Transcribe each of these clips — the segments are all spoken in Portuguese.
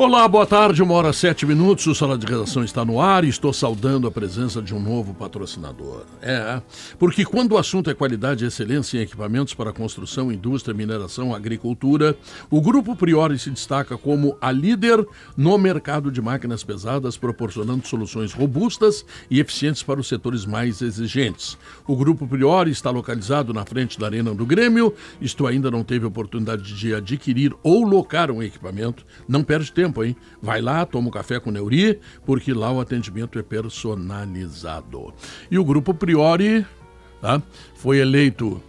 Olá, boa tarde, uma hora sete minutos. O Sala de Redação está no ar e estou saudando a presença de um novo patrocinador. É, porque quando o assunto é qualidade e excelência em equipamentos para construção, indústria, mineração, agricultura, o Grupo Priori se destaca como a líder no mercado de máquinas pesadas, proporcionando soluções robustas e eficientes para os setores mais exigentes. O Grupo Priori está localizado na frente da Arena do Grêmio. Isto ainda não teve oportunidade de adquirir ou locar um equipamento. Não perde tempo tempo, hein? Vai lá, toma um café com Neuri, porque lá o atendimento é personalizado. E o Grupo Priori tá? foi eleito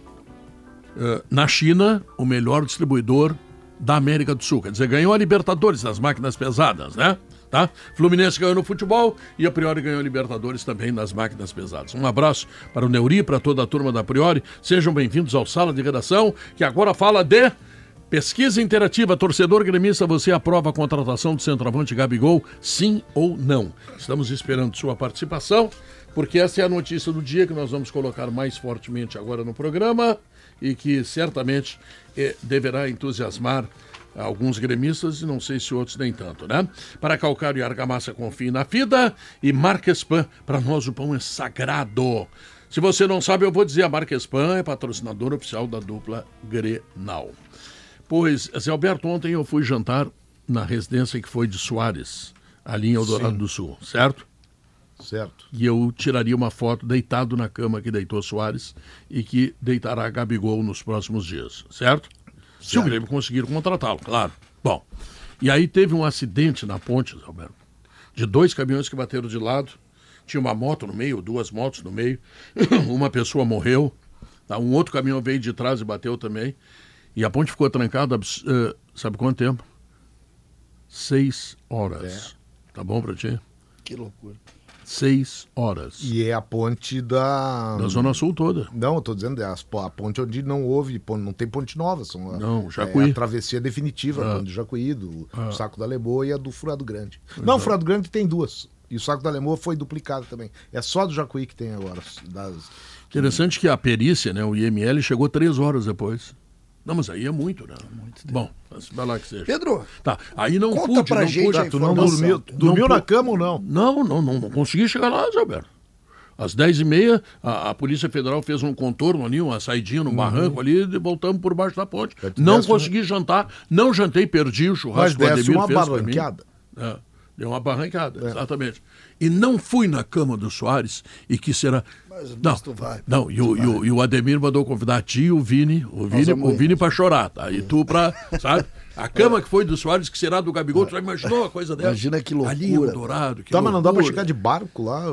uh, na China o melhor distribuidor da América do Sul. Quer dizer, ganhou a Libertadores das máquinas pesadas, né? Tá? Fluminense ganhou no futebol e a Priori ganhou a Libertadores também nas máquinas pesadas. Um abraço para o Neuri, para toda a turma da Priori. Sejam bem-vindos ao Sala de Redação, que agora fala de Pesquisa interativa, torcedor gremista, você aprova a contratação do centroavante Gabigol, sim ou não? Estamos esperando sua participação, porque essa é a notícia do dia que nós vamos colocar mais fortemente agora no programa e que certamente eh, deverá entusiasmar alguns gremistas e não sei se outros nem tanto, né? Para calcário e argamassa confie na FIDA e Marquespan, para nós o pão é sagrado. Se você não sabe, eu vou dizer, a Marquespan é patrocinador oficial da dupla Grenal. Pois, Zé Alberto, ontem eu fui jantar na residência que foi de Soares, ali em Eldorado Sim. do Sul, certo? Certo. E eu tiraria uma foto deitado na cama que deitou Soares e que deitará Gabigol nos próximos dias, certo? certo. Se o Grêmio conseguir contratá-lo, claro. Bom, e aí teve um acidente na ponte, Zé Alberto, de dois caminhões que bateram de lado. Tinha uma moto no meio, duas motos no meio. uma pessoa morreu. Tá? Um outro caminhão veio de trás e bateu também. E a ponte ficou trancada, uh, sabe quanto tempo? Seis horas. É. Tá bom pra ti? Que loucura. Seis horas. E é a ponte da. Da Zona Sul toda. Não, eu tô dizendo, é a ponte onde não houve, não tem ponte nova. São não, Jacuí. É a travessia definitiva, ah. a ponte do Jacuí, do ah. Saco da Leboa e a do Furado Grande. Não, o Furado Grande tem duas. E o Saco da Lemoa foi duplicado também. É só do Jacuí que tem agora. Das... Interessante que a perícia, né, o IML, chegou três horas depois. Não, mas aí é muito, né? Muito Bom, vai lá que seja. Pedro, tá. Aí não conta pude, pra não gente pude. tu não dormiu, dormiu na cama ou não? Não, não, não, não consegui chegar lá, Zé Alberto. Às 10h30, a, a, Polícia Federal fez um contorno ali, uma saidinha no uhum. barranco ali, e voltamos por baixo da ponte. Não consegui uma... jantar, não jantei, perdi o churrasco Mas Ademir uma barranqueada. É, deu uma barrancada, é. exatamente. E não fui na cama do Soares, e que será mas, não, tu vai. Não, e o, e, o, e o, Ademir mandou convidar a ti e o Vini, o Vini, o Vini para chorar, tá? E tu para, sabe? A cama que foi do Soares, que será do Gabigol, tu já imaginou a coisa dessa? Imagina que loucura. Ali, Dourado, que Tá, mas não dá pra chegar de barco lá,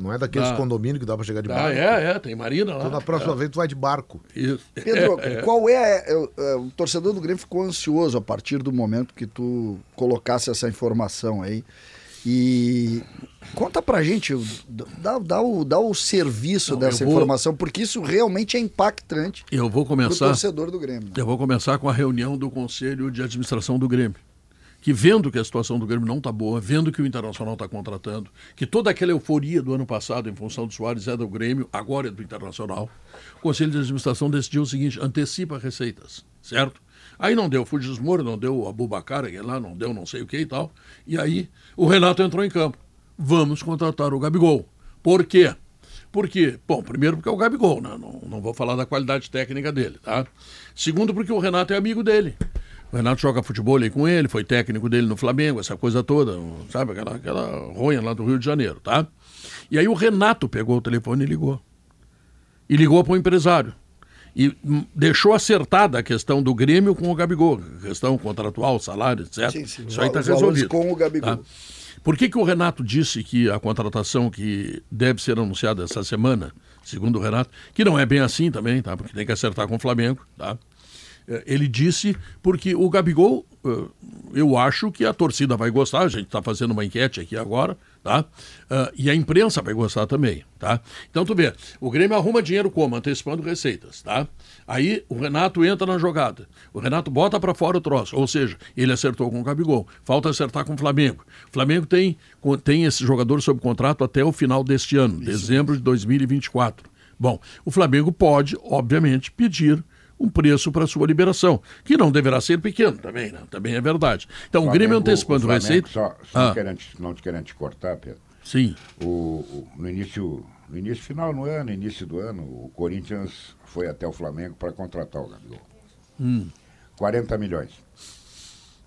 não é daqueles condomínios que dá pra chegar de barco. Ah, é, é, tem marina lá. Então na próxima é. vez tu vai de barco. Isso. Pedro, é, é. qual é, é, é, o torcedor do Grêmio ficou ansioso a partir do momento que tu colocasse essa informação aí. E conta pra gente, dá, dá, o, dá o serviço Não, dessa vou, informação, porque isso realmente é impactante eu vou começar, torcedor do Grêmio. Eu vou começar com a reunião do Conselho de Administração do Grêmio. Que vendo que a situação do Grêmio não está boa, vendo que o Internacional está contratando, que toda aquela euforia do ano passado em função do Soares é do Grêmio, agora é do Internacional, o Conselho de Administração decidiu o seguinte: antecipa receitas, certo? Aí não deu Fujimori, não deu Abubacar, lá não deu não sei o que e tal. E aí o Renato entrou em campo. Vamos contratar o Gabigol. Por quê? Porque, bom, primeiro porque é o Gabigol, né? não, não vou falar da qualidade técnica dele, tá? Segundo porque o Renato é amigo dele. O Renato joga futebol aí com ele, foi técnico dele no Flamengo, essa coisa toda, sabe? Aquela, aquela ronha lá do Rio de Janeiro, tá? E aí o Renato pegou o telefone e ligou. E ligou para o empresário e deixou acertada a questão do Grêmio com o Gabigol, questão contratual, salário, etc. Sim, sim. Isso aí está resolvido. Com o Gabigol. Tá? Por que, que o Renato disse que a contratação que deve ser anunciada essa semana, segundo o Renato, que não é bem assim também, tá? Porque tem que acertar com o Flamengo, tá? É, ele disse porque o Gabigol, eu acho que a torcida vai gostar, a gente está fazendo uma enquete aqui agora, tá? Uh, e a imprensa vai gostar também, tá? Então tu vê, o Grêmio arruma dinheiro como? Antecipando receitas, tá? Aí o Renato entra na jogada. O Renato bota para fora o troço, ou seja, ele acertou com o Gabigol. Falta acertar com o Flamengo. O Flamengo tem, tem esse jogador sob contrato até o final deste ano, Isso. dezembro de 2024. Bom, o Flamengo pode, obviamente, pedir um preço para sua liberação, que não deverá ser pequeno também, né? também é verdade. Então, Flamengo, o Grêmio antecipando o receita. Só, só ah. querendo, não te querendo te cortar, Pedro. Sim. O, o, no início, no início final no ano, início do ano, o Corinthians foi até o Flamengo para contratar o Gabigol. Hum. 40 milhões.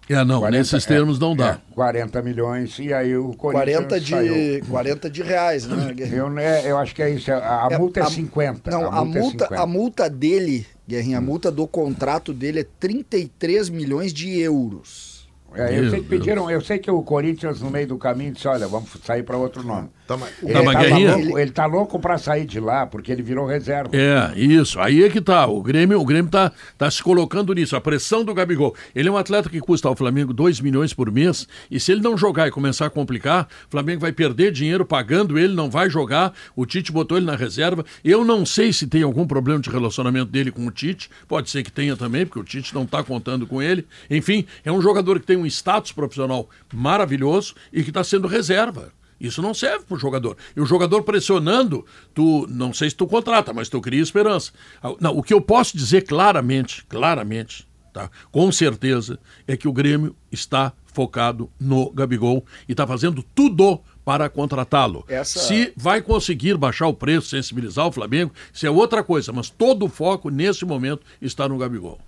É, não, 40, nesses termos é, não dá. É, 40 milhões e aí o Corinthians 40 de, saiu. 40 de reais, né? Eu, né, eu acho que é isso. A, a é, multa é 50. Não, a, a multa, é a multa dele, Guerrinha, a hum. multa do contrato dele é 33 milhões de euros. É, eu sei que pediram, eu sei que o Corinthians no meio do caminho disse, olha, vamos sair para outro nome. Tá, ele, tá, louco, ele tá louco para sair de lá, porque ele virou reserva. É, isso. Aí é que tá. O Grêmio, o Grêmio tá, tá se colocando nisso. A pressão do Gabigol. Ele é um atleta que custa ao Flamengo 2 milhões por mês, e se ele não jogar e começar a complicar, o Flamengo vai perder dinheiro pagando ele, não vai jogar. O Tite botou ele na reserva. Eu não sei se tem algum problema de relacionamento dele com o Tite. Pode ser que tenha também, porque o Tite não tá contando com ele. Enfim, é um jogador que tem um status profissional maravilhoso e que está sendo reserva. Isso não serve para o jogador. E o jogador pressionando, tu não sei se tu contrata, mas tu cria esperança. Ah, não, o que eu posso dizer claramente, claramente, tá? com certeza, é que o Grêmio está focado no Gabigol e está fazendo tudo para contratá-lo. Essa... Se vai conseguir baixar o preço, sensibilizar o Flamengo, isso é outra coisa, mas todo o foco nesse momento está no Gabigol.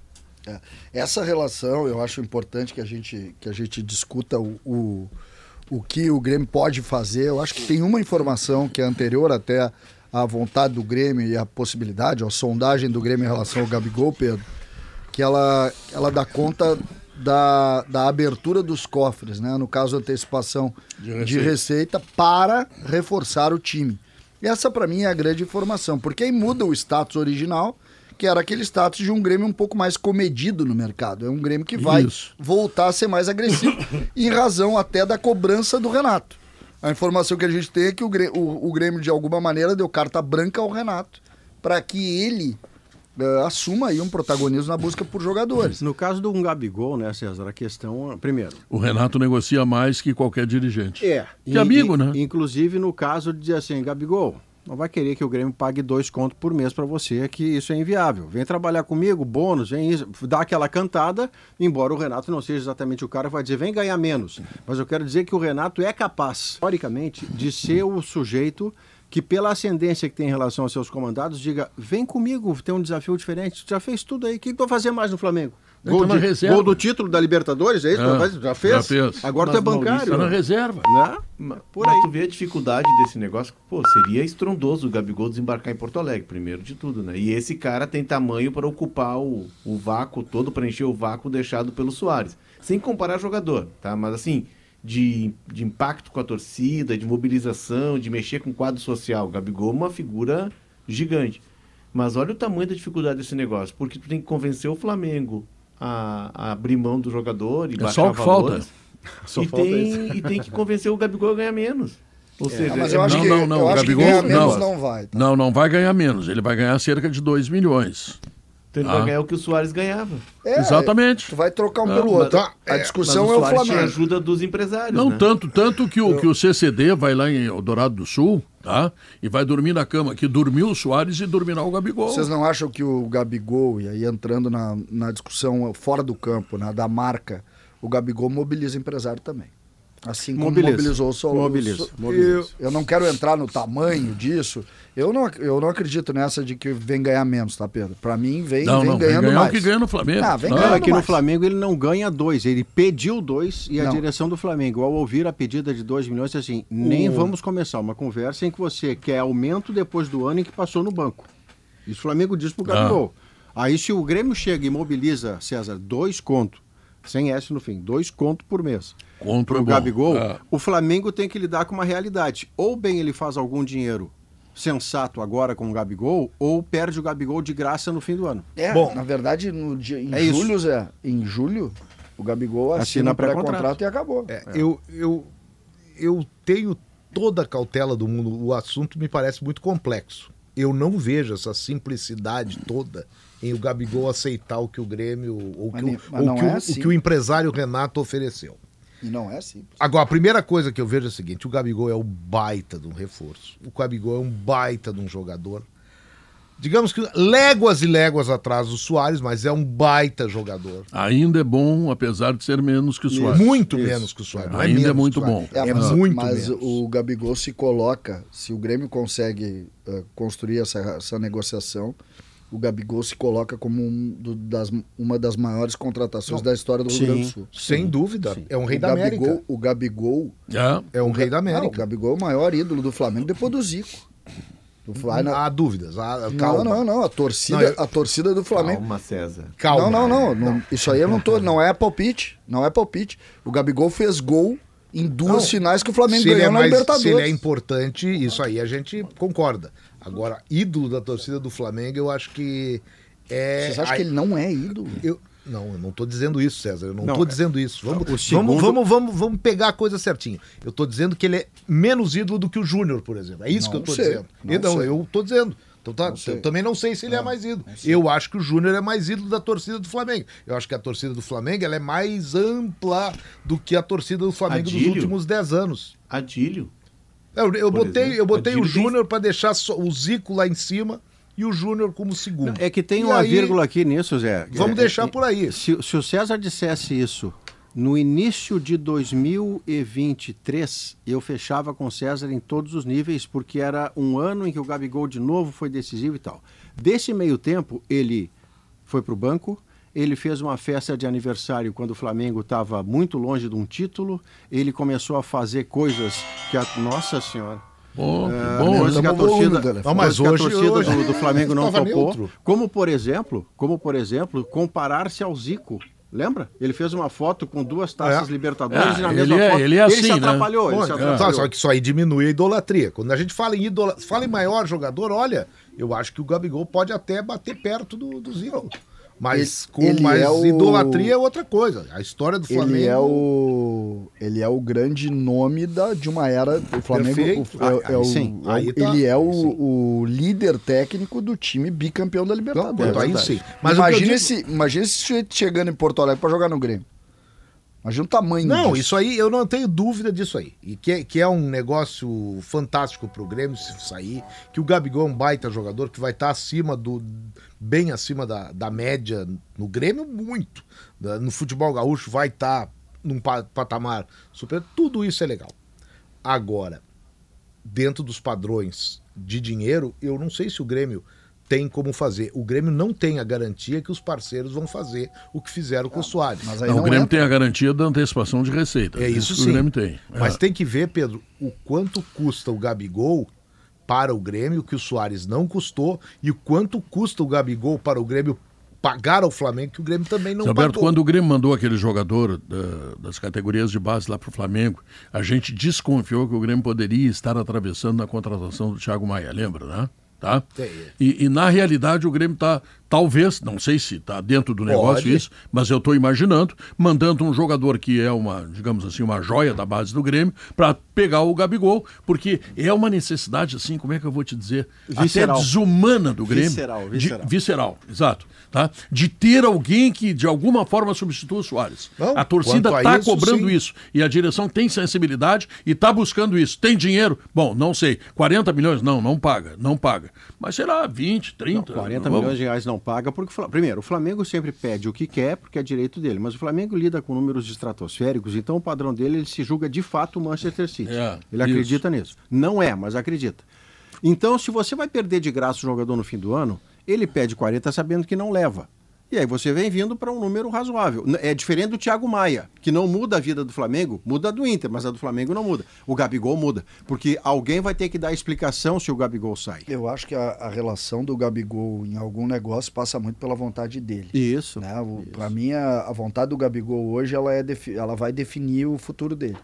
É. Essa relação, eu acho importante que a gente, que a gente discuta o, o, o que o Grêmio pode fazer. Eu acho que tem uma informação que é anterior até à vontade do Grêmio e à possibilidade, a sondagem do Grêmio em relação ao Gabigol, Pedro, que ela, ela dá conta da, da abertura dos cofres, né? no caso, antecipação de receita. de receita para reforçar o time. E essa, para mim, é a grande informação, porque aí muda o status original que era aquele status de um Grêmio um pouco mais comedido no mercado. É um Grêmio que vai Isso. voltar a ser mais agressivo, em razão até da cobrança do Renato. A informação que a gente tem é que o Grêmio, o, o Grêmio de alguma maneira, deu carta branca ao Renato, para que ele uh, assuma aí um protagonismo na busca por jogadores. No caso do um Gabigol, né, César, a questão, primeiro... O Renato negocia mais que qualquer dirigente. É. Que e, amigo, né? Inclusive no caso de dizer assim, Gabigol, não vai querer que o Grêmio pague dois contos por mês para você, que isso é inviável. Vem trabalhar comigo, bônus, vem isso, dá aquela cantada, embora o Renato não seja exatamente o cara que vai dizer, vem ganhar menos. Mas eu quero dizer que o Renato é capaz, historicamente, de ser o sujeito que, pela ascendência que tem em relação aos seus comandados, diga: vem comigo, tem um desafio diferente. Tu já fez tudo aí, o que tu vai fazer mais no Flamengo? Gol, de, gol, do título da Libertadores, é isso? É, já, fez? já fez? Agora Mas, tu é bancário. Tá na reserva. Né? Mas, Por aí. tu vê a dificuldade desse negócio. Pô, seria estrondoso o Gabigol desembarcar em Porto Alegre, primeiro de tudo, né? E esse cara tem tamanho para ocupar o, o vácuo todo, preencher o vácuo deixado pelo Soares. Sem comparar jogador, tá? Mas assim, de, de impacto com a torcida, de mobilização, de mexer com o quadro social. O Gabigol é uma figura gigante. Mas olha o tamanho da dificuldade desse negócio, porque tu tem que convencer o Flamengo, a, a abrir mão do jogador e é baixar só o que valores. falta. Só e, falta tem, e tem que convencer o Gabigol a ganhar menos. Ou é, seja, mas eu acho não, que, não, não, eu o Gabigol não, não vai. Tá? Não, não vai ganhar menos. Ele vai ganhar cerca de 2 milhões. Então ele ah. vai ganhar o que o Soares ganhava. É, Exatamente. Tu vai trocar um ah, pelo outro. Mas, a discussão é o Flamengo. Tinha ajuda dos empresários. Não, né? tanto, tanto que o, que o CCD vai lá em Eldorado do Sul, tá? E vai dormir na cama, que dormiu o Soares e dormirá o Gabigol. Vocês não acham que o Gabigol, e aí entrando na, na discussão fora do campo, né, da marca, o Gabigol mobiliza empresário também? Assim como mobiliza. mobilizou o Solo. Mobiliza. mobiliza. Eu, eu não quero entrar no tamanho disso. Eu não, eu não acredito nessa de que vem ganhar menos, tá, Pedro? Pra mim, vem, não, vem não, ganhando vem ganhar mais. que ganha no Flamengo. Ah, vem não, aqui no Flamengo ele não ganha dois. Ele pediu dois e a direção do Flamengo, ao ouvir a pedida de dois milhões, disse assim: nem vamos começar uma conversa em que você quer aumento depois do ano em que passou no banco. Isso o Flamengo diz pro Gabigol. Ah. Aí se o Grêmio chega e mobiliza, César, dois contos sem S no fim, dois contos por mês. Para o Gabigol, é. o Flamengo tem que lidar com uma realidade. Ou bem ele faz algum dinheiro sensato agora com o Gabigol, ou perde o Gabigol de graça no fim do ano. É, Bom, na verdade, no dia, em é julho, Zé, em julho, o Gabigol assina, assina pré-contrato e acabou. É, é. Eu, eu, eu tenho toda a cautela do mundo, o assunto me parece muito complexo. Eu não vejo essa simplicidade toda em o Gabigol aceitar o que o Grêmio ou, Mas que, o, ou que o- é o assim. que o empresário Renato ofereceu. E não é simples. Agora, a primeira coisa que eu vejo é o seguinte: o Gabigol é um baita de um reforço. O Gabigol é um baita de um jogador. Digamos que léguas e léguas atrás do Soares, mas é um baita jogador. Ainda é bom, apesar de ser menos que o Soares. Muito Isso. menos que o Soares. não Ainda é menos muito bom. É, mas, muito mas menos. o Gabigol se coloca, se o Grêmio consegue eh, construir essa, essa negociação, o Gabigol se coloca como um do- das, uma das maiores contratações da história do Rio Sim. Grande do Sul. Sem dúvida. É um rei o da Gabigol, América. O Gabigol É. É um rei da Não, o América. Gabigol é o maior ídolo do Flamengo depois do Zico. Do Fla- Não há dúvidas. há- não, calma. não, não. A torcida, Não, eu- a torcida do Flamengo. Calma, César. Calma. Não, não, não, não. Isso aí eu não tô. Não é palpite. Não é palpite. O Gabigol fez gol em duas Não. finais que o Flamengo Se é ganhou na mais, Libertadores. se ele é importante, isso aí a gente concorda. Agora, ídolo da torcida do Flamengo, eu acho que é. Vocês acham que ele não é ídolo? Eu, não, eu não estou dizendo isso, César. Eu não Não, estou é- dizendo isso. Vamos, o vamos, segundo- vamos, vamos, vamos pegar a coisa certinho. Eu estou dizendo que ele é menos ídolo do que o Júnior, por exemplo. É isso Não que eu estou dizendo. não E não, sei. eu estou dizendo. Então, tá, Não eu também não sei se ele é mais ídolo. Eu acho que o Júnior é mais ídolo da torcida do Flamengo. Eu acho que a torcida do Flamengo ela é mais ampla do que a torcida do Flamengo dos Adílio? últimos 10 anos. Adílio. Eu, eu botei, exemplo, eu botei o Adílio tem- Júnior para deixar só o Zico lá em cima e o Júnior como segundo. É que tem E uma aí, vírgula aqui nisso, Zé. Vamos É, deixar é, por aí. Se, se o César dissesse isso no início de 2023, eu fechava com o César em todos os níveis, porque era um ano em que o Gabigol de novo foi decisivo e tal. Desse meio tempo, ele foi para o banco, ele fez uma festa de aniversário quando o Flamengo estava muito longe de um título, ele começou a fazer coisas que a. Nossa Senhora! Bom, É, bom. coisa que a torcida. Não, mas coisa que a hoje- torcida hoje do, do Flamengo não topou. neutro. Como por exemplo, como por exemplo, comparar-se ao Zico. Lembra? Ele fez uma foto com duas taças É. Libertadores É, e na ele mesma é- foto ele é se assim, né? atrapalhou. ele Pô, se é, atrapalhou. só que isso aí diminui a idolatria. Quando a gente fala em idola, fala em maior jogador, olha, eu acho que o Gabigol pode até bater perto do, do Zico. Mas Ele- com ele mais é o- idolatria é outra coisa. A história do Flamengo. Ele é o ele é o grande nome da, de uma era o Flamengo Perfeito. o- é, Aí- é sim. é o- Aí tá. ele é o, sim. o líder técnico do time bicampeão da Libertadores. Não, aí Verdade. sim. Mas imagina digo- esse imagina esse sujeito chegando em Porto Alegre para jogar no Grêmio. Imagina o tamanho Não, disso. isso aí eu não tenho dúvida disso aí. E que, é- que é um negócio fantástico pro Grêmio se sair. Que o Gabigol é um baita jogador que vai estar acima do. bem acima da, da média no Grêmio, muito. No futebol gaúcho vai estar num pa- patamar super. Tudo isso é legal. Agora, dentro dos padrões de dinheiro, eu não sei se o Grêmio tem como fazer. O Grêmio não tem a garantia que os parceiros vão fazer o que fizeram com o Soares. Mas aí Não, não, o Grêmio entra. tem a garantia da antecipação de receita. É isso que sim. O Grêmio tem. Mas É. tem que ver, Pedro, o quanto custa o Gabigol para o Grêmio, que o Soares não custou, e o quanto custa o Gabigol para o Grêmio pagar ao Flamengo, que o Grêmio também não pagou. quando o Grêmio mandou aquele jogador da- das categorias de base lá para o Flamengo, a gente desconfiou que o Grêmio poderia estar atravessando na contratação do Thiago Maia, lembra, né? Tá? E, e, na realidade o Grêmio está, talvez, não sei se está dentro do negócio Pode. isso, mas eu estou imaginando, mandando um jogador que é uma, digamos assim, uma joia da base do Grêmio, para pegar o Gabigol, porque é uma necessidade, assim, como é que eu vou te dizer, Visceral. até desumana do Grêmio. Visceral, de- visceral. visceral, exato. Tá? De ter alguém que de alguma forma substitua o Soares. Não, a torcida está cobrando sim. isso. E a direção tem sensibilidade e está buscando isso. Tem dinheiro? Bom, não sei. 40 milhões? Não, não paga. Não paga. Mas será 20, 30? 40 Vamos- milhões de reais não paga, porque, primeiro, o Flamengo sempre pede o que quer, porque é direito dele, mas o Flamengo lida com números estratosféricos, então o padrão dele, ele se julga de fato o Manchester City. É, ele isso. acredita nisso. Não é, mas acredita. Então, se você vai perder de graça o jogador no fim do ano, ele pede 40 sabendo que não leva. E aí você vem vindo para um número razoável. É diferente do Thiago Maia, que não muda a vida do Flamengo, muda a do Inter, mas a do Flamengo não muda. O Gabigol muda, porque alguém vai ter que dar explicação se o Gabigol sai. Eu acho que a, a relação do Gabigol em algum negócio passa muito pela vontade dele. Isso. Né? Pra mim, a, a vontade do Gabigol hoje ela, é ela vai definir o futuro dele.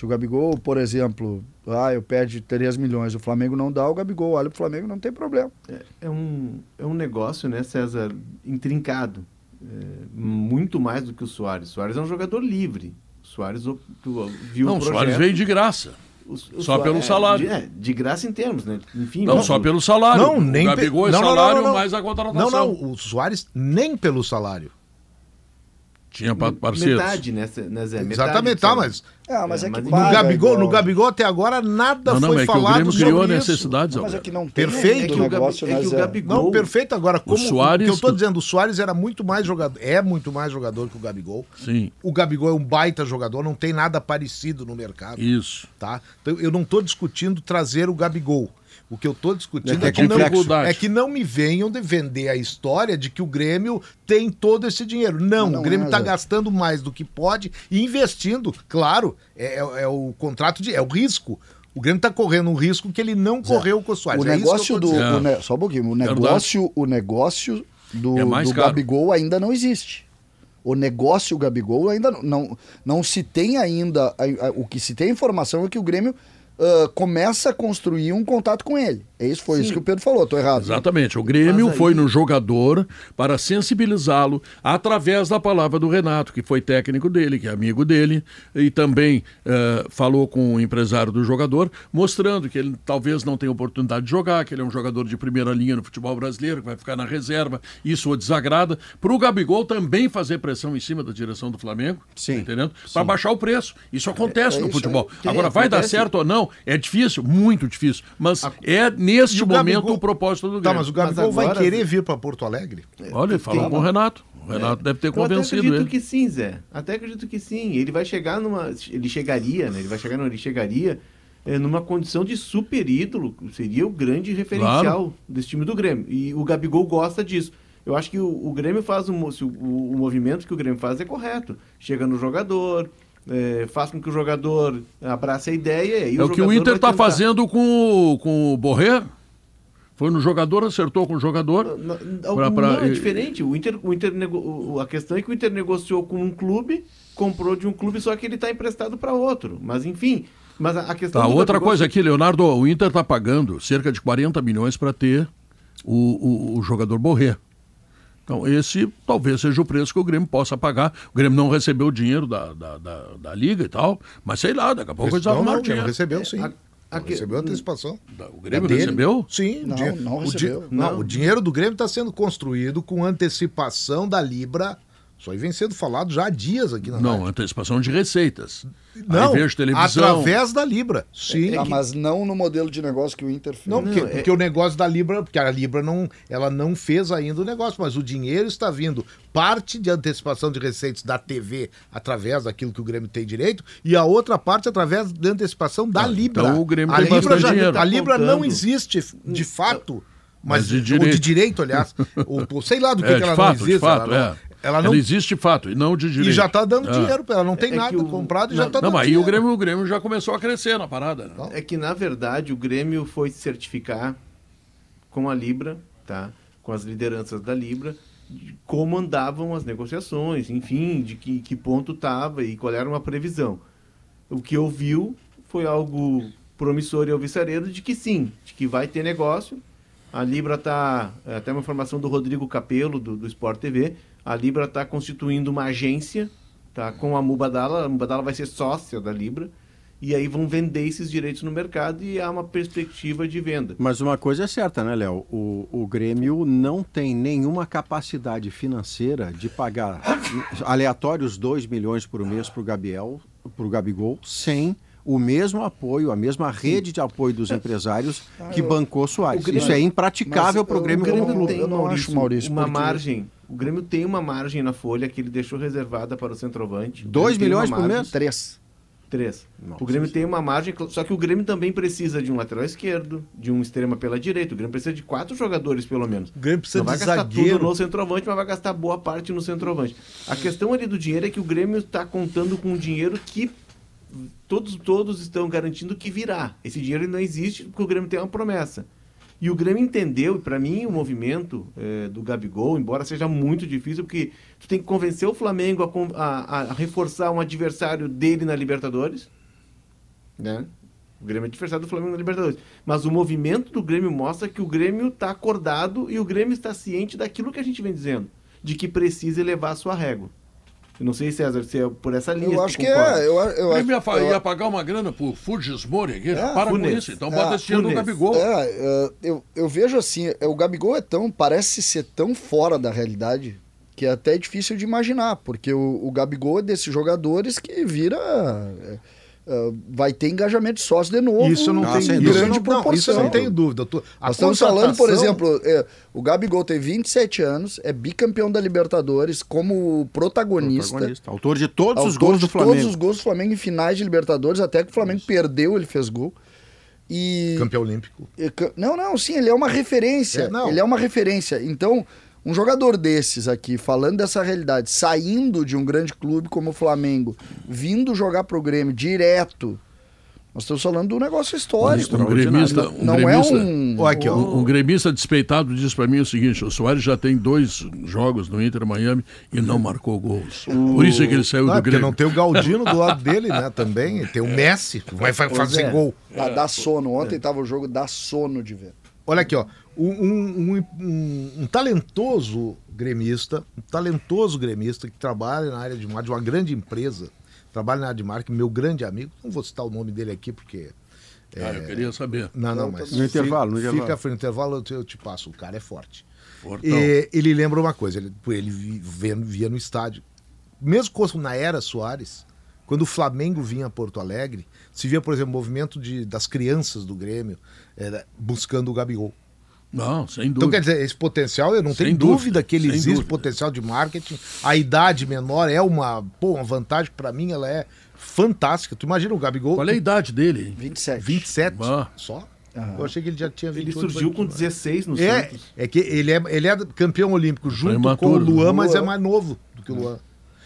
Se o Gabigol, por exemplo, ah, eu perdi 3 milhões, o Flamengo não dá, o Gabigol olha pro Flamengo não tem problema. É, é um, é um negócio, né, César, intrincado. É, muito mais do que o Soares. O Soares é um jogador livre. O Soares viu Não, o o projeto. Soares veio de graça. o- o Só Soares- pelo é, salário. De, é, de graça em termos, né? Enfim, Não, mas- só pelo salário. Não, nem o Gabigol é pe- não, não, não, salário não, não. mais a contratação. Não, não, o Soares nem pelo salário. Tinha pa- parceiros. Metade, né, Zé- né, Zé? Metade Exatamente, tá, mas Ah, mas É, é, que no paga Gabigol, no Gabigol até agora nada Não, não, foi é que o falado Grêmio criou isso. necessidades, Mas é que não tem Perfeito. É o que o negócio, é né, que o Zé? Gabigol- Não, perfeito. Agora, como Soares- o que eu tô dizendo, o Soares era muito mais jogador, é muito mais jogador que o Gabigol. Sim, O Gabigol é um baita jogador, não tem nada parecido no mercado, isso. tá? Então, eu não tô discutindo trazer o Gabigol. O que eu tô discutindo É é que, não, é que não me venham de vender a história de que o Grêmio tem todo esse dinheiro. Não, Não, o Grêmio é, está Zé. gastando mais do que pode e investindo. Claro, é, é- é o contrato de. é o risco. O Grêmio está correndo um risco que ele não correu com o Soares. O É isso que eu negócio tô do. o ne- Só um pouquinho. O negócio, o negócio do, É do. Gabigol ainda não existe. O negócio Gabigol ainda não, não, não se tem ainda. a- a- o que se tem informação é que o Grêmio ah, começa a construir um contato com ele. É isso, foi isso que o Pedro falou, tô errado. Exatamente. O Grêmio aí- foi no jogador para sensibilizá-lo através da palavra do Renato, que foi técnico dele, que é amigo dele, e também eh, falou com o empresário do jogador, mostrando que ele talvez não tenha oportunidade de jogar, que ele é um jogador de primeira linha no futebol brasileiro, que vai ficar na reserva. Isso o desagrada. Para o Gabigol também fazer pressão em cima da direção do Flamengo, Sim. tá entendendo? Para baixar o preço. Isso acontece é no isso futebol. aí. Agora, É, vai dar acontece. certo ou não? É difícil, muito difícil. Mas é neste o momento Gabigol- o propósito do Grêmio. Tá, mas o Gabigol Mas vai agora- querer vir para Porto Alegre? Olha, ele falou com o Renato. O Renato deve ter Eu até convencido acredito ele. que sim, Zé. Até acredito que sim. Ele vai chegar numa. Ele chegaria, né? Ele vai chegar, não, ele chegaria eh, numa condição de super ídolo. Seria o grande referencial Claro. desse time do Grêmio. E o Gabigol gosta disso. Eu acho que o, o Grêmio faz um, o, o movimento que o Grêmio faz é correto. Chega no jogador, eh, faz com que o jogador abrace a ideia. E É o que o Inter está fazendo com, o- com o Borré. Foi no jogador, acertou com o jogador. Não, Pra- pra- não, é diferente. O Inter, o Inter nego- a questão é que o Inter negociou com um clube, comprou de um clube, só que ele está emprestado para outro. Mas enfim, mas a, questão Tá, outra coisa aqui, Leonardo, o Inter está pagando cerca de 40 milhões para ter o, o, o jogador Borré. Então, esse talvez seja o preço que o Grêmio possa pagar. O Grêmio não recebeu o dinheiro da, da, da, da Liga e tal, mas sei lá, daqui a pouco eles arrumaram não, dinheiro. recebeu sim. a- a que- Recebeu antecipação. O Grêmio É recebeu? Sim, Não, o não o di- recebeu. não, Não. o dinheiro do Grêmio está sendo construído com antecipação da Libra. Isso aí vem sendo falado já há dias aqui na Não, rádio. antecipação de receitas. Não, através da Libra. Sim. Ah, mas não no modelo de negócio que o Inter fez. Não, porque, Não, é- porque o negócio da Libra, porque a Libra não, ela não fez ainda o negócio, mas o dinheiro está vindo parte de antecipação de receitas da TV através daquilo que o Grêmio tem direito e a outra parte através da antecipação da Ah, Libra. então o Grêmio a tem Libra bastante dinheiro. A Libra não existe de fato, mas, Mas de ou direito. de direito, aliás, ou, sei lá do que, É, que ela de fato, não existe. de fato, ela, não, é. Ela não- existe de fato, e não de direito. e já está dando É. dinheiro para ela, não tem É nada o- comprado e não, já está Não, dando mas aí dinheiro. o Grêmio, o Grêmio já começou a crescer na parada. Né? É que, na verdade, o Grêmio foi certificar com a Libra, tá? com as lideranças da Libra, de como andavam as negociações, enfim, de que, que ponto estava e qual era uma previsão. O que ouviu foi algo promissor e alvissareiro de que sim, de que vai ter negócio. A Libra está, até uma informação do Rodrigo Capello, do, do Sport TV, a Libra está constituindo uma agência tá, com a Mubadala, a Mubadala vai ser sócia da Libra, e aí vão vender esses direitos no mercado e há uma perspectiva de venda. Mas uma coisa é certa, né, Léo? O, o Grêmio não tem nenhuma capacidade financeira de pagar aleatórios 2 milhões por mês para o Gabriel, para o Gabigol, sem o mesmo apoio, a mesma rede de apoio dos empresários que bancou Soares. o Grêmio- Isso é impraticável para o Grêmio como clube. tem- eu não acho, Maurício, uma porque- margem. O Grêmio tem uma margem na folha que ele deixou reservada para o centroavante. O 2 Grêmio tem milhões por mês? Três. Três. Nossa o Grêmio tem uma margem, só que o Grêmio também precisa de um lateral esquerdo, de um extrema pela direita. O Grêmio precisa de quatro jogadores, pelo menos. O Grêmio precisa Não vai de gastar zagueiro. tudo no centroavante, mas vai gastar boa parte no centroavante. A questão ali do dinheiro é que o Grêmio está contando com um dinheiro que todos, todos estão garantindo que virá. Esse dinheiro não existe porque o Grêmio tem uma promessa. E o Grêmio entendeu, e para mim o movimento eh, do Gabigol, embora seja muito difícil, porque tu tem que convencer o Flamengo a a, a reforçar um adversário dele na Libertadores. Né? O Grêmio é adversário do Flamengo na Libertadores. Mas o movimento do Grêmio mostra que o Grêmio está acordado e o Grêmio está ciente daquilo que a gente vem dizendo, de que precisa elevar a sua régua. Eu não sei, César, se é por essa linha. Eu acho que é. Eu, eu, Ele ia, eu- ia pagar uma grana pro Fujismori aqui. É, Para com Funes. isso. Então É, bota esse dinheiro no Funes. Gabigol. É, é, eu, eu vejo assim, é, o Gabigol é tão, parece ser tão fora da realidade que é até difícil de imaginar, porque o, o Gabigol é desses jogadores que vira. é, é, vai ter engajamento de sócio de novo. Isso não Ah, tem isso dúvida. não, grande proporção. isso eu não tenho dúvida. A Nós estamos falando, por exemplo, é, o Gabigol tem 27 anos, é bicampeão da Libertadores como protagonista. Protagonista. Autor de todos os autor gols de do Flamengo. todos os gols do Flamengo em finais de Libertadores, até que o Flamengo perdeu, ele fez gol. E Campeão olímpico. ca- Não, não, sim, ele é uma referência. É. Ele é uma referência. Então, um jogador desses aqui, falando dessa realidade, saindo de um grande clube como o Flamengo, vindo jogar pro Grêmio direto, nós estamos falando de um negócio histórico. Um gremista, Não, um não gremista, é um. Aqui, ó. um, um gremista despeitado disse pra mim o seguinte: o Soares já tem dois jogos no Inter Miami e não marcou gols. Por isso é que ele saiu Não, é do porque Grêmio. não tem o Galdino do lado dele, né? Também. Tem o Messi, que vai fazer é. gol. Dá, dá sono. Ontem tava o jogo, dá sono de ver. Olha aqui, ó. Um, um- um- um- talentoso gremista, um talentoso gremista que trabalha na área de marketing, de uma grande empresa, trabalha na área de marketing, meu grande amigo, não vou citar o nome dele aqui porque. Ah, eu queria saber. Não, não, mas. no intervalo, no fica, intervalo. Fica no intervalo, eu te, eu te passo. O cara é forte. E ele lembra uma coisa, ele, ele vi- via, via no estádio. Mesmo na era Soares, quando o Flamengo vinha a Porto Alegre, se via, por exemplo, o movimento de, das crianças do Grêmio eh, buscando o Gabigol. Não, sem Então, dúvida. quer dizer, esse potencial, eu não Sem tenho dúvida, dúvida, que ele existe, dúvida. potencial de marketing. A idade menor é uma, pô, uma vantagem, para mim ela é fantástica. Tu imagina o Gabigol. Qual é a idade dele? 27. 27 Ah. só? Aham. Eu achei que ele já tinha 28. Ele surgiu com 28. 16 no É, Santos. é que ele é, ele é campeão olímpico junto com o Prematuro. Luan, mas é Luan. mais novo do que o Luan.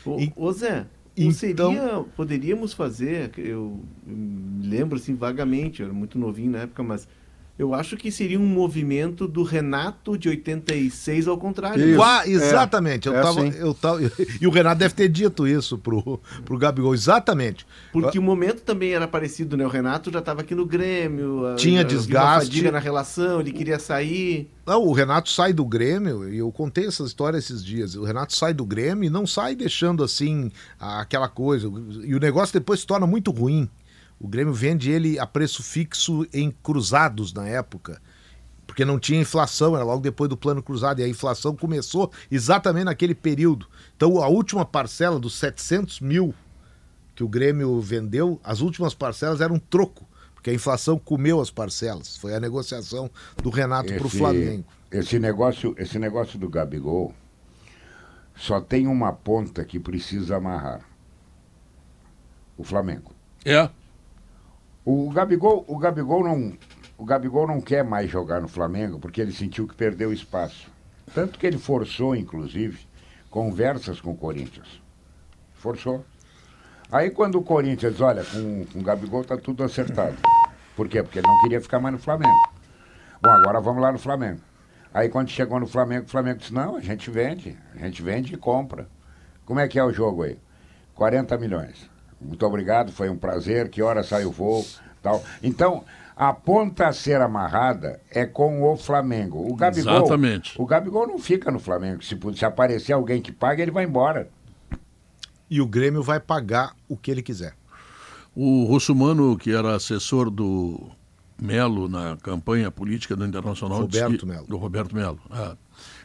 Ô, E- ô, Zé, então- não seria, poderíamos fazer, eu, eu me lembro assim vagamente, eu era muito novinho na época, mas eu acho que seria um movimento do Renato de 86 ao contrário. Isso. Qua- exatamente. eu é tava, assim. eu tava, e o Renato deve ter dito isso pro, pro Gabigol. Exatamente. Porque o momento também era parecido, né? O Renato já estava aqui no Grêmio. a- Tinha a- desgaste. fadiga na relação, ele queria sair. Não, o Renato sai do Grêmio, e eu contei essa história esses dias. O Renato sai do Grêmio e não sai deixando assim aquela coisa. E o negócio depois se torna muito ruim. O Grêmio vende ele a preço fixo em cruzados na época. Porque não tinha inflação, era logo depois do plano cruzado. E a inflação começou exatamente naquele período. Então a última parcela dos 700 mil que o Grêmio vendeu, as últimas parcelas eram troco. Porque a inflação comeu as parcelas. Foi a negociação do Renato para o Esse- Flamengo. Esse negócio, esse negócio do Gabigol só tem uma ponta que precisa amarrar. O Flamengo. É. O Gabigol, o Gabigol não, o Gabigol não quer mais jogar no Flamengo porque ele sentiu que perdeu espaço. Tanto que ele forçou, inclusive, conversas com o Corinthians. Forçou. Aí quando o Corinthians olha, com, com o Gabigol tá tudo acertado. Por quê? Porque ele não queria ficar mais no Flamengo. Bom, agora vamos lá no Flamengo. Aí quando chegou no Flamengo, o Flamengo disse, não, a gente vende, a gente vende e compra. Como é que é o jogo aí? 40 milhões. Muito obrigado, foi um prazer, que hora sai o voo, tal. Então, a ponta a ser amarrada é com o Flamengo. O Gabigol, Exatamente. O Gabigol não fica no Flamengo. Se, se aparecer alguém que paga, ele vai embora. E o Grêmio vai pagar o que ele quiser. O Russumano, que era assessor do Melo na campanha política do Internacional, Roberto Melo. do Roberto Melo, é,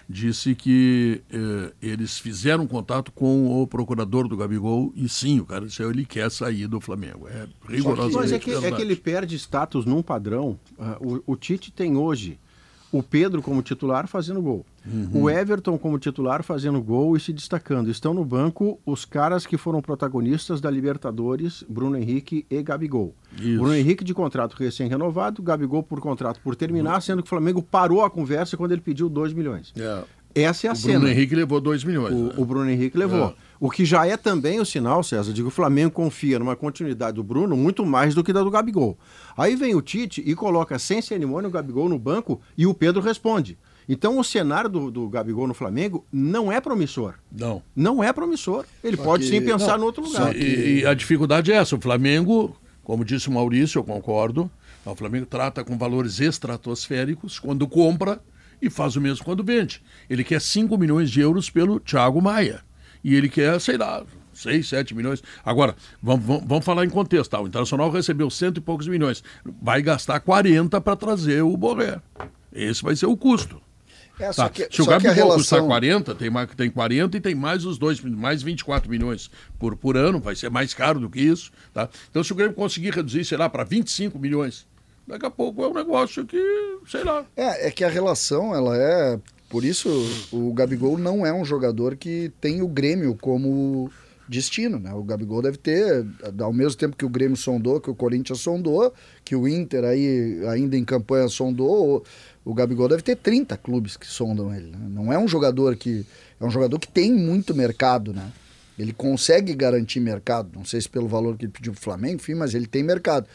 disse que eh, eles fizeram contato com o procurador do Gabigol e sim, o cara disse, ele quer sair do Flamengo. É rigorosamente Mas é que, é que ele perde status num padrão. Ah, o, o Tite tem hoje o Pedro como titular fazendo gol. O Everton como titular fazendo gol e se destacando. Estão no banco os caras que foram protagonistas da Libertadores, Bruno Henrique e Gabigol. Isso. Bruno Henrique de contrato recém-renovado, Gabigol por contrato por terminar, sendo que o Flamengo parou a conversa quando ele pediu 2 milhões. É. Essa é a O cena. Bruno Henrique levou 2 milhões. né? O, o Bruno Henrique levou. É. O que já é também o sinal, César, de que o Flamengo confia numa continuidade do Bruno muito mais do que da do Gabigol. Aí vem o Tite e coloca sem cerimônia o Gabigol no banco e o Pedro responde. Então o cenário do, do Gabigol no Flamengo não é promissor. Não. Não é promissor. Ele pode que- sim pensar não, no outro lugar. E, e a dificuldade é essa. O Flamengo, como disse o Maurício, eu concordo, o Flamengo trata com valores estratosféricos quando compra e faz o mesmo quando vende. Ele quer 5 milhões de euros pelo Thiago Maia. E ele quer, sei lá, 6, 7 milhões. Agora, vamos, vamos, vamos falar em contexto. Tá? O Internacional recebeu cento e poucos milhões. Vai gastar 40 para trazer o Borré. Esse vai ser o custo. É, Tá. que, Se o Gabigol custar relação... 40, tem, mais- tem 40 e tem mais os dois, mais 24 milhões por, por ano, vai ser mais caro do que isso. Tá? Então, se o Grêmio conseguir reduzir, sei lá, para 25 milhões, daqui a pouco é um negócio que, sei lá. É, é que a relação, ela é. Por isso, o Gabigol não é um jogador que tem o Grêmio como destino, né? O Gabigol deve ter, ao mesmo tempo que o Grêmio sondou, que o Corinthians sondou, que o Inter aí, ainda em campanha sondou, o, Gabigol deve ter 30 clubes que sondam ele. né? Não é um jogador que. É um jogador que tem muito mercado, né? Ele consegue garantir mercado, não sei se pelo valor que ele pediu pro Flamengo, enfim, mas ele tem mercado.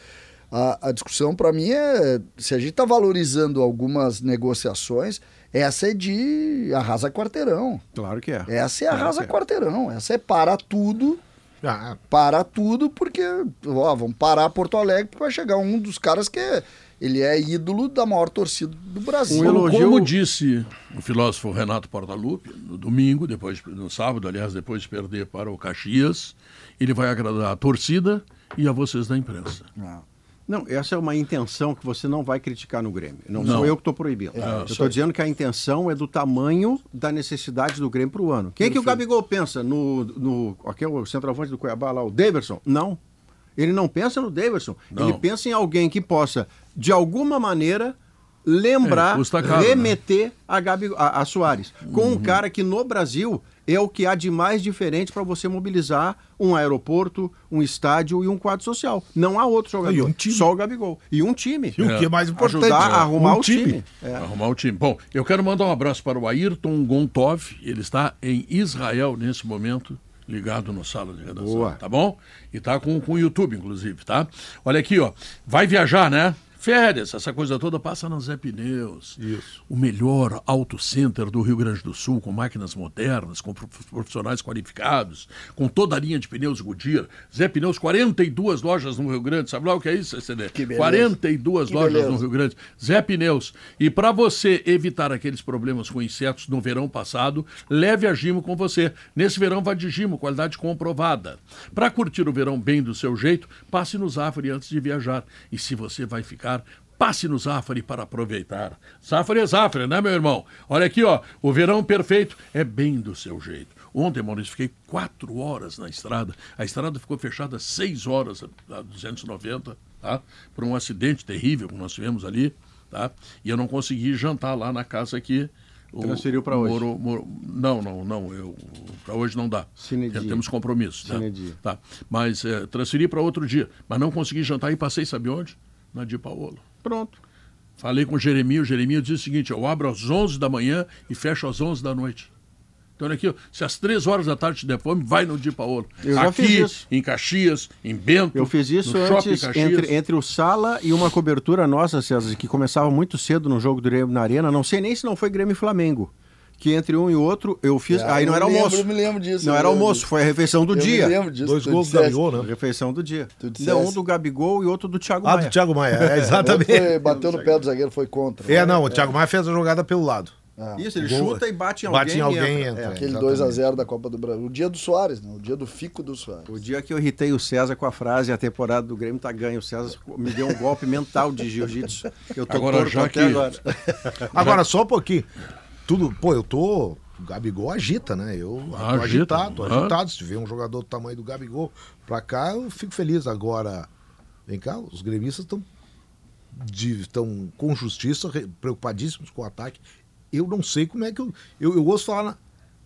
A, a discussão para mim é se a gente está valorizando algumas negociações, essa é de arrasa quarteirão. Claro que é. Essa é Claro arrasa é. quarteirão. Essa é para tudo, Ah, para tudo, porque ó, vamos parar Porto Alegre porque vai chegar um dos caras que é, ele é ídolo da maior torcida do Brasil. Um elogio- Como disse o filósofo Renato Portaluppi, no domingo, depois, no sábado, aliás, depois de perder para o Caxias, ele vai agradar a torcida e a vocês da imprensa. Ah. Não, essa é uma intenção que você não vai criticar no Grêmio. Não, Não. sou eu que estou proibindo. É, eu estou dizendo que a intenção é do tamanho da necessidade do Grêmio para o ano. Quem é que o Gabigol pensa? No, no aqui é o centroavante do Cuiabá lá, o Daverson? Não. Ele não pensa no Daverson. Não. Ele pensa em alguém que possa, de alguma maneira, lembrar, É, caro, né? remeter a, Gabi, a, a Soares. Com um cara que no Brasil é o que há de mais diferente para você mobilizar um aeroporto, um estádio e um quadro social. Não há outro jogador. E um time. Só o Gabigol. E um time. E o que é mais importante? Ajudar a arrumar Um o time. É. Arrumar o time. Bom, eu quero mandar um abraço para o Ayrton Gontov. Ele está em Israel nesse momento, ligado no sala de redação. Boa. Tá bom? E tá com, com o YouTube, inclusive, tá? Olha aqui, ó. Vai viajar, né? Férias, essa coisa toda passa na Zé Pneus. Isso. O melhor auto center do Rio Grande do Sul, com máquinas modernas, com prof- profissionais qualificados, com toda a linha de pneus Goodyear. Zé Pneus, 42 lojas no Rio Grande. Sabe lá o que é isso, CD? Que beleza. 42 Que lojas beleza. no Rio Grande. Zé Pneus. E para você evitar aqueles problemas com insetos no verão passado, leve a Gimo com você. Nesse verão vai de Gimo, qualidade comprovada. Para curtir o verão bem do seu jeito, passe no Zafari antes de viajar. E se você vai ficar, passe no Zafari para aproveitar. Zafari é Zafari, né, meu irmão? Olha aqui, ó, o verão perfeito é bem do seu jeito. Ontem, Maurício, fiquei quatro horas na estrada. A estrada ficou fechada seis horas, a 290, tá? Por um acidente terrível que nós tivemos ali, tá? E eu não consegui jantar lá na casa que... Transferiu pra hoje. Moro- Moro- não, não, não. Para hoje não dá. Die. temos compromissos. Né? Tá. Mas é, transferi para outro dia. Mas não consegui jantar e passei, sabe onde? Na Di Paola. Pronto. Falei com o Jeremias, o Jeremias disse o seguinte: eu abro às 11 da manhã e fecho às 11 da noite. Então, olha aqui, se às 3 horas da tarde te der fome, vai no Di Paola. Eu já aqui, fiz isso. em Caxias, em Bento. Eu fiz isso antes entre, entre o Sala e uma cobertura nossa, César, que começava muito cedo no jogo do Grêmio na Arena. Não sei nem se não foi Grêmio e Flamengo. Que entre um e outro eu fiz. É, aí não era lembro, almoço. eu me lembro disso, Não era almoço, disso. foi a refeição do Eu dia. me lembro disso. Dois tu gols disseste. ganhou, né? Refeição do dia. Tu Não, um do Gabigol e outro do Thiago Ah, Maia. do Thiago Maia, é, exatamente. foi- bateu no pé do zagueiro, foi contra. É, não, o Thiago Maia fez a jogada pelo lado. Isso, ele Gol- chuta e bate em alguém. Bate em alguém, entra. entra. É. Aquele Exatamente. 2x0 da Copa do Brasil. O dia do Soares, né? O dia do fico do Soares. O dia que eu irritei o César com a frase a temporada do Grêmio tá ganho. O César me deu um golpe mental de jiu-jitsu. Eu tô Agora, torto já até que- agora. Agora, só um pouquinho. Tudo, pô, eu tô. O Gabigol agita, né? Eu tô Agita. agitado, tô Aham. agitado. Se tiver um jogador do tamanho do Gabigol pra cá, eu fico feliz. Agora, vem cá, os gremistas estão estão com justiça, re- preocupadíssimos com o ataque. Eu não sei como é que eu. Eu, eu ouço falar na-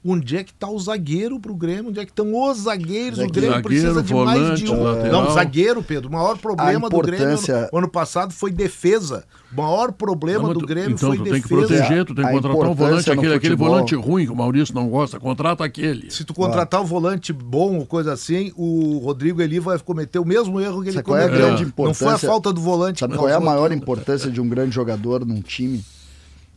onde é que tá o zagueiro pro Grêmio, onde é que estão os zagueiros. O Zagueiro, Grêmio precisa de mais volante, de um. lateral. Não, zagueiro, Pedro. O maior problema A do Grêmio importância- no, ano passado foi defesa. O maior problema Não, do tu- Grêmio então, foi tu defesa. tem que proteger, tu tem que A contratar um volante, importância aquele, aquele volante ruim que o Maurício não gosta, contrata aquele. Se tu contratar um volante bom ou coisa assim, o Rodrigo Eli vai cometer o mesmo erro que ele Sabe qual é a cometeu. grande Não foi a importância? falta do volante. Sabe qual é a maior aquilo. importância de um grande jogador num time?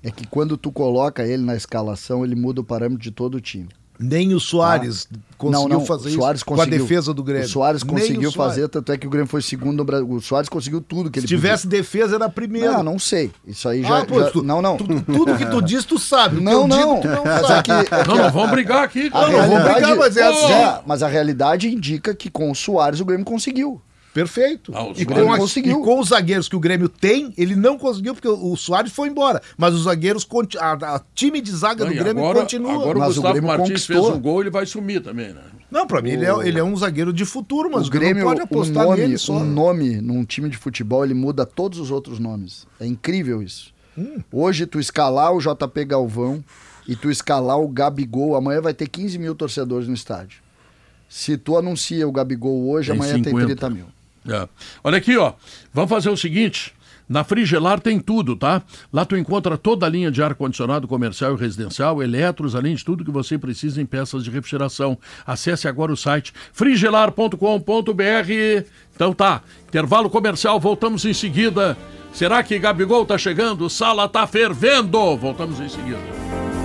É que quando tu coloca ele na escalação, ele muda o parâmetro de todo o time. Nem o Soares conseguiu não, não, fazer isso com a conseguiu. defesa do Grêmio. O Soares Nem conseguiu o Soares. fazer, tanto é que o Grêmio foi segundo no Brasil. O Soares conseguiu tudo que Se ele tivesse podia. defesa, era primeiro. Não, não sei. Isso aí já. Ah, pô, já- tu- não, não. tu- tudo que tu diz, tu sabe. Não, não. não Mas é sabe. que, é que Não, não, vamos brigar aqui. a cara. não, vamos realidade, brigar, mas é assim. É, mas a realidade indica que com o Soares o Grêmio conseguiu. Perfeito. Ah, o e, com a- conseguiu. e com os zagueiros que o Grêmio tem, ele não conseguiu, porque o Soares foi embora. Mas os zagueiros, a, a time de zaga do E Grêmio agora, continua. agora o Mas o Gustavo Grêmio Martins conquistou. fez um gol, ele vai sumir também, né? Não, pra mim ele é, ele é um zagueiro de futuro, mas o o Grêmio Grêmio, não pode um apostar nome, nele só. um nome num time de futebol, ele muda todos os outros nomes. É incrível isso. Hum. Hoje, tu escalar o JP Galvão e tu escalar o Gabigol, amanhã vai ter 15 mil torcedores no estádio. Se tu anuncia o Gabigol hoje, Tem amanhã 50. tem 30 mil. É. Olha aqui, ó. Vamos fazer o seguinte. Na Frigelar tem tudo, tá? Lá tu encontra toda a linha de ar-condicionado comercial e residencial, eletros, além de tudo que você precisa em peças de refrigeração. Acesse agora o site frigelar.com.br. Então tá, intervalo comercial, voltamos em seguida. Será que Gabigol tá chegando? Sala tá fervendo! Voltamos em seguida.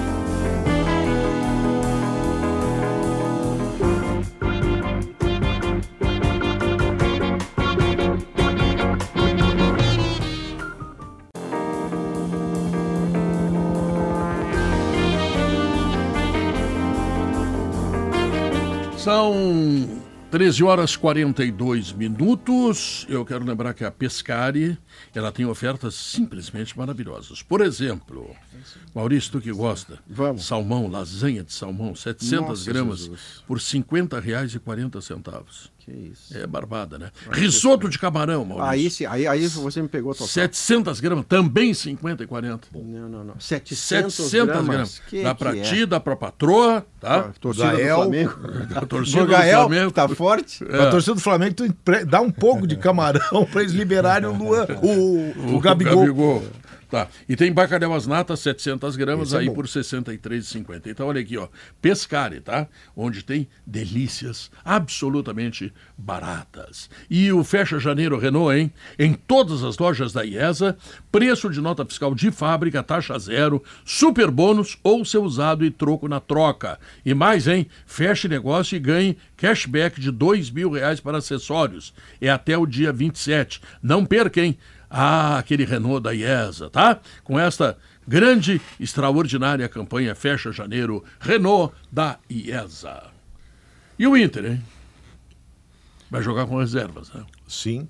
São 13 horas 42 minutos. Eu quero lembrar que a Pescari, ela tem ofertas simplesmente maravilhosas. Por exemplo, Maurício, tu que gosta, Vamos. salmão, lasanha de salmão, 700 Nossa, gramas Jesus. por R$ 50,40 centavos. Que isso. É barbada, né? Risoto de camarão, Maurício. Aí, sim, aí, aí você me pegou total. 700 gramas, também 50 e 40. Não, não, não. 700, 700 gramas. gramas. Que dá pra que ti, é? dá pra patroa, tá? A torcida Gael. do Flamengo. A torcida O do Gael Flamengo. tá forte? A torcida do Flamengo tu dá um pouco de camarão pra eles liberarem o Luan, o, o, Gabigol. Tá. E tem bacalhau às natas, 700 gramas, Esse é aí bom. por R$ 63,50. Então, olha aqui, ó. Pescari, tá? Onde tem delícias absolutamente baratas. E o Fecha Janeiro Renault, hein? Em todas as lojas da IESA, preço de nota fiscal de fábrica, taxa zero, super bônus ou seu usado e troco na troca. E mais, hein? Feche negócio e ganhe cashback de dois mil reais para acessórios. É até o dia 27. Não perca, hein? Ah, aquele Renault da IESA, tá? Com esta grande, extraordinária campanha Fecha Janeiro, Renault da IESA. E o Inter, hein? Vai jogar com reservas, né? Sim.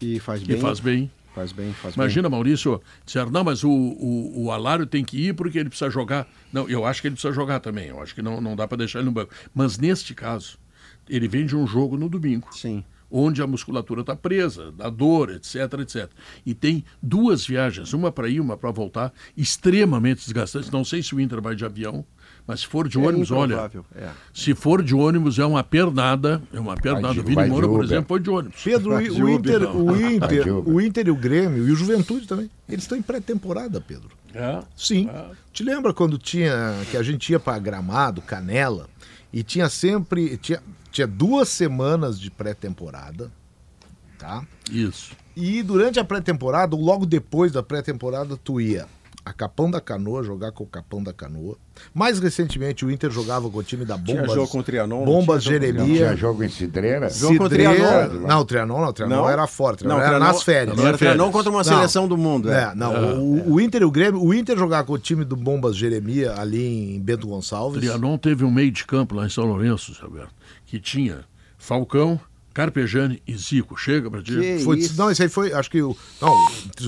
E faz E bem. faz bem. Faz bem, faz Imagina, Maurício, disseram, não, mas o, o, o Alário tem que ir porque ele precisa jogar. Não, eu acho que ele precisa jogar também. Eu acho que não, não dá para deixar ele no banco. Mas neste caso, ele vem de um jogo no domingo. bem. Sim. Onde a musculatura está presa, da dor, etc, etc. E tem duas viagens, uma para ir, uma para voltar, extremamente desgastantes. Não sei se o Inter vai de avião, mas se for de É ônibus, olha, é. se for de ônibus é uma pernada, é uma pernada. de- Vini Moura, por exemplo, foi de ônibus. Pedro, o, De o Uber, Inter, o, Inter, o Inter e o Grêmio e o Juventude também, eles estão em pré-temporada, Pedro. É. Sim. Ah. Te lembra quando tinha que a gente ia para Gramado, Canela, e tinha sempre tinha, tinha duas semanas de pré-temporada, tá? Isso. E durante a pré-temporada, ou logo depois da pré-temporada, tu ia a Capão da Canoa jogar com o Capão da Canoa. Mais recentemente, o Inter jogava com o time da Tinha Bombas. jogo com o Trianon, não Bombas tinha jogo com o Não Jeremia. tinha jogo em Cidreira? Jogo com o Trianon. Não, o Trianon não, o Trianon Não? era forte, o Não, era Trianon- nas férias. Não, era. Trianon contra uma Não. seleção do mundo. É, não, o, o Inter e o Grêmio, o Inter jogar com o time do Bombas Jeremia ali em Bento Gonçalves. Trianon teve um meio de campo lá em São Lourenço, Alberto, que tinha Falcão, Carpejani e Zico. Chega pra ti. Foi, isso. não, esse aí foi, acho que o. Não,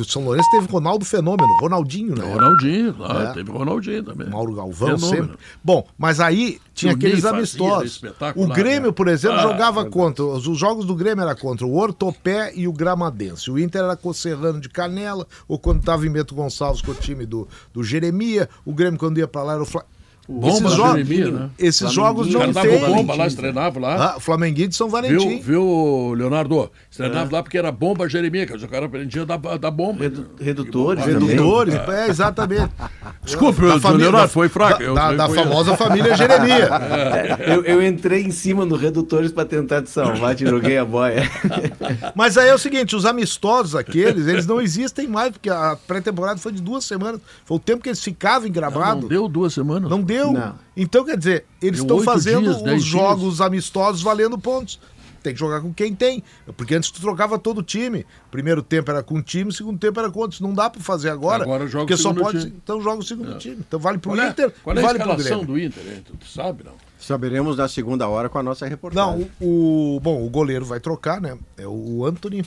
o São Lourenço teve Ronaldo Fenômeno, Ronaldinho, né? Ronaldinho, lá, É. teve Ronaldinho também. Mauro Galvão Fenômeno. sempre. Bom, mas aí tinha aqueles amistosos. O Grêmio, né? por exemplo, Ah, jogava contra. Os, os jogos do Grêmio era contra o Ortopé e o Gramadense. O Inter era com o Serrano de Canela, ou quando estava em Bento Gonçalves com o time do, do Jeremia. O Grêmio, quando ia pra lá, era o Fla... Bomba esses jogos, Jeremia, né? esses jogos Os não tem. bomba lá, eles treinavam lá. Ah, Flamenguinho de São Valentim. Viu, viu, Leonardo? Eles treinavam lá porque era bomba Jeremias, que o cara aprendia da, da bomba. Redu- redutores Bomba. também. Redutores, é, exatamente. Desculpe, Da o família- Leonardo, da- foi fraco. Da, eu da- famosa família Jeremias. Eu, eu entrei em cima no Redutores pra tentar te salvar, te joguei a boia. Mas aí é o seguinte, os amistosos aqueles, eles não existem mais, porque a pré-temporada foi de duas semanas. Foi o tempo que eles ficavam em Não, gramado. não deu duas semanas. Não deu. Não. Então, quer dizer, eles estão fazendo dias, os dias. jogos amistosos valendo pontos. Tem que jogar com quem tem. Porque antes tu trocava todo o time. Primeiro tempo era com um time, segundo tempo era com outros. Não dá pra fazer agora. Agora joga o porque só segundo pode. time. Então joga o segundo time. Então vale pro Qual é, Inter qual é a vale pro escalação do Inter? hein? Tu sabe, não? Saberemos na segunda hora com a nossa reportagem. Não, o, o- bom, o goleiro vai trocar, né? É o Anthony.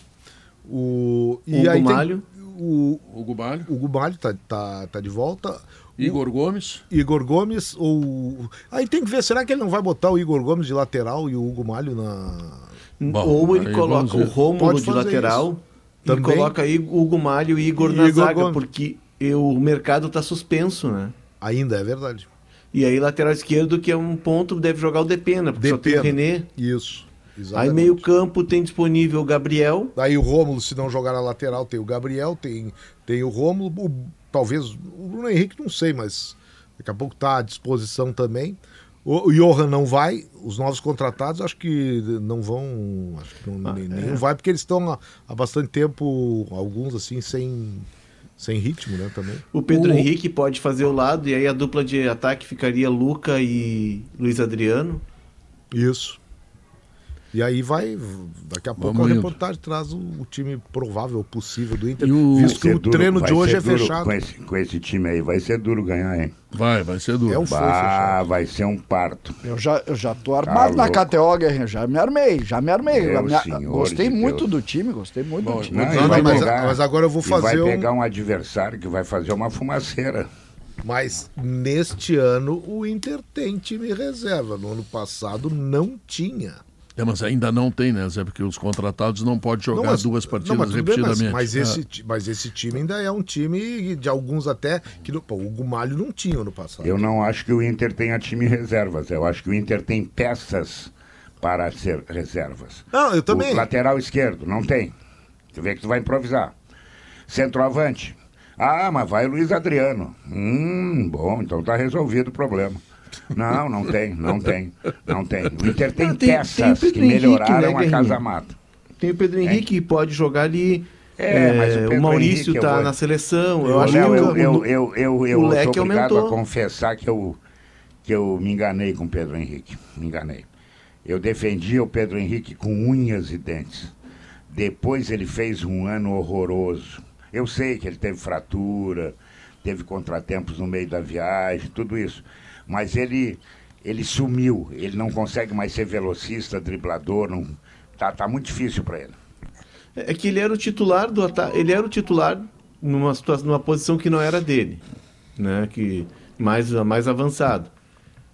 O e Hugo aí tem Malho. o O Gubalho, o Hugo Malho tá, tá, tá de volta. Igor Gomes. Igor Gomes ou aí tem que ver, será que ele não vai botar o Igor Gomes de lateral e o Hugo Malho na Bom, Ou ele aí coloca o. Rômulo de lateral isso. e Também. coloca aí o Hugo Malho e Igor E na Igor zaga, Gomes. porque eu- o mercado tá suspenso, né? ainda é verdade. E aí lateral esquerdo, que é um ponto, deve jogar o Depena, porque só tem o Depena. René. Isso. Aí Exatamente. meio campo tem disponível o Gabriel. Aí o Rômulo, se não jogar na lateral, tem o Gabriel, tem, tem o Rômulo, o- talvez o Bruno Henrique, não sei, mas daqui a pouco tá à disposição também. O, o Johan não vai, os novos contratados acho que não vão, acho que não, nem- nenhum vai, porque eles estão há, há bastante tempo, alguns assim, sem, sem ritmo, né, também. O Pedro O- Henrique pode fazer o lado, e aí a dupla de ataque ficaria Luca e Luiz Adriano. Isso. E aí vai, daqui a pouco Vamos a indo. reportagem traz o, o time provável, possível do Inter, E o- visto que o duro, treino de hoje é duro fechado. Com esse, com esse time aí, vai ser duro ganhar, hein? Vai, vai ser duro. É um Bah, vai ser um parto. Eu já, eu já tô armado na louco. KTO, Guerrinho. Já me armei, já me armei. Me- gostei de muito Deus. do time, gostei muito Bom, do time. Não, Não, mas- pegar- mas agora eu vou e vai fazer um- pegar um adversário que vai fazer uma fumaceira. Mas neste ano o Inter tem time reserva. No ano passado não tinha. É, mas ainda não tem, né, Zé? Porque os contratados não podem jogar Não, mas- duas partidas não, mas tudo bem, mas- repetidamente. Mas, É. esse, mas esse time ainda é um time de alguns até. que no- pô, O Gumalho não tinha ano passado. Eu não acho que o Inter tenha time reservas. Eu acho que o Inter tem peças para ser reservas. Não, eu também. O lateral esquerdo, não tem. Tu vê que tu vai improvisar. Centroavante. Ah, mas vai o Luiz Adriano. Hum, bom, então tá resolvido o problema. Não, não tem, não tem, não tem. O Inter tem, Não, tem- tem peças Pedro que Henrique, melhoraram né, a casa mata. Tem o Pedro Henrique que pode jogar ali. É, mas o É, o, Maurício Henrique, eu tá vou- na seleção. Eu, acho que eu, eu, eu, eu, eu o leque obrigado aumentou. a confessar que eu, que eu me enganei com o Pedro Henrique. Me enganei. Eu defendia o Pedro Henrique com unhas e dentes. Depois ele fez um ano horroroso. Eu sei que ele teve fratura, teve contratempos no meio da viagem, tudo isso. Mas ele, ele sumiu. Ele não consegue mais ser velocista, driblador. Não, tá, tá muito difícil para ele. É que ele era o titular do ataque. Ele era o titular numa, situação, numa posição que não era dele. Né? Que, mais, mais avançado.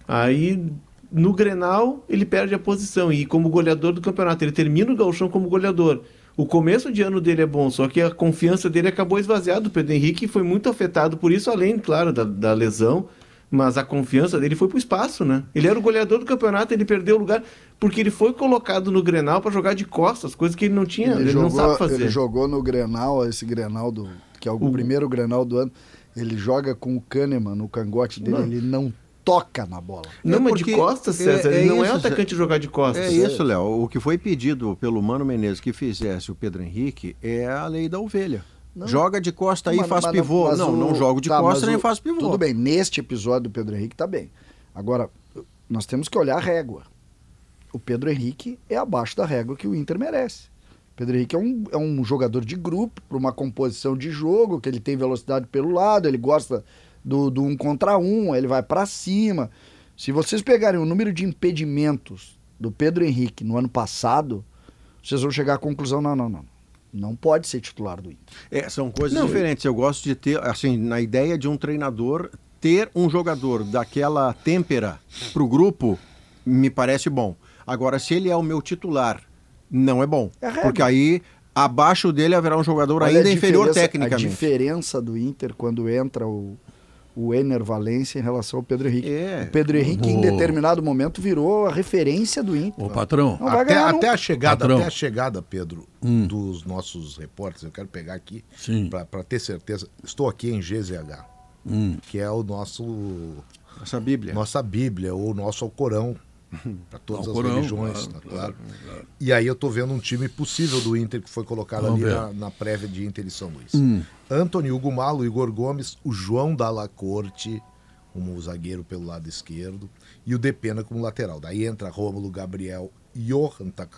Aí, no Grenal, ele perde a posição. E como goleador do campeonato, ele termina o gauchão como goleador. O começo de ano dele é bom, só que a confiança dele acabou esvaziada. O Pedro Henrique foi muito afetado por isso, além, claro, da, da lesão. Mas a confiança dele foi pro espaço, né? Ele era o goleador do campeonato, ele perdeu o lugar porque ele foi colocado no Grenal para jogar de costas, coisa que ele não tinha, ele, não sabe fazer. ele jogou no Grenal, esse Grenal do que é o, O- primeiro Grenal do ano. Ele joga com o Kahneman no cangote dele, Não. ele não toca na bola. Não, É mas de costas, é- César. é ele não é isso, um atacante jogar de costas. É isso, Léo. O que foi pedido pelo Mano Menezes que fizesse o Pedro Henrique é a lei da ovelha. Não. Joga de costa aí e Mas- faz mas pivô. mas não, o- não jogo de tá, costa nem o- faço pivô. Tudo bem, neste episódio do Pedro Henrique tá bem. Agora, nós temos que olhar a régua. O Pedro Henrique é abaixo da régua que o Inter merece. O Pedro Henrique é um, é um jogador de grupo, para uma composição de jogo, que ele tem velocidade pelo lado, ele gosta do, do um contra um, ele vai para cima. Se vocês pegarem o número de impedimentos do Pedro Henrique no ano passado, vocês vão chegar à conclusão: não, não, não. Não pode ser titular do Inter. É, são coisas Não, diferentes. Eu gosto de ter, assim, na ideia de um treinador, ter um jogador daquela têmpera pro grupo me parece bom. Agora, se ele é o meu titular, não é bom. É porque aí, abaixo dele haverá um jogador Olha ainda inferior diferença- A tecnicamente. diferença do Inter quando entra o, o Ener Valência em relação ao Pedro Henrique. É. O Pedro Henrique, em determinado momento, virou a referência do Inter. Ô, patrão, Até, até a chegada, Patrão. até a chegada, Pedro, Hum. dos nossos repórteres, eu quero pegar aqui Sim. para ter certeza. Estou aqui em GZH. que é o nosso Essa Bíblia. nossa Bíblia, ou o nosso Alcorão, para todas Alcorão, as religiões. claro, né, claro, claro. E aí eu tô vendo um time possível do Inter que foi colocado Vamos ali na, na prévia de Inter e São Luís. Hum. Antônio Hugo Malo, Igor Gomes, o João Dalla Corte como zagueiro pelo lado esquerdo e o Depena como lateral. Daí entra Rômulo, Gabriel, Johan tá,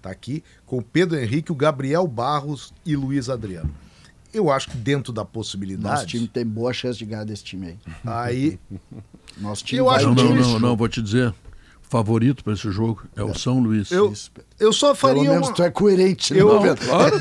tá aqui, com o Pedro Henrique, o Gabriel Barros e Luiz Adriano. Eu acho que dentro da Nosso possibilidade, time tem boa chance de ganhar desse time aí. aí Nosso time Eu acho Não, não, não, não, vou te dizer. Favorito para esse jogo é o São Luís. eu, eu só Pelo faria menos uma... tu é coerente, né, Eu,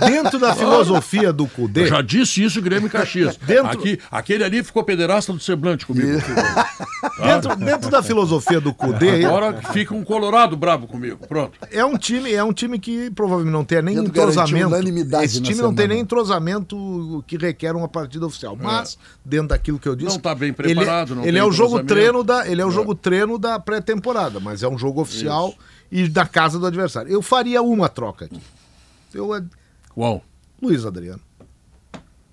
dentro da filosofia do Cudê, Eu já disse isso, Grêmio Caxias. Dentro- Aqui, aquele ali ficou pederasta do semblante comigo. dentro, dentro da filosofia do Cudê, Agora fica um colorado bravo comigo. Pronto. é um time, é um time que provavelmente não tem nem garantiu entrosamento. Esse time não tem semana. nem entrosamento que requer uma partida oficial. Mas dentro daquilo que eu disse, Não tá bem ele- preparado, não Ele, tem é o jogo treino da, ele é o jogo treino da pré-temporada, mas é um jogo oficial e da casa do adversário. Eu faria uma troca aqui. Eu é Qual? Luiz Adriano.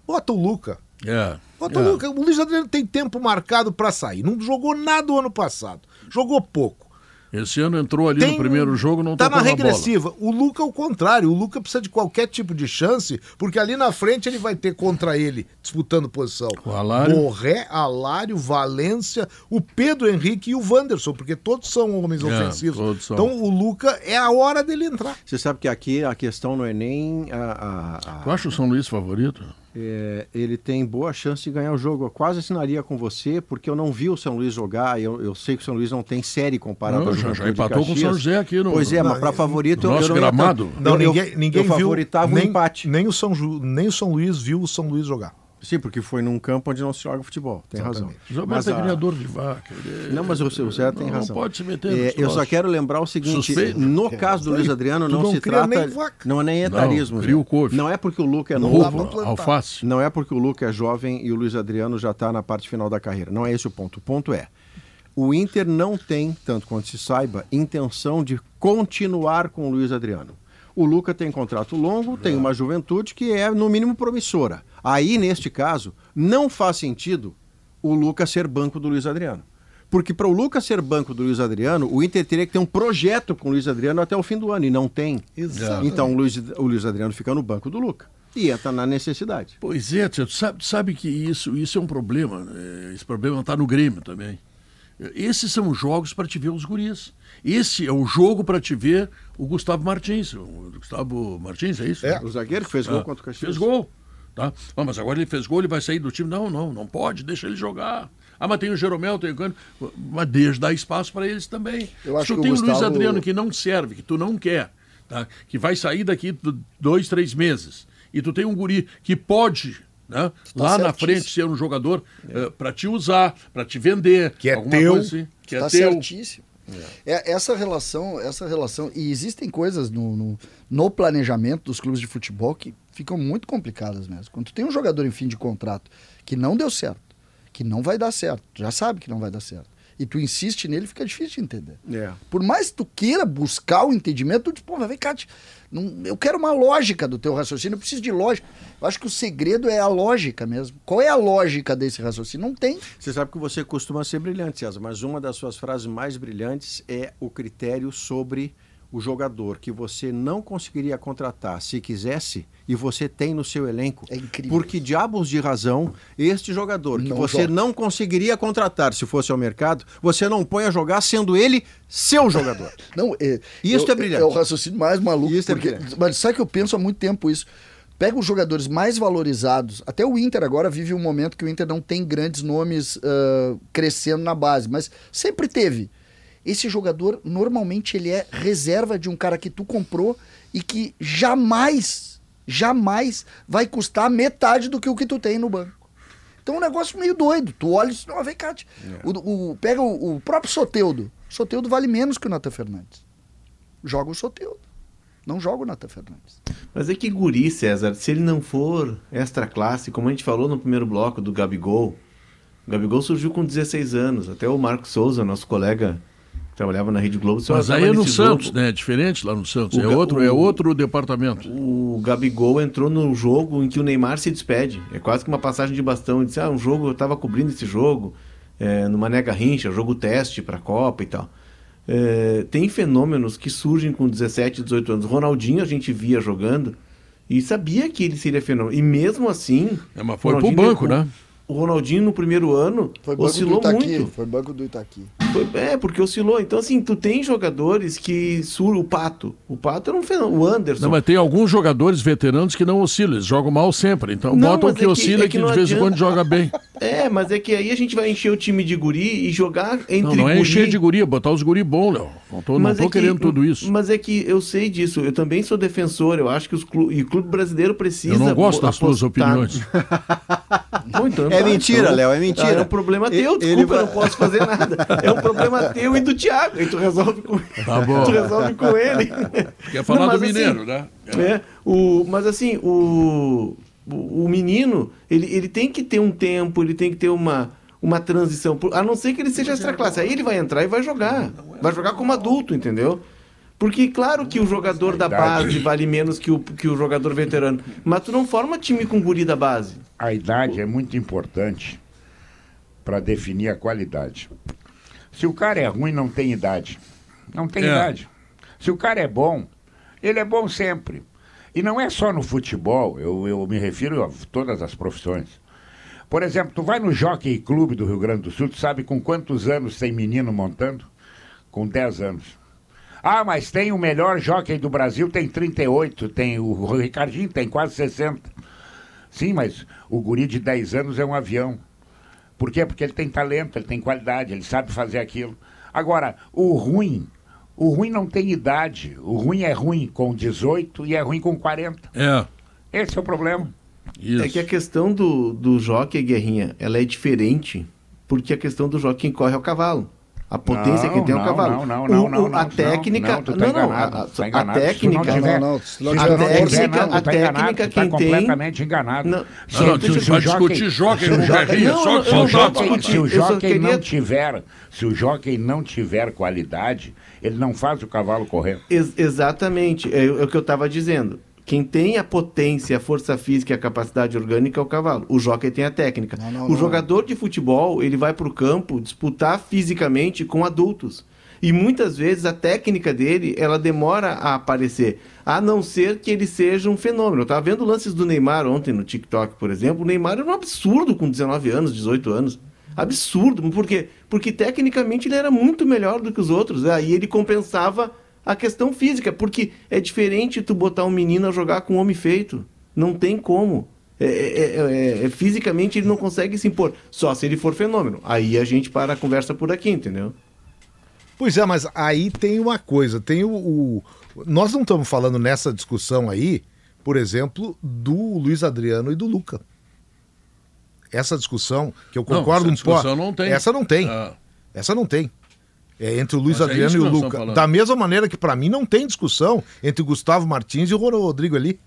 Bota o Luca. É. Bota é. o Luca. O Luiz Adriano tem tempo marcado pra sair. Não jogou nada o ano passado. Jogou pouco. Esse ano entrou ali Tem- no primeiro jogo, não tá na tocou bola. regressiva. O Luca é o contrário. O Luca precisa de qualquer tipo de chance, porque ali na frente ele vai ter contra ele, disputando posição. O Alário. Borré, Alário, Valência, o Pedro Henrique e o Wanderson, porque todos são homens É, ofensivos. todos são. Então o Luca é a hora dele entrar. Você sabe que aqui a questão não é nem a, a- a- Tu acha o São Luís favorito? É, ele tem boa chance de ganhar o jogo. Eu quase assinaria com você, porque eu não vi o São Luís jogar. Eu, eu sei que o São Luís não tem série comparado Não, ao já- já epatou com o São. José aqui no- Pois é, Não, mas para favorito eu, nosso eu não ia gramado. tanto- Não, eu- eu- ninguém, ninguém eu viu. favoritava nem, um empate. Nem o, São Ju- nem o São Luís viu o São Luís jogar. Sim, porque foi num campo onde não se joga futebol. Tem razão. Exatamente. O Zé Mas é a- criador de vaca. ele- Não, mas o seu Zé tem não, razão. Não pode se meter É, eu só quero lembrar o seguinte: Suspeito. no caso do Luiz Adriano, Tu não, não se trata. nem vaca. Não é nem etarismo. Não, couve. Não é porque o Luca é novo. alface. Não é porque o Luca é jovem e o Luiz Adriano já está na parte final da carreira. Não é esse o ponto. O ponto é: o Inter não tem, tanto quanto se saiba, intenção de continuar com o Luiz Adriano. O Luca tem contrato longo, tem uma juventude que é, no mínimo, promissora. Aí, neste caso, não faz sentido o Luca ser banco do Luiz Adriano. Porque para o Lucas ser banco do Luiz Adriano, o Inter teria que ter um projeto com o Luiz Adriano até o fim do ano, e não tem. Exatamente. Então o Luiz, o Luiz Adriano fica no banco do Luca. E entra na necessidade. Pois é, tu sabe, sabe que isso, isso é um problema. né? Esse problema está no Grêmio também. Esses são os jogos para te ver os guris. Esse é o jogo para te ver o Gustavo Martins. O Gustavo Martins, é isso? É. O zagueiro que fez gol Ah, contra o Caxias. Fez gol. Tá? Ah, mas agora ele fez gol, ele vai sair do time. Não, não, não pode, deixa ele jogar. Ah, mas tem o Jeromel, tem o Cano. Mas deixa, dá espaço para eles também. Eu acho Se tu que o tem o Luiz Gustavo- Adriano que não serve, que tu não quer, tá? que vai sair daqui do- dois, três meses, e tu tem um guri que pode. Né? Lá na certíssimo. frente ser um jogador para te usar, para te vender, Que é teu. coisa assim, que é Tá teu. certíssimo. É, essa relação, essa relação, e existem coisas no, no, no planejamento dos clubes de futebol que ficam muito complicadas mesmo. Quando tu tem um jogador em fim de contrato que não deu certo, que não vai dar certo, já sabe que não vai dar certo, e tu insiste nele, fica difícil de entender. É. Por mais que tu queira buscar o entendimento, tu diz, pô, vem cá, não- eu quero uma lógica do teu raciocínio, eu preciso de lógica. Eu acho que o segredo é a lógica mesmo. Qual é a lógica desse raciocínio? Não tem. Você sabe que você costuma ser brilhante, César, mas uma das suas frases mais brilhantes é o critério sobre o jogador que você não conseguiria contratar se quisesse e você tem no seu elenco. É incrível. Por que diabos de razão este jogador que Não você joga. não conseguiria contratar se fosse ao mercado, você não põe a jogar sendo ele seu jogador? Não, é, Isso é brilhante. É o raciocínio mais maluco. Isso é porque, brilhante. mas sabe que eu penso há muito tempo isso? Pega os jogadores mais valorizados. Até o Inter agora vive um momento que o Inter não tem grandes nomes ah, crescendo na base, mas sempre teve. Esse jogador, normalmente, ele é reserva de um cara que tu comprou e que jamais, jamais vai custar metade do que o que tu tem no banco. Então é um negócio meio doido. Tu olha e diz, não, vem cá. tio. O, o- pega o, o próprio Soteudo. Soteudo vale menos que o Nathan Fernandes. Joga o Soteudo. Não joga o Nathan Fernandes. Mas é que guri, César, se ele não for extra classe, como a gente falou no primeiro bloco do Gabigol, o Gabigol surgiu com 16 anos. Até o Marcos Souza, nosso colega trabalhava na Rede Globo. Mas aí é no Santos, jogo. né? É diferente lá no Santos. O É Ga- outro, é o- outro departamento. O Gabigol entrou no jogo em que o Neymar se despede. É quase que uma passagem de bastão. Ele disse: Ah, um jogo, eu tava cobrindo esse jogo, é, no Mané Garrincha, jogo teste pra Copa e tal. É, tem fenômenos que surgem com 17, 18 anos. Ronaldinho a gente via jogando e sabia que ele seria fenômeno. E mesmo assim. É, mas foi pro Ronaldinho banco, deu- né? O Ronaldinho no primeiro ano Foi banco do oscilou Itaqui. muito. Foi banco do Itaqui. Foi- é, porque oscilou. Então, assim, tu tem jogadores que sur o Pato. O Pato era um fenômeno. O Anderson. Não, mas tem alguns jogadores veteranos que não oscilam, eles jogam mal sempre. Então Não, botam que é que- oscila é e que que, não de vez em quando joga bem. É, mas é que aí a gente vai encher o time de guri e jogar entre Não, não é guri. encher de guria, botar os guri bons, Léo. Não tô, não tô é que- querendo tudo isso. Mas é que eu sei disso. Eu também sou defensor. Eu acho que os clu... e o clube brasileiro precisa. Eu não gosto das tuas apostar- opiniões. Bom, então É tá, mentira, então- Léo, é mentira. Ah, é um problema teu, Ele- desculpa, ele eu não posso fazer nada. É um problema teu e do Thiago. E tu resolve com Tá bom. Tu resolve com ele. Quer falar Não, do assim, Mineiro, né? É, o, mas assim, o, o, o menino, ele, ele tem que ter um tempo, ele tem que ter uma, uma transição, a não ser que ele seja extra classe. Aí ele vai entrar e vai jogar. Vai jogar como adulto, entendeu? Porque, claro que o jogador da base vale menos que o, que o jogador veterano. Mas tu não forma time com guri da base. A idade é muito importante para definir a qualidade. Se o cara é ruim, não tem idade. Não tem É. idade. Se o cara é bom, ele é bom sempre. E não é só no futebol, eu, eu me refiro a todas as profissões. Por exemplo, tu vai no Jockey Clube do Rio Grande do Sul, tu sabe com quantos anos tem menino montando? Com 10 anos. Ah, mas tem o melhor jockey do Brasil, tem 38, tem o Ricardinho, tem quase 60. Sim, mas o guri de 10 anos é um avião. Por quê? Porque ele tem talento, ele tem qualidade, ele sabe fazer aquilo. Agora, o ruim, o ruim não tem idade. O ruim é ruim com 18 e é ruim com 40. É, Esse é o problema. isso. É que a questão do, do jockey, Guerrinha, ela é diferente, porque a questão do jockey quem corre é o cavalo. A potência Não, que tem é o não, cavalo. não, não, O- não, o- não, a não, técnica. não, tá não, não, a, tu tá a não técnica. Não, não, não não tiver, técnica- não, a tá enganado, técnica tu quem tem- completamente enganado. Não, Não, não, vai discutir jockey se o com jockey- Não, só não, que Se o não jockey, se o não tiver, se o jockey não tiver qualidade, ele não faz o cavalo correr. Ex- exatamente, é, é o que eu estava dizendo. Quem tem a potência, a força física e a capacidade orgânica é o cavalo. O jockey tem a técnica. Não, não, o não. jogador de futebol, ele vai para o campo disputar fisicamente com adultos. E muitas vezes a técnica dele, ela demora a aparecer. A não ser que ele seja um fenômeno. Eu estava vendo lances do Neymar ontem no TikTok, por exemplo. O Neymar era um absurdo com 19 anos, 18 anos. Absurdo. Por quê? Porque tecnicamente ele era muito melhor do que os outros. Aí ele compensava a questão física, porque é diferente tu botar um menino a jogar com um homem feito. Não tem como. É, é- é- é- fisicamente ele não consegue se impor. Só se ele for fenômeno. Aí a gente para a conversa por aqui, entendeu? Pois é, mas aí tem uma coisa, tem o, o- Nós não estamos falando nessa discussão aí, por exemplo, do Luiz Adriano e do Luca. Essa discussão, que eu Não, concordo essa um discussão pouco. não tem. Essa não tem. Ah. Essa não tem. É entre o Luiz Mas é Adriano isso e o Luca. Da mesma maneira que para mim não tem discussão entre o Gustavo Martins e o Rodrigo ali.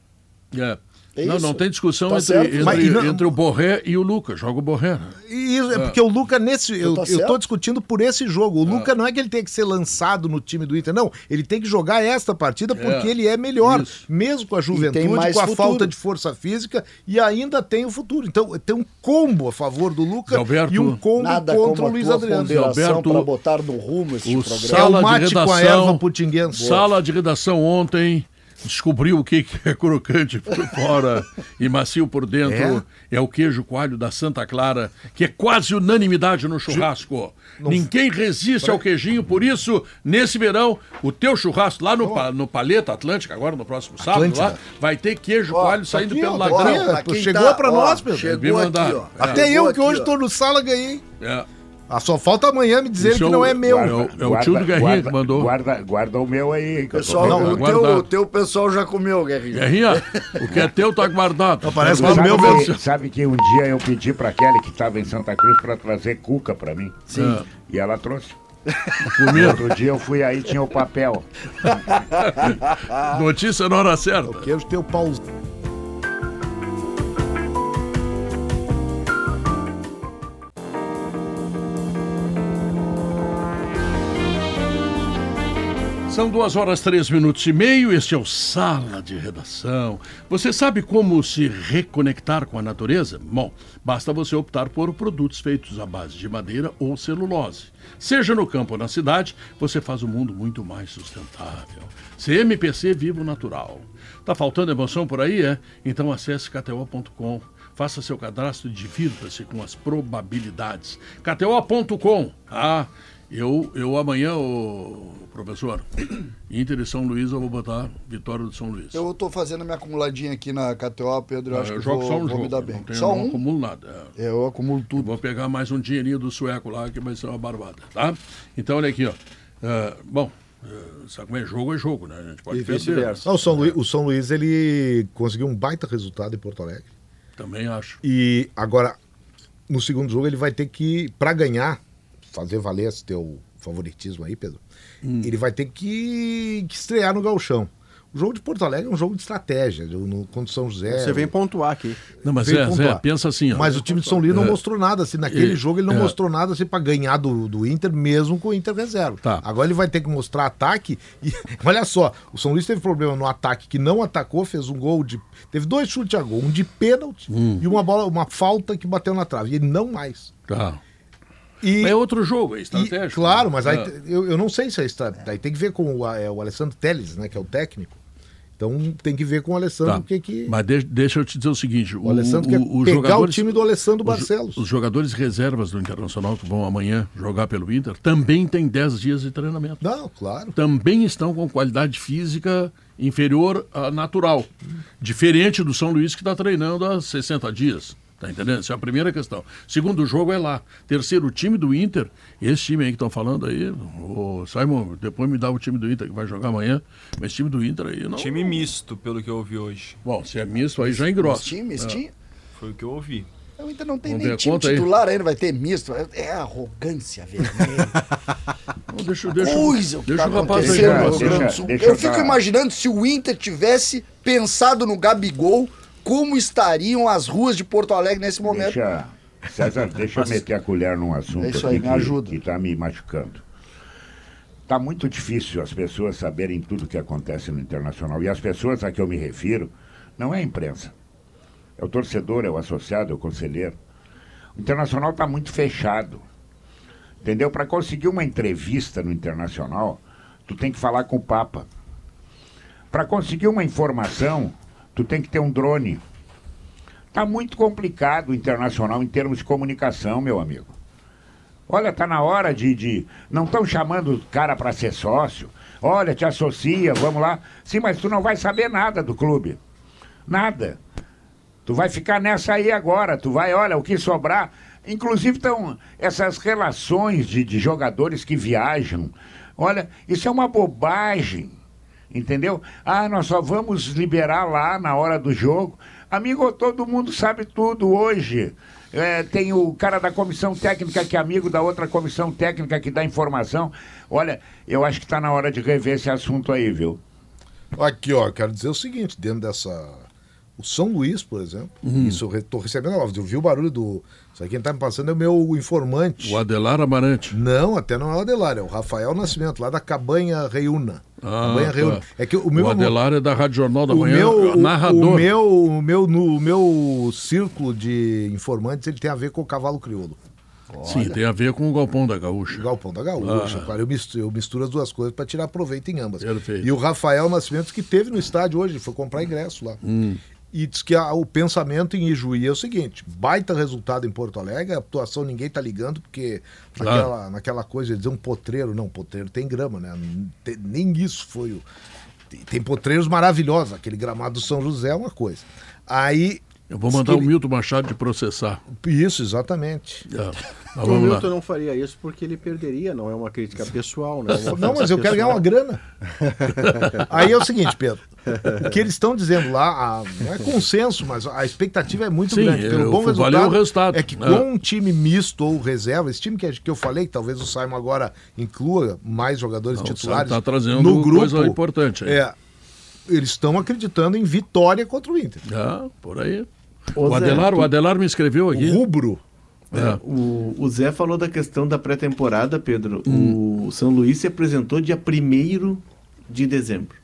É. É não, não tem discussão Tá entre, entre, Mas e não- entre o Borré e o Lucas. Joga o Borré. né? Isso é porque o Luca nesse. Eu, tá eu tô certo. discutindo por esse jogo. O Luca não é que ele tem que ser lançado no time do Inter, não. Ele tem que jogar esta partida porque É, ele é melhor. isso. Mesmo com a juventude, mais com a futuro. falta de força física e ainda tem o futuro. Então tem um combo a favor do Luca Alberto, e um combo Nada contra como o a Luiz Adriano. Alberto, para botar no rumo esse o programa. É Sala o de mate com a redação. erva putinguense. Sala de redação ontem descobriu o que é crocante por fora e macio por dentro. É? o queijo coalho da Santa Clara, que é quase unanimidade no churrasco. Ninguém resiste ao queijinho, por isso, nesse verão, o teu churrasco lá no, pa- no Paleta Atlântica, agora no próximo sábado, lá, vai ter queijo Ó, coalho tá saindo aqui, pelo ó, tá ladrão. ó. pra quem Chegou pra ó, nós, Pedro. Chegou aqui. É. Até Chegou eu que hoje ó. tô no sala ganhei. É. Ah, só falta amanhã me dizer que é não o- é meu. é o- é o tio do Guerrinha que mandou. Guarda, guarda o meu aí. que eu Pessoal, pegando. o, teu, o teu pessoal já comeu, Guerrinha. Guerrinha, o que é teu tá guardado. Não, parece que o meu pra você. Sabe, que um dia eu pedi pra Kelly, que estava em Santa Cruz, para trazer cuca pra mim. Sim. E ela trouxe. Comigo. Outro dia eu fui aí, tinha o papel. Notícia na hora certa. Queijo teu pau. São duas horas, três minutos e meio. Este é o Sala de Redação. Você sabe como se reconectar com a natureza? Bom, basta você optar por produtos feitos à base de madeira ou celulose. Seja no campo ou na cidade, você faz o mundo muito mais sustentável. CMPC Vivo Natural. Tá faltando emoção por aí, é? Então acesse kto.com. Faça seu cadastro e divirta-se com as probabilidades. kto.com. Ah, eu, eu amanhã, o professor, Inter e São Luís, eu vou botar vitória do São Luís. Eu tô fazendo minha acumuladinha aqui na KTO, Pedro. Eu Ah, acho eu que jogo vou, só um vou jogo. me dar eu bem. Não, tenho, só não um? acumulo nada. é. Eu acumulo tudo. Vou pegar mais um dinheirinho do sueco lá, que vai ser uma barbada, tá? Então, olha aqui, ó. Ah, bom, ah, sabe como é jogo, é jogo, né? A gente pode E perder. vice-versa. Não, o, São Luís, o São Luís, ele conseguiu um baita resultado em Porto Alegre. Também acho. E agora, no segundo jogo, ele vai ter que, para ganhar, fazer valer esse teu favoritismo aí, Pedro, Hum. ele vai ter que, que estrear no Galchão. O jogo de Porto Alegre é um jogo de estratégia, no, no, contra o São José. Você vem pontuar aqui. Não, mas é, pontuar. Zé, pensa assim, ó. Mas o time de São Luís não É. mostrou nada, assim, naquele É. jogo ele não É. mostrou nada assim para ganhar do, do Inter, mesmo com o Inter reserva. Tá. Agora ele vai ter que mostrar ataque e olha só, o São Luís teve problema no ataque que não atacou, fez um gol de teve dois chutes a gol, um de pênalti Hum. e uma bola, uma falta que bateu na trave, e ele não mais. Tá. E, É outro jogo, é e- estratégico. claro, mas aí É. eu, eu não sei se é estratégia, aí tem que ver com o, é, o Alessandro Teles, né, que é o técnico. Então tem que ver com o Alessandro Tá. o que que Mas de- deixa eu te dizer o seguinte: o Alessandro quer pegar o time do Alessandro os- Barcelos. Os, jogadores reservas do Internacional que vão amanhã jogar pelo Inter também têm 10 dias de treinamento. Não, claro. Também estão com qualidade física inferior à natural. Diferente do São Luís que está treinando há 60 dias. Tá entendendo? Essa é a primeira questão. Segundo jogo é lá. Terceiro, o time do Inter, esse time aí que estão falando aí, o Simon, depois me dá o time do Inter que vai jogar amanhã, mas esse time do Inter aí não. Time misto, pelo que eu ouvi hoje. Bom, se é misto aí já engrossa. Mistinho, mistinho. Foi o que eu ouvi. O Inter não tem Vamos nem time conta aí. titular ainda, vai ter misto. É- É arrogância vermelha. Não, deixa, deixa, Coisa que deixa tá o rapaz aí. no Deixa- deixa- Eu eu fico imaginando se o Inter tivesse pensado no Gabigol, como estariam as ruas de Porto Alegre nesse momento. Deixa, César, deixa eu meter a colher num assunto isso aí, me que, ajuda. que tá me machucando. Tá muito difícil as pessoas saberem tudo que acontece no Internacional. E as pessoas a que eu me refiro não é a imprensa. É o torcedor, é o associado, é o conselheiro. O Internacional está muito fechado. Entendeu? Para conseguir uma entrevista no Internacional, tu tem que falar com o Papa. Para conseguir uma informação, tu tem que ter um drone. Tá muito complicado o internacional em termos de comunicação, meu amigo. Olha, tá na hora de. de... Não estão chamando o cara para ser sócio. Olha, te associa, vamos lá. Sim, mas tu não vai saber nada do clube. Nada. Tu vai ficar nessa aí agora. Tu vai, olha, o que sobrar. Inclusive, estão essas relações de, de jogadores que viajam. Olha, isso é uma bobagem. Entendeu? Ah, nós só vamos liberar lá na hora do jogo. Amigo, todo mundo sabe tudo hoje. É, tem o cara da comissão técnica que é amigo da outra comissão técnica que dá informação. Olha, eu acho que está na hora de rever esse assunto aí, viu? Aqui, ó, quero dizer o seguinte, dentro dessa. O São Luís, por exemplo, isso eu estou recebendo, ó, eu vi o barulho do. Isso aqui quem tá me passando é o meu informante. O Adelar Amarante. Não, até não é o Adelar, é o Rafael Nascimento, lá da Cabanha Reúna. Ah, Cabanha tá. Reúna. É que o meu. o Adelar é da Rádio Jornal da Manhã, meu, o- narrador. O meu, o meu, no, o meu círculo de informantes ele tem a ver com o cavalo crioulo. Sim, tem a ver com o Galpão da Gaúcha. O Galpão da Gaúcha. Ah. Claro, eu, misturo, eu misturo as duas coisas para tirar proveito em ambas. Perfeito. E o Rafael Nascimento, que teve no estádio hoje, foi comprar ingresso lá. Hum. E diz que a- o pensamento em Ijuí é o seguinte: baita resultado em Porto Alegre, a atuação ninguém tá ligando, porque Claro. naquela, naquela coisa de dizer um potreiro, não, potreiro tem grama, né? Tem- nem isso foi o. Tem, tem potreiros maravilhosos, aquele gramado do São José é uma coisa. Aí. Eu vou mandar que o ele- Milton Machado de processar. Isso, exatamente. É. O lá. Milton não faria isso porque ele perderia, não é uma crítica pessoal, né? É uma Não, mas eu quero ganhar uma grana. Aí é o seguinte, Pedro. O que eles estão dizendo lá, a- não é consenso, mas a expectativa é muito Sim, grande. Pelo eu- bom resultado, valeu o resultado, É que né? com um time misto ou reserva, esse time que, que eu falei, que talvez o Simon agora inclua mais jogadores Não, o titulares Simon tá trazendo no grupo, coisa importante aí. É, eles estão acreditando em vitória contra o Inter. Ah, por aí. Ô, o, Zé, Adelar, o tu- Adelar me escreveu aqui. O rubro. É. O, o Zé falou da questão da pré-temporada, Pedro. Hum. O São Luís se apresentou dia 1 de dezembro.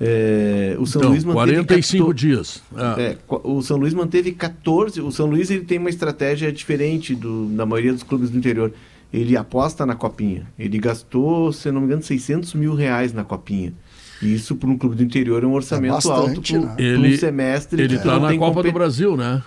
É, o São Então, Luís manteve 45 14 dias. Ah. É, qu- o São Luís manteve 14. O São Luís ele tem uma estratégia diferente do, da maioria dos clubes do interior. Ele aposta na copinha. Ele gastou, se não me engano, 600 mil reais na copinha. E isso para um clube do interior é um orçamento bastante, alto né? para Ele- um semestre. Ele tá não na Copa do Brasil, né?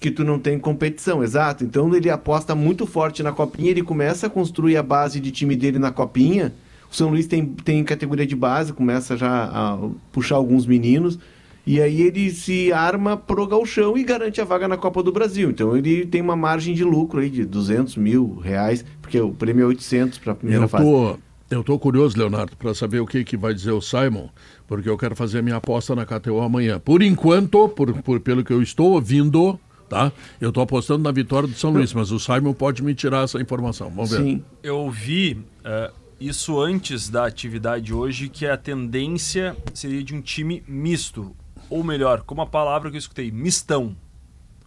que tu não tem competição, exato. Então ele aposta muito forte na copinha, ele começa a construir a base de time dele na copinha. O São Luís tem, tem categoria de base, começa já a puxar alguns meninos. E aí ele se arma pro gauchão e garante a vaga na Copa do Brasil. Então ele tem uma margem de lucro aí de 200 mil reais, porque o prêmio é 800 para a primeira Eu fase. tô, eu tô curioso, Leonardo, para saber o que, que vai dizer o Simon, porque eu quero fazer a minha aposta na KTO amanhã. Por enquanto, por, por- pelo que eu estou ouvindo, tá? Eu tô apostando na vitória do São Luís, mas o Simon pode me tirar essa informação. Vamos ver. Sim. Eu ouvi eh, isso antes da atividade hoje, que a tendência seria de um time misto. Ou melhor, como a palavra que eu escutei, mistão.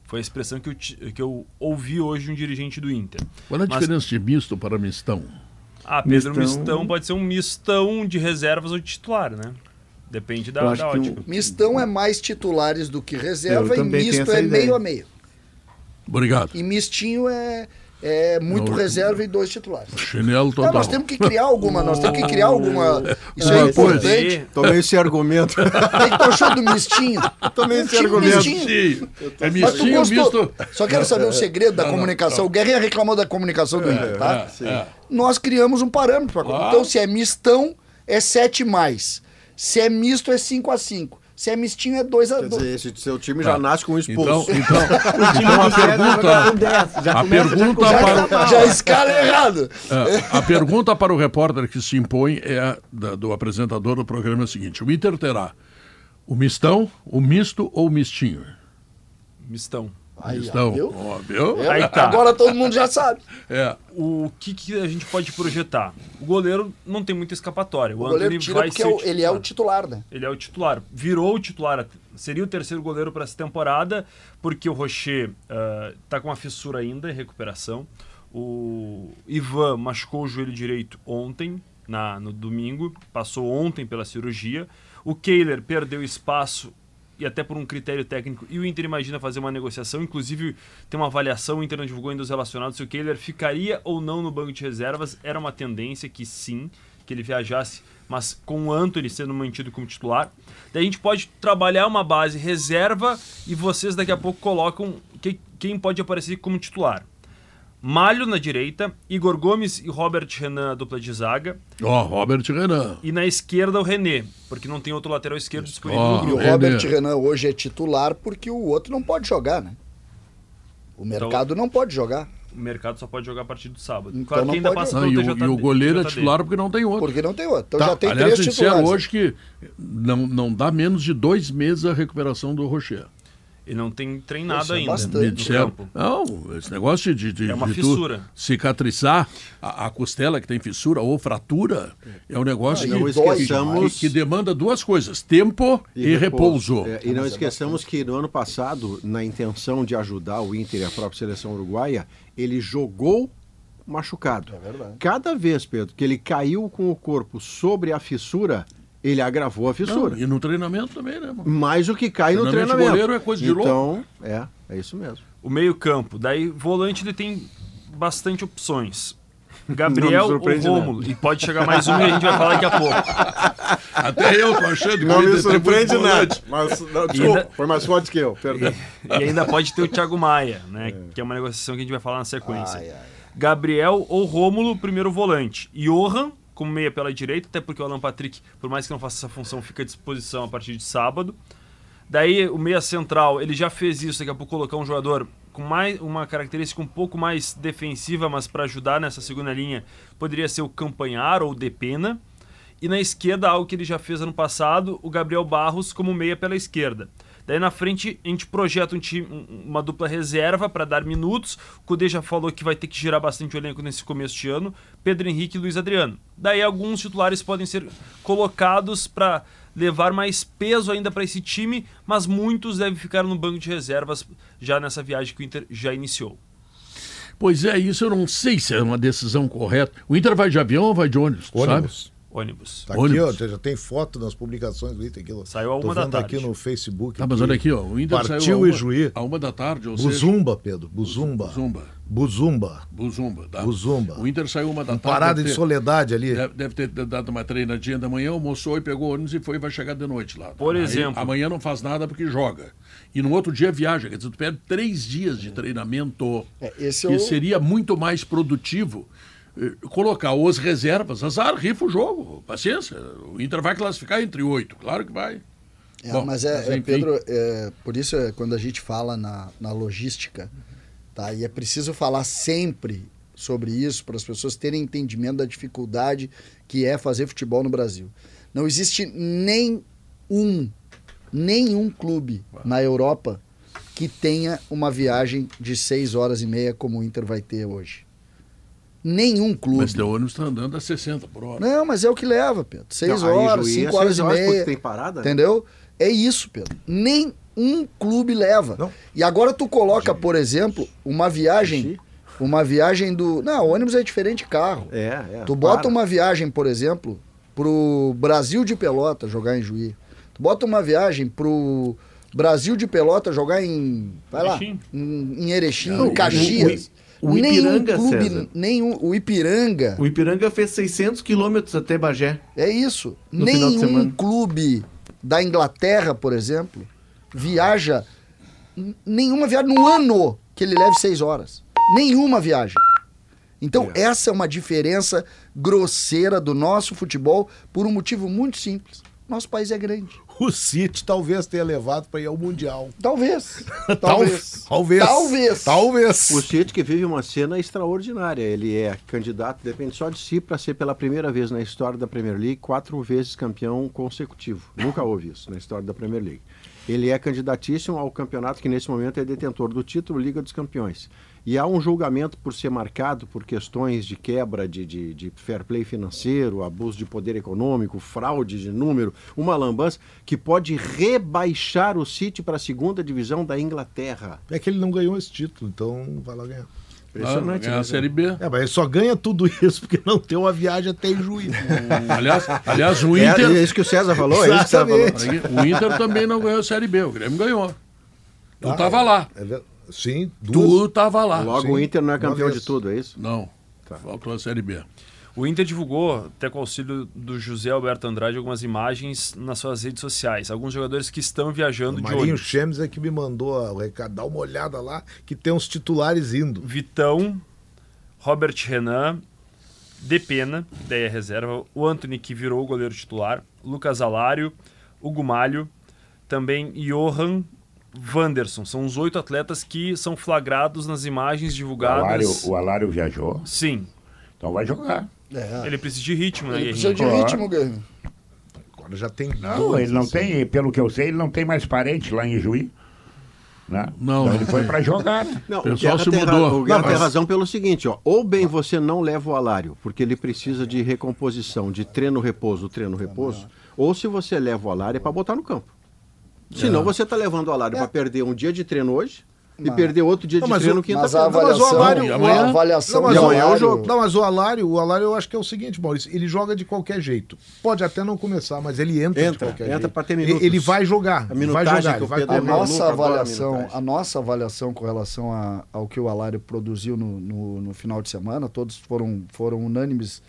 Foi a expressão que eu, que eu ouvi hoje de um dirigente do Inter. Qual é a Mas- diferença de misto para mistão? Ah, Pedro, Mistão- mistão... pode ser um mistão de reservas ou de titular, né? Depende da, da que o- ótica. Mistão é mais titulares do que reserva Eu e misto é ideia. meio a meio. Obrigado. E mistinho é, é muito Não, reserva e dois titulares. Chinelo Não, total. nós temos que criar alguma, nós temos que criar alguma. Isso é Uma coisa. importante. Tomei esse argumento. O que achou do mistinho? Tomei Um esse argumento. mistinho. Sim. É mistinho, misto. Só quero saber o segredo da Não, não, comunicação. O Guerrinha reclamou da comunicação do Inter, tá? É, é. Nós criamos um parâmetro para Claro. Então, se é mistão, é 7 mais. Se é misto, é 5 a 5. Se é mistinho, é 2 a Quer 2. dizer, esse seu time já nasce com um expulso. Então, então, então a pergunta, a pergunta para Já, já escala errado. É, a pergunta para o repórter que se impõe é a da- do apresentador do programa é a seguinte: o Inter terá o mistão, o misto ou o mistinho? Mistão. Aí, ó, mistão. viu? Ó, viu? É, Aí tá. Agora todo mundo já sabe. É. O que, que a gente pode projetar? O goleiro não tem muita escapatória. O, O goleiro tira vai porque ser é o- ele é o titular. né? Ele é o titular. Virou o titular. Seria o terceiro goleiro para essa temporada, porque o Rocher está com uma fissura ainda em recuperação. O Ivan machucou o joelho direito ontem, na, no domingo. Passou ontem pela cirurgia. O Kehler perdeu espaço e até por um critério técnico. E o Inter imagina fazer uma negociação. Inclusive, tem uma avaliação, o Inter não divulgou ainda os relacionados, se o Kehler ficaria ou não no banco de reservas. Era uma tendência que sim, que ele viajasse, mas com o Anthony sendo mantido como titular. Daí a gente pode trabalhar uma base reserva e vocês daqui a pouco colocam que- quem pode aparecer como titular. Malho na direita, Igor Gomes e Robert Renan, a dupla de zaga. Ó, Robert Renan. E na esquerda o René, porque não tem outro lateral esquerdo disponível no E o René. Robert Renan hoje é titular porque o outro não pode jogar, né? O mercado não pode jogar. O mercado só pode jogar a partir do sábado. Então claro não que ainda pode passa Não, e, o, TJD. e o goleiro é titular porque não tem outro. Porque não tem outro. Então Tá, já tem aliás, três titulares. hoje que não, não dá menos de dois meses a recuperação do Rocher. Ele não tem treinado Isso é ainda bastante. Disseram, campo. não, esse negócio de, de, É uma de fissura. cicatrizar a, a costela que tem fissura ou fratura é um negócio Não que, esqueçamos- que, que demanda duas coisas: tempo e, repouso. É, e não esqueçamos que no ano passado, na intenção de ajudar o Inter e a própria seleção uruguaia, ele jogou machucado. É verdade. Cada vez, Pedro, que ele caiu com o corpo sobre a fissura, ele agravou a fissura. Não, e no treinamento também, né, mano? Mais o que cai no Treinamento treinamento. goleiro é coisa de então, é, é isso mesmo. O meio-campo. Daí, volante, ele tem bastante opções. Gabriel ou Rômulo. E pode chegar mais um e a gente vai falar daqui a pouco. Até eu tô achando que Não o me surpreende nada. Mas, não, ainda- desculpa, foi mais forte que eu, perdão. E ainda pode ter o Thiago Maia, né? Que é uma negociação que a gente vai falar na sequência. Ai, ai. Gabriel ou Rômulo, primeiro volante. Johan, como meia pela direita, até porque o Alan Patrick, por mais que não faça essa função, fica à disposição a partir de sábado. Daí o meia central, ele já fez isso, daqui a pouco colocar um jogador com mais uma característica um pouco mais defensiva, mas para ajudar nessa segunda linha, poderia ser o Campanhar ou o Depena. E na esquerda, algo que ele já fez ano passado, o Gabriel Barros como meia pela esquerda. Daí na frente a gente projeta um time, um- uma dupla reserva para dar minutos. O Cudê já falou que vai ter que girar bastante o elenco nesse começo de ano. Pedro Henrique e Luiz Adriano. Daí alguns titulares podem ser colocados para levar mais peso ainda para esse time, mas muitos devem ficar no banco de reservas já nessa viagem que o Inter já iniciou. Pois é, isso eu não sei se é uma decisão correta. O Inter vai de avião ou vai de ônibus? Ônibus. Sabe? Ônibus. Tá aqui, Ônibus. ó, já tem foto nas publicações do Inter. Aqui, ó. Saiu a uma da tarde. aqui no Facebook. Tá, mas olha aqui, ó. O Inter Partiu saiu a e uma, Juí. a uma da tarde, ou seja... Buzumba, Pedro. Buzumba. Buzumba. Buzumba. Buzumba, tá? Buzumba. O Inter saiu uma da tarde. Parada de ter- soledade ali. Deve, deve ter dado uma treinadinha da manhã, almoçou e pegou o ônibus e foi e vai chegar de noite lá. Por Aí, exemplo. amanhã não faz nada porque joga. E no outro dia viaja. Quer dizer, tu perde três dias de treinamento. É, esse é que o- seria muito mais produtivo colocar os reservas. Azar, rifa o jogo. Paciência. O Inter vai classificar entre oito. Claro que vai. É, Bom, mas é, mas é. Pedro, é, por isso é, quando a gente fala na, na logística, tá? E é preciso falar sempre sobre isso para as pessoas terem entendimento da dificuldade que é fazer futebol no Brasil. Não existe nem um, nenhum clube na Europa que tenha uma viagem de seis horas e meia como o Inter vai ter hoje. Nenhum clube. Mas teu ônibus está andando a 60 por hora. Não, mas é o que leva, Pedro. Seis Não, aí horas, Juí é cinco horas e horas, porque meia. tem parada, né? Entendeu? É isso, Pedro. Nem um clube leva. Não. E agora tu coloca, por exemplo, uma viagem. Uma viagem do. Não, ônibus é diferente de carro. É, é. Tu bota para. uma viagem, por exemplo, pro Brasil de Pelota jogar em Juí. Tu bota uma viagem pro Brasil de Pelota jogar em. Vai lá. Erechim. Em, em Erechim, Não, em Caxias. O- nenhum Ipiranga, clube, César. nenhum. O Ipiranga. O Ipiranga fez 600 quilômetros até Bagé. É isso. Nenhum clube da Inglaterra, por exemplo, viaja. Nenhuma viagem no ano que ele leve seis horas. Nenhuma viagem. Então, essa é uma diferença grosseira do nosso futebol por um motivo muito simples. Nosso país é grande. O City talvez tenha levado para ir ao Mundial. Talvez. Tal- Talvez. Talvez. Talvez. Talvez. O City que vive uma cena extraordinária. Ele é candidato, depende só de si, para ser pela primeira vez na história da Premier League, quatro vezes campeão consecutivo. Nunca houve isso na história da Premier League. Ele é candidatíssimo ao campeonato que nesse momento é detentor do título Liga dos Campeões. E há um julgamento por ser marcado por questões de quebra de, de, de fair play financeiro, abuso de poder econômico, fraude de número, uma lambança que pode rebaixar o City para a segunda divisão da Inglaterra. É que ele não ganhou esse título, então vai lá ganhar. Ah, ganhar né? a Série B. É, mas ele só ganha tudo isso porque não tem uma viagem até em Juiz. Aliás, aliás, o É, Inter. é isso que o César falou, é isso que o César falou. O Inter também não ganhou a Série B, o Grêmio ganhou. Tu tava lá. É ver- Sim, duas. Tu tava lá. Logo Sim, o Inter não é campeão de tudo, é isso? Não. Faltou a Série B. O Inter divulgou, até com o auxílio do José Alberto Andrade, algumas imagens nas suas redes sociais. Alguns jogadores que estão viajando O de Marinho ônibus. Chemes é que me mandou o recado. Dá uma olhada lá que tem uns titulares indo. Vitão, Robert Renan, Depena, daí é reserva, o Anthony, que virou o goleiro titular, Lucas Alário, Hugo Malho, também Johan Wanderson. São os oito atletas que são flagrados nas imagens O divulgadas. Alário, o Alário viajou, Sim, então vai jogar. É. ele precisa de ritmo, né, Ele precisa de Claro. ritmo, Guerrinho. Agora já tem Não, ele não assim. tem, pelo que eu sei, ele não tem mais parente lá em Juí. Né? Não, então não ele foi para jogar. né? Não, O pessoal se mudou. O Guerra Não, tem mas- razão pelo seguinte, ó. Ou bem você não leva o alário, porque ele precisa de recomposição, de treino-repouso, treino-repouso, ou se você leva o alário é para botar no campo. Senão você está levando o alário para perder um dia de treino hoje e perder outro dia Não, de mas treino o- quinta Mas a Não, mas o avaliação, Alário- amanhã- a avaliação Não, mas amanhã é o Alário- jogo. Não, mas o Alário, o Alário eu acho que é o seguinte, Maurício, ele joga de qualquer jeito. Pode até não começar, mas ele entra, de Entra, qualquer entra jeito. pra ter Ele- minutos. Ele vai jogar, A vai jogar, que ele o vai A é nossa a avaliação, minutagem. a nossa avaliação com relação a- ao que o Alário produziu no, no, no final de semana, todos foram, foram unânimes,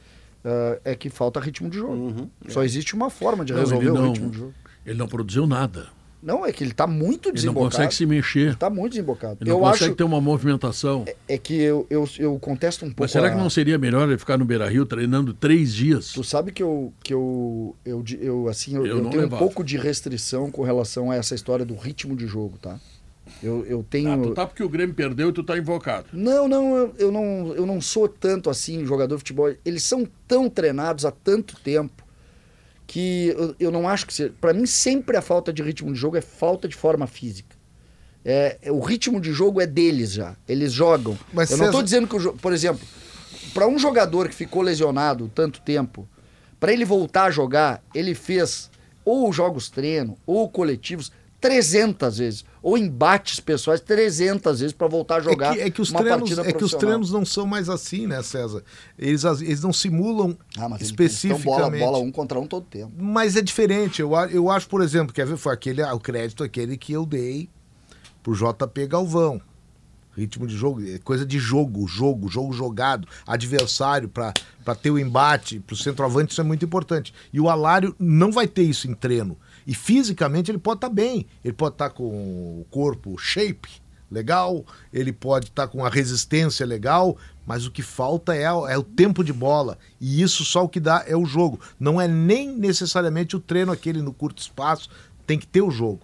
ah, é que falta ritmo de jogo. Uhum. Só existe uma forma de Não, resolver ele o não- ritmo de jogo. Ele não produziu nada. Não, é que ele tá muito Ele não desembocado. consegue se mexer. Ele tá muito desembocado. Ele não eu consegue acho ter uma movimentação. é que eu, eu, eu contesto um pouco. Mas será a- que não seria melhor ele ficar no Beira Rio treinando três dias? Tu sabe que eu, que eu, eu, eu assim, eu, Eu eu tenho levava. um pouco de restrição com relação a essa história do ritmo de jogo, tá? Eu, eu tenho. Ah, tu tá porque o Grêmio perdeu e tu tá invocado. Não, não eu, eu não, eu não sou tanto assim jogador de futebol. Eles são tão treinados há tanto tempo que eu, eu não acho que seja. Para mim, sempre a falta de ritmo de jogo é falta de forma física. É, é- o ritmo de jogo é deles já. Eles jogam. Mas eu não estou dizendo que, o por exemplo, para um jogador que ficou lesionado tanto tempo, para ele voltar a jogar, ele fez ou jogos treino ou coletivos 300 vezes. Ou embates pessoais 300 vezes para voltar a jogar é que, é que os treinos, é que os treinos não são mais assim, né, César? Eles, eles não simulam Ah, mas eles especificamente. bola, bola um contra um todo tempo. Mas é diferente. Eu, eu acho, por exemplo, quer ver? Foi aquele, ah, o crédito aquele que eu dei pro JP Galvão. Ritmo de jogo, é coisa de jogo, jogo, jogo jogado, adversário para ter o embate, pro centroavante isso é muito importante. E o Alário não vai ter isso em treino. E fisicamente ele pode estar bem, ele pode estar com o corpo shape legal, ele pode estar com a resistência legal, mas o que falta é, é o tempo de bola. E isso só o que dá é o jogo. Não é nem necessariamente o treino aquele no curto espaço, tem que ter o jogo.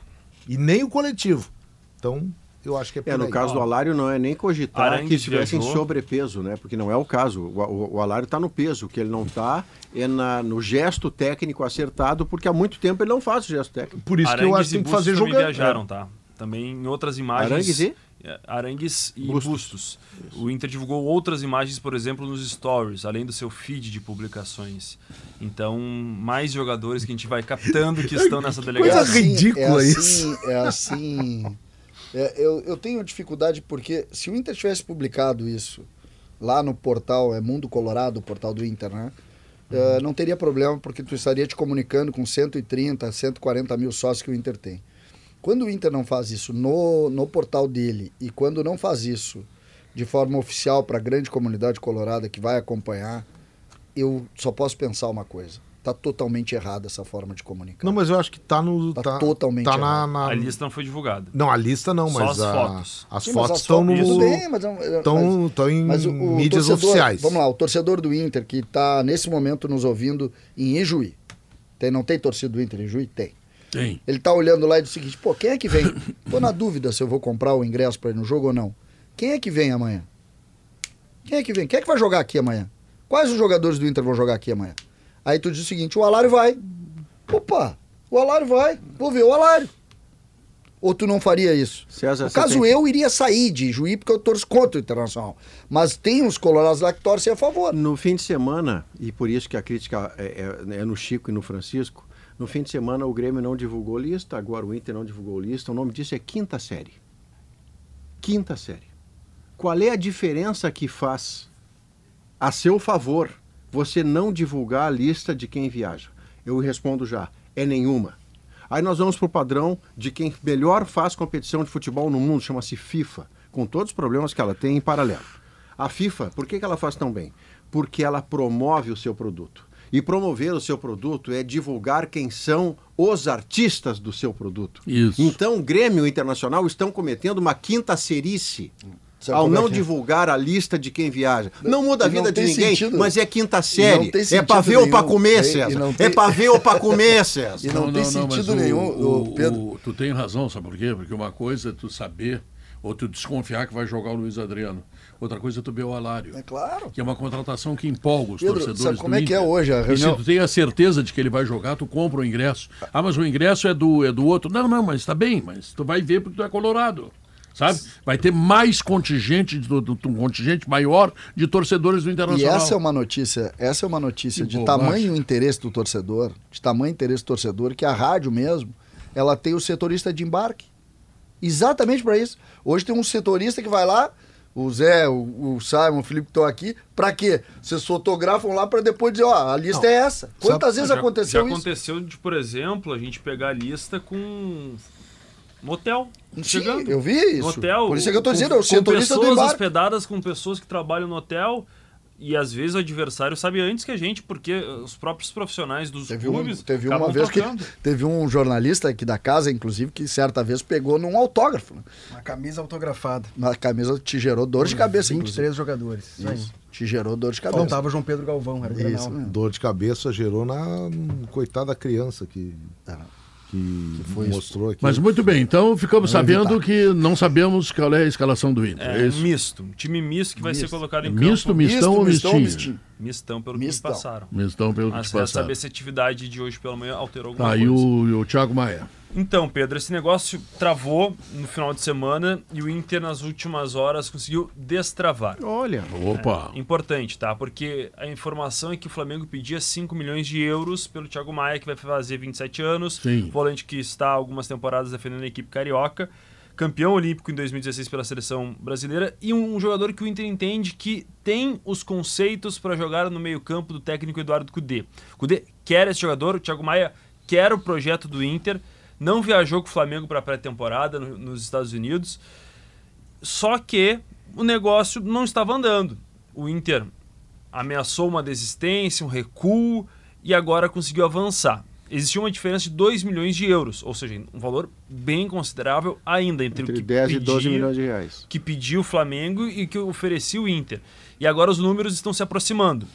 E nem o coletivo. Então, eu acho que é por É, no aí. caso do Alário não é nem cogitar Arangues que estivesse em sobrepeso, né? Porque não é o caso. O, o, o Alário está no peso, o que ele não está é na, no gesto técnico acertado, porque há muito tempo ele não faz o gesto técnico. Por isso que eu Arangues acho que tem que fazer jogando. viajaram, tá? Também em outras imagens. Arangues e? É, Arangues e Bustos. Bustos. O Inter divulgou outras imagens, por exemplo, nos stories, além do seu feed de publicações. Então, mais jogadores que a gente vai captando que estão nessa Coisa delegação. ridícula é assim, isso. É assim. é, eu, eu tenho dificuldade porque se o Inter tivesse publicado isso lá no portal, é Mundo Colorado, o portal do Inter, né? É, não teria problema porque tu estaria te comunicando com 130, 140 mil sócios que o Inter tem. Quando o Inter não faz isso no, no portal dele e quando não faz isso de forma oficial para a grande comunidade colorada que vai acompanhar, eu só posso pensar uma coisa. Tá totalmente errada essa forma de comunicar. Não, mas eu acho que tá no. Tá totalmente tá na, errado. na- A lista não foi divulgada. Não, a lista não, Só mas as a- fotos. as Sim, fotos estão no. Tudo bem, mas, mas- Estão estão em mas o- o mídias torcedor- oficiais. Vamos lá, o torcedor do Inter que está nesse momento nos ouvindo em Ijuí. Tem, não tem torcida do Inter em Ijuí? Tem. Tem. Ele tá olhando lá e diz o seguinte: pô, quem é que vem? Tô na dúvida se eu vou comprar o ingresso para ir no jogo ou não. Quem é que vem amanhã? Quem é que vem? Quem é que vai jogar aqui amanhã? Quais os jogadores do Inter vão jogar aqui amanhã? Aí tu diz o seguinte: o Alário vai. Opa, o Alário vai. Vou ver o Alário. Ou tu não faria isso? César, no caso, tem- eu iria sair de Juí porque eu torço contra o Internacional. Mas tem uns colorados lá que torcem a favor. No fim de semana, e por isso que a crítica é, é- é no Chico e no Francisco, no fim de semana o Grêmio não divulgou lista, agora o Inter não divulgou lista, o nome disso é quinta série. Quinta série. Qual é a diferença que faz a seu favor você não divulgar a lista de quem viaja? Eu respondo já, é nenhuma. Aí nós vamos para o padrão de quem melhor faz competição de futebol no mundo, chama-se FIFA, com todos os problemas que ela tem em paralelo. A FIFA, por que, que ela faz tão bem? Porque ela promove o seu produto. E promover o seu produto é divulgar quem são os artistas do seu produto. Isso. Então, Grêmio e Internacional estão cometendo uma quinta serice Sabe ao é não é? divulgar a lista de quem viaja. Não muda a E vida não de ninguém, sentido. mas é quinta não série. É pra sentido ver ou pra nenhum. comer, E- e César. não É pra ver ou pra comer, César. E não, tem sentido o- nenhum, o- o Pedro. tu tem razão, sabe por quê? Porque uma coisa é tu saber ou tu desconfiar que vai jogar o Luiz Adriano. Outra coisa é tu ver o Alário. É claro. Que é uma contratação que empolga os Pedro, torcedores sabe como do é que é hoje a E reunião? se tu tem a certeza de que ele vai jogar, tu compra o ingresso. Ah, mas o ingresso é do, é do outro. Não, não, mas tá bem, mas tu vai ver porque tu é colorado. Sabe? Vai ter mais contingente, do, do- um contingente maior de torcedores do E Internacional. essa é uma notícia, essa é uma notícia Que de bobagem. tamanho interesse do torcedor, de tamanho interesse do torcedor, que a rádio mesmo, ela tem o setorista de embarque. Exatamente para isso. Hoje tem um setorista que vai lá, o Zé, o, o Simon, o Felipe que estão aqui, para quê? Vocês fotografam lá para depois dizer, ó, a lista é essa. Quantas vezes Já- aconteceu já isso? aconteceu de, por exemplo, a gente pegar a lista com um hotel. Sim, chegando. eu vi isso. hotel. Por isso é que eu tô com- dizendo, é o com setorista do pessoas embarque. hospedadas com pessoas que trabalham no hotel. E às vezes o adversário sabe antes que a gente, porque os próprios profissionais dos Teve, um, clubes. teve acabam uma vez que teve um jornalista aqui da casa, inclusive, que certa vez pegou num autógrafo. né? Uma camisa autografada. Na camisa te gerou dor de cabeça, 23 inclusive. jogadores. Isso. Isso. Te gerou dor de cabeça. Faltava João Pedro Galvão, era o Isso. Dor de cabeça gerou na coitada da criança que, Ah, que, foi mostrou aqui. Mas muito bem, então ficamos sabendo que não sabemos qual é a escalação do Inter. É, É, isso? misto. Um time misto que vai ser colocado em campo. Misto, mistão ou mistão, mistinho? mistinho. Mistão, pelo Mistão. que me passaram. Mistão pelo que Mas te resta saber passaram. se a atividade de hoje pela manhã alterou alguma e coisa. o, e o Thiago Maia? Então, Pedro, esse negócio travou no final de semana e o Inter nas últimas horas conseguiu destravar. Olha, Opa! Importante, tá? Porque a informação é que o Flamengo pedia 5 milhões de euros pelo Thiago Maia, que vai fazer 27 anos. Sim. Volante que está há algumas temporadas defendendo a equipe carioca. Campeão olímpico em 2016 pela seleção brasileira. E um jogador que o Inter entende que tem os conceitos para jogar no meio-campo do técnico Eduardo Cudê. Cudê quer esse jogador, o Thiago Maia quer o projeto do Inter. Não viajou com o Flamengo para a pré-temporada no- nos Estados Unidos. Só que o negócio não estava andando. O Inter ameaçou uma desistência, um recuo e agora conseguiu avançar. Existia uma diferença de 2 milhões de euros, ou seja, um valor bem considerável ainda entre, o entre que 10 e 12 pedia- milhões de reais. que pediu o Flamengo e que oferecia o Inter. E agora os números estão se aproximando.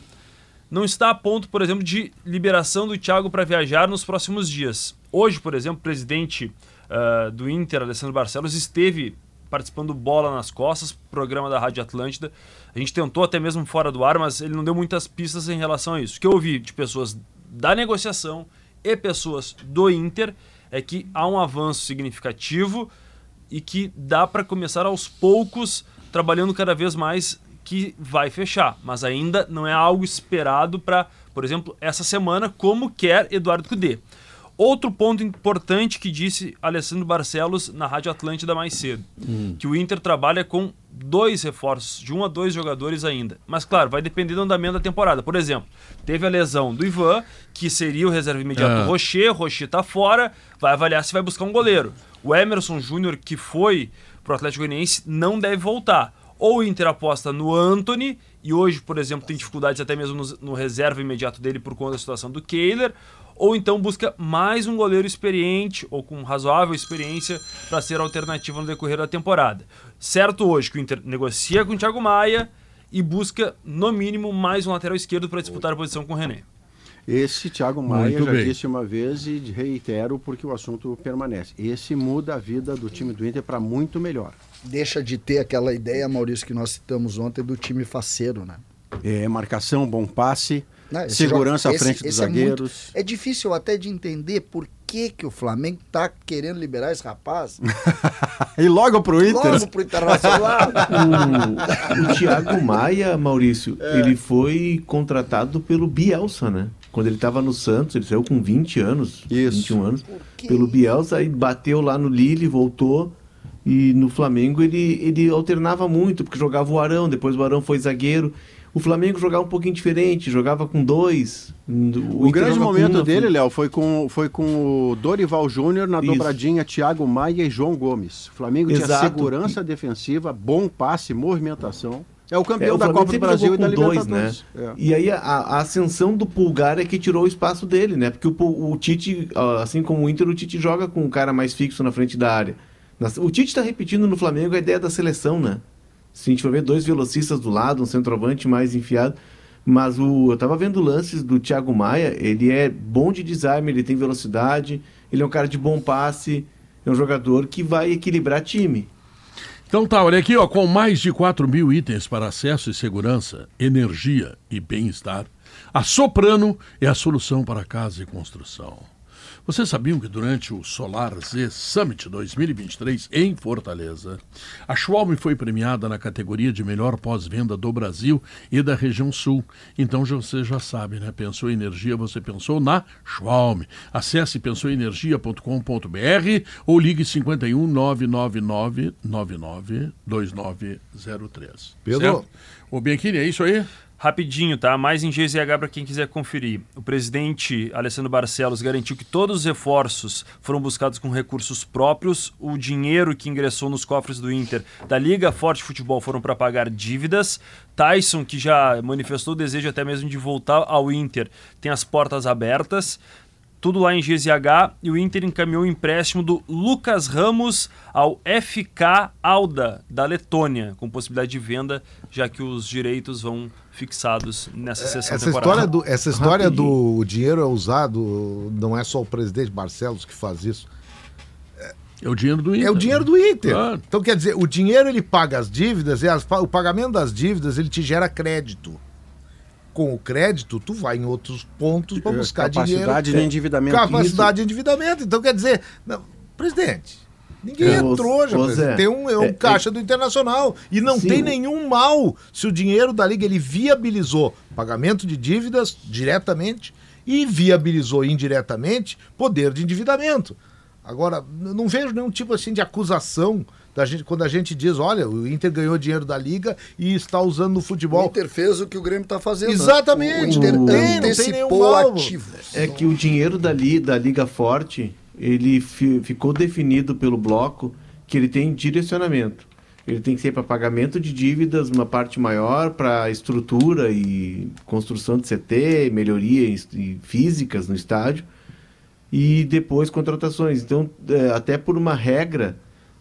Não está a ponto, por exemplo, de liberação do Thiago para viajar nos próximos dias. Hoje, por exemplo, o presidente ah, do Inter, Alessandro Barcelos, esteve participando do Bola nas Costas, programa da Rádio Atlântida. A gente tentou até mesmo fora do ar, mas ele não deu muitas pistas em relação a isso. O que eu ouvi de pessoas da negociação e pessoas do Inter é que há um avanço significativo e que dá para começar aos poucos trabalhando cada vez mais que vai fechar, mas ainda não é algo esperado para, por exemplo, essa semana, como quer Eduardo Cudê. Outro ponto importante que disse Alessandro Barcelos na Rádio Atlântida mais cedo, que o Inter trabalha com dois reforços, de um a dois jogadores ainda. Mas claro, vai depender do andamento da temporada. Por exemplo, teve a lesão do Ivan, que seria o reserva imediato Ah. do Rocher, Rocher tá fora, vai avaliar se vai buscar um goleiro. O Emerson Júnior, que foi pro Atlético Goianiense, não deve voltar. Ou o Inter aposta no Anthony, e hoje, por exemplo, tem dificuldades até mesmo no, no reserva imediato dele por conta da situação do Kehler, ou então busca mais um goleiro experiente ou com razoável experiência para ser alternativa no decorrer da temporada. Certo hoje que o Inter negocia com o Thiago Maia e busca, no mínimo, mais um lateral esquerdo para disputar a posição com o René. Esse Thiago Maia Muito já bem. disse uma vez e reitero porque o assunto permanece. Esse muda a vida do time do Inter para muito melhor. Deixa de ter aquela ideia, Maurício, que nós citamos ontem do time faceiro, né? É, marcação, bom passe, Não, segurança joga- à frente esse- dos esse é muito- zagueiros. É difícil até de entender por que, que o Flamengo tá querendo liberar esse rapaz E logo pro Inter. logo pro Internacional. O, o Thiago Maia, Maurício, ele foi contratado pelo Bielsa, né? Quando ele estava no Santos, ele saiu com 20 anos, Isso. 21 anos, pelo Bielsa, aí bateu lá no Lille, voltou. E no Flamengo ele, ele alternava muito, porque jogava o Arão, depois o Arão foi zagueiro. O Flamengo jogava um pouquinho diferente, jogava com dois. O, Inter grande momento dele, Léo, foi com, foi com o Dorival Júnior na Isso. dobradinha Thiago Maia e João Gomes. O Flamengo tinha Exato. segurança defensiva, bom passe, movimentação. É o É, campeão o da Copa do Brasil e da dois, né? Libertadores. É. E aí a, a ascensão do Pulgar é que tirou o espaço dele, né? Porque o, o Tite, ah, assim como o Inter, o Tite joga com um cara mais fixo na frente da área. O Tite está repetindo no Flamengo a ideia da seleção, né? Se a gente for ver dois velocistas do lado, um centroavante mais enfiado. Mas o, eu tava vendo lances do Thiago Maia, ele é bom de desarme, ele tem velocidade, ele é um cara de bom passe, é um jogador que vai equilibrar time. Então tá, olha aqui, ó, com mais de 4 mil itens para acesso e segurança, energia e bem-estar, a Soprano é a solução para casa e construção. Vocês sabiam que durante o Solar Z Summit 2023 em Fortaleza, a Schwalm foi premiada na categoria de melhor pós-venda do Brasil e da região sul. Então você já sabe, né? Pensou em energia, você pensou na Schwalm. Acesse pensouenergia.com.br ou ligue 51 999 99 2903. Pedro. Certo? Ô Bianchini, é isso aí? Rapidinho, tá? Mais em GZH para quem quiser conferir. O presidente Alessandro Barcelos garantiu que todos os reforços foram buscados com recursos próprios. O dinheiro que ingressou nos cofres do Inter da Liga Forte Futebol foram para pagar dívidas. Tyson, que já manifestou o desejo até mesmo de voltar ao Inter, tem as portas abertas. Tudo lá em GZH e o Inter encaminhou o empréstimo do Lucas Ramos ao FK Alda, da Letônia, com possibilidade de venda, já que os direitos vão fixados nessa sessão Essa temporária. história, do, essa história Rapidinho. do dinheiro é usado, não é só o presidente Barcelos que faz isso. É o dinheiro do Inter. É o dinheiro do Inter. Claro. Então, quer dizer, o dinheiro ele paga as dívidas e as- o pagamento das dívidas ele te gera crédito. com o crédito, tu vai em outros pontos para buscar É, Capacidade dinheiro. de endividamento. Capacidade de endividamento. Então, quer dizer, não, presidente, ninguém É, é presidente. Zé, tem um, é um é- caixa do Internacional. E não Sim, tem o- nenhum mal se o dinheiro da Liga ele viabilizou pagamento de dívidas diretamente e viabilizou indiretamente poder de endividamento. Agora, não vejo nenhum tipo assim de acusação da gente, quando a gente diz, olha, o Inter ganhou dinheiro da Liga e está usando no O futebol. Inter fez o que o Grêmio está fazendo. né? Exatamente. O Inter Não tem- não tem antecipou nenhum mal. ativos. É que o dinheiro da, li, da Liga Forte, ele fi- ficou definido pelo bloco que ele tem direcionamento. Ele tem que ser para pagamento de dívidas, uma parte maior para estrutura e construção de CT, melhoria e- e físicas no estádio, e depois contratações. Então, é, até por uma regra,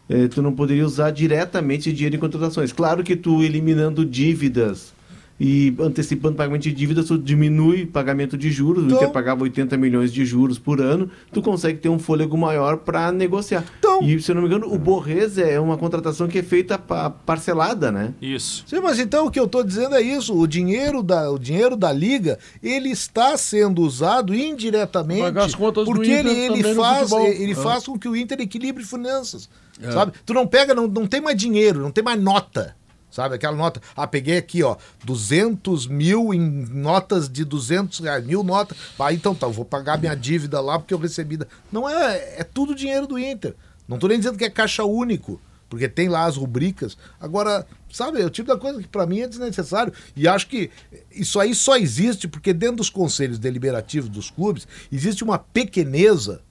é, tu não poderia usar diretamente dinheiro em contratações. Claro que tu eliminando dívidas e antecipando pagamento de dívidas, tu diminui pagamento de juros. Então- o Inter pagava 80 milhões de juros por ano, tu consegue ter um fôlego maior para negociar. Então- E, se eu não me engano, o Borrez é uma contratação que é feita pa- parcelada, né? Isso. Sim, mas então o que eu estou dizendo é isso: o dinheiro da, o dinheiro da liga ele está sendo usado indiretamente Pagar as contas do porque ele, Inter ele faz ele É. faz com que o Inter equilibre finanças, sabe? Tu não pega, não, não tem mais dinheiro, não tem mais nota. Sabe, aquela nota. Ah, peguei aqui, ó, 200 mil em notas de 200 reais, mil notas. Ah, então tá, eu vou pagar minha dívida lá porque eu recebi. da- Não é, é tudo dinheiro do Inter. Não tô nem dizendo que é caixa único, porque tem lá as rubricas. Agora, sabe, é o tipo da coisa que para mim é desnecessário. E acho que isso aí só existe porque dentro dos conselhos deliberativos dos clubes existe uma pequeneza,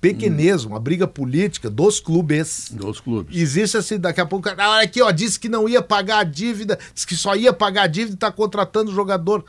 pequeneza, uma briga política dos clubes. Dos clubes. Existe assim, daqui a pouco, ah, olha aqui, ó, disse que não ia pagar a dívida, disse que só ia pagar a dívida e tá contratando o jogador.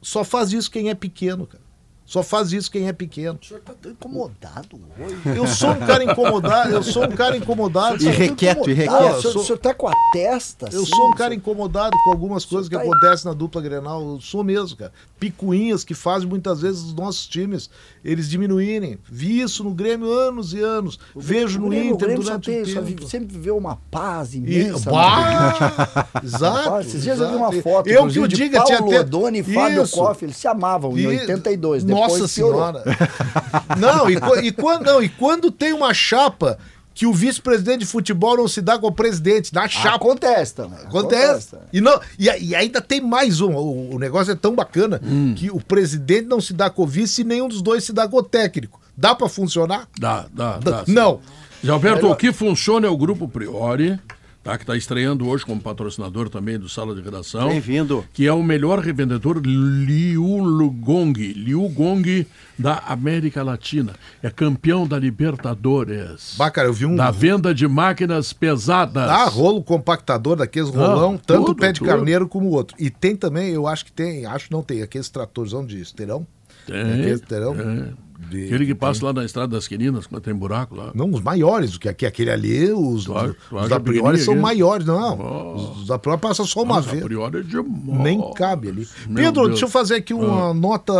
Só faz isso quem é pequeno, cara. Só faz isso quem é pequeno. O senhor está tão incomodado hoje. Eu sou um cara incomodado, eu sou um cara incomodado. Irrequieto, irrequieto. eu o, senhor, sou- o senhor tá com a testa Eu assim, sou um o cara senhor- incomodado com algumas coisas que tá aí. acontecem na dupla Grenal. Eu sou mesmo, cara. Picuinhas que fazem muitas vezes os nossos times eles diminuírem. Vi isso no Grêmio anos e anos. Vejo O no Grêmio- o Inter Grêmio só durante tem- o só tempo. sempre viveu uma paz E, imensa. né? bah, exato. Esses dias eu vi uma foto, eu que o de diga, Paulo tinha até... Odoni e Fábio. Koff, eles se amavam em E- 82, depois Nossa piorou. senhora. não, e, e quando, não, e quando tem uma chapa que o vice-presidente de futebol não se dá com o presidente, na chapa. Acontece também. Acontece. E, não, e, e ainda tem mais um. O, o negócio é tão bacana que o presidente não se dá com o vice e nenhum dos dois se dá com o técnico. Dá pra funcionar? Dá, dá, Dá- dá. sim. não. Gilberto, o que funciona é o Grupo Priori, tá, que está estreando hoje como patrocinador também do Sala de Redação. Bem-vindo. Que é o melhor revendedor Liu Gong, Liu Gong da América Latina. É campeão da Libertadores. Bah, cara, eu vi um. Da venda de máquinas pesadas. Ah, rolo compactador daqueles rolão, Ah, tanto tudo, o pé de tudo. carneiro como o outro. E tem também, eu acho que tem, acho não tem, aqueles tratorzão de esterão. Tem, Aqueles terão. é. De- Aquele que passa lá na Estrada das Quininas, quando tem buraco lá. Não, os maiores, que aqui, aquele ali, os, os da Priori são aquele? maiores, não. Oh. Os da Priori passam só uma Nossa, a vez. priori é demais. Nem cabe ali. Meu Pedro, Deus. Ah. deixa eu fazer aqui uma nota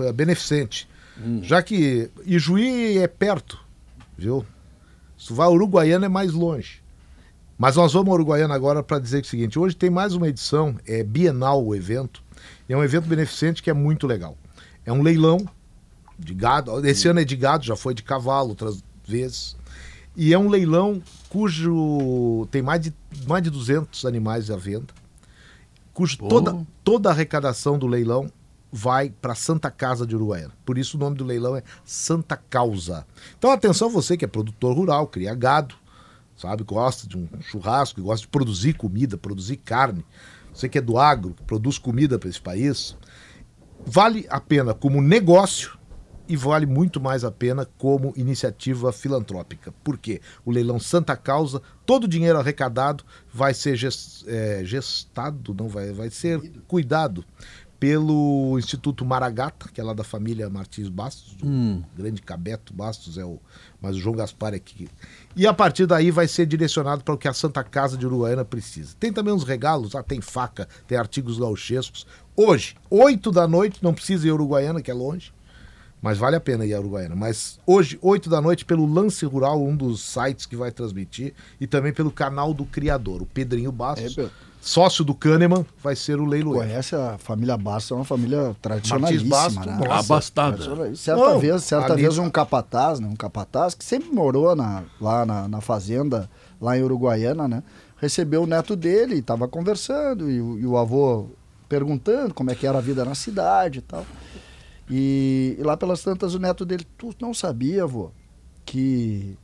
eh, beneficente. Hum. Já que Ijuí é perto, viu? Se tu vai a Uruguaiana é mais longe. Mas nós vamos a Uruguaiana agora para dizer o seguinte: hoje tem mais uma edição, é bienal o evento. É um evento beneficente que é muito legal. É um leilão de gado. Esse ano é de gado, já foi de cavalo outras vezes. E é um leilão cujo tem mais de, mais de 200 animais à venda, cujo toda, toda a arrecadação do leilão vai para Santa Casa de Uruguaiana. Por isso o nome do leilão é Santa Causa. Então atenção você que é produtor rural, cria gado, sabe, gosta de um churrasco, gosta de produzir comida, produzir carne. Você que é do agro, que produz comida para esse país, vale a pena como negócio e vale muito mais a pena como iniciativa filantrópica. Por quê? O leilão Santa Causa, todo o dinheiro arrecadado vai ser ges- é, gestado, não vai, vai ser cuidado pelo Instituto Maragata, que é lá da família Martins Bastos, o grande Cabeto Bastos é o, mas o João Gaspar é que e a partir daí vai ser direcionado para o que a Santa Casa de Uruguaiana precisa. Tem também uns regalos, ah, tem faca, tem artigos gauchescos. Hoje, 8 da noite, não precisa ir a Uruguaiana, que é longe, mas vale a pena ir a Uruguaiana. Mas hoje, 8 da noite, pelo Lance Rural, um dos sites que vai transmitir, e também pelo canal do criador, o Pedrinho Bastos. É, sócio do Kahneman, vai ser o leiloeiro. Conhece a família Bastos, é uma família tradicionalíssima, Bastos, né? nossa. Abastada. Tradicional- Certa Não, vez, certa ali- vez um capataz, né? Um capataz que sempre morou na- lá na, na fazenda, lá em Uruguaiana, né? Recebeu o neto dele, estava conversando, e, o- e o avô perguntando como é que era a vida na cidade e tal. E, e lá pelas tantas o neto dele, tu não sabia, avô, que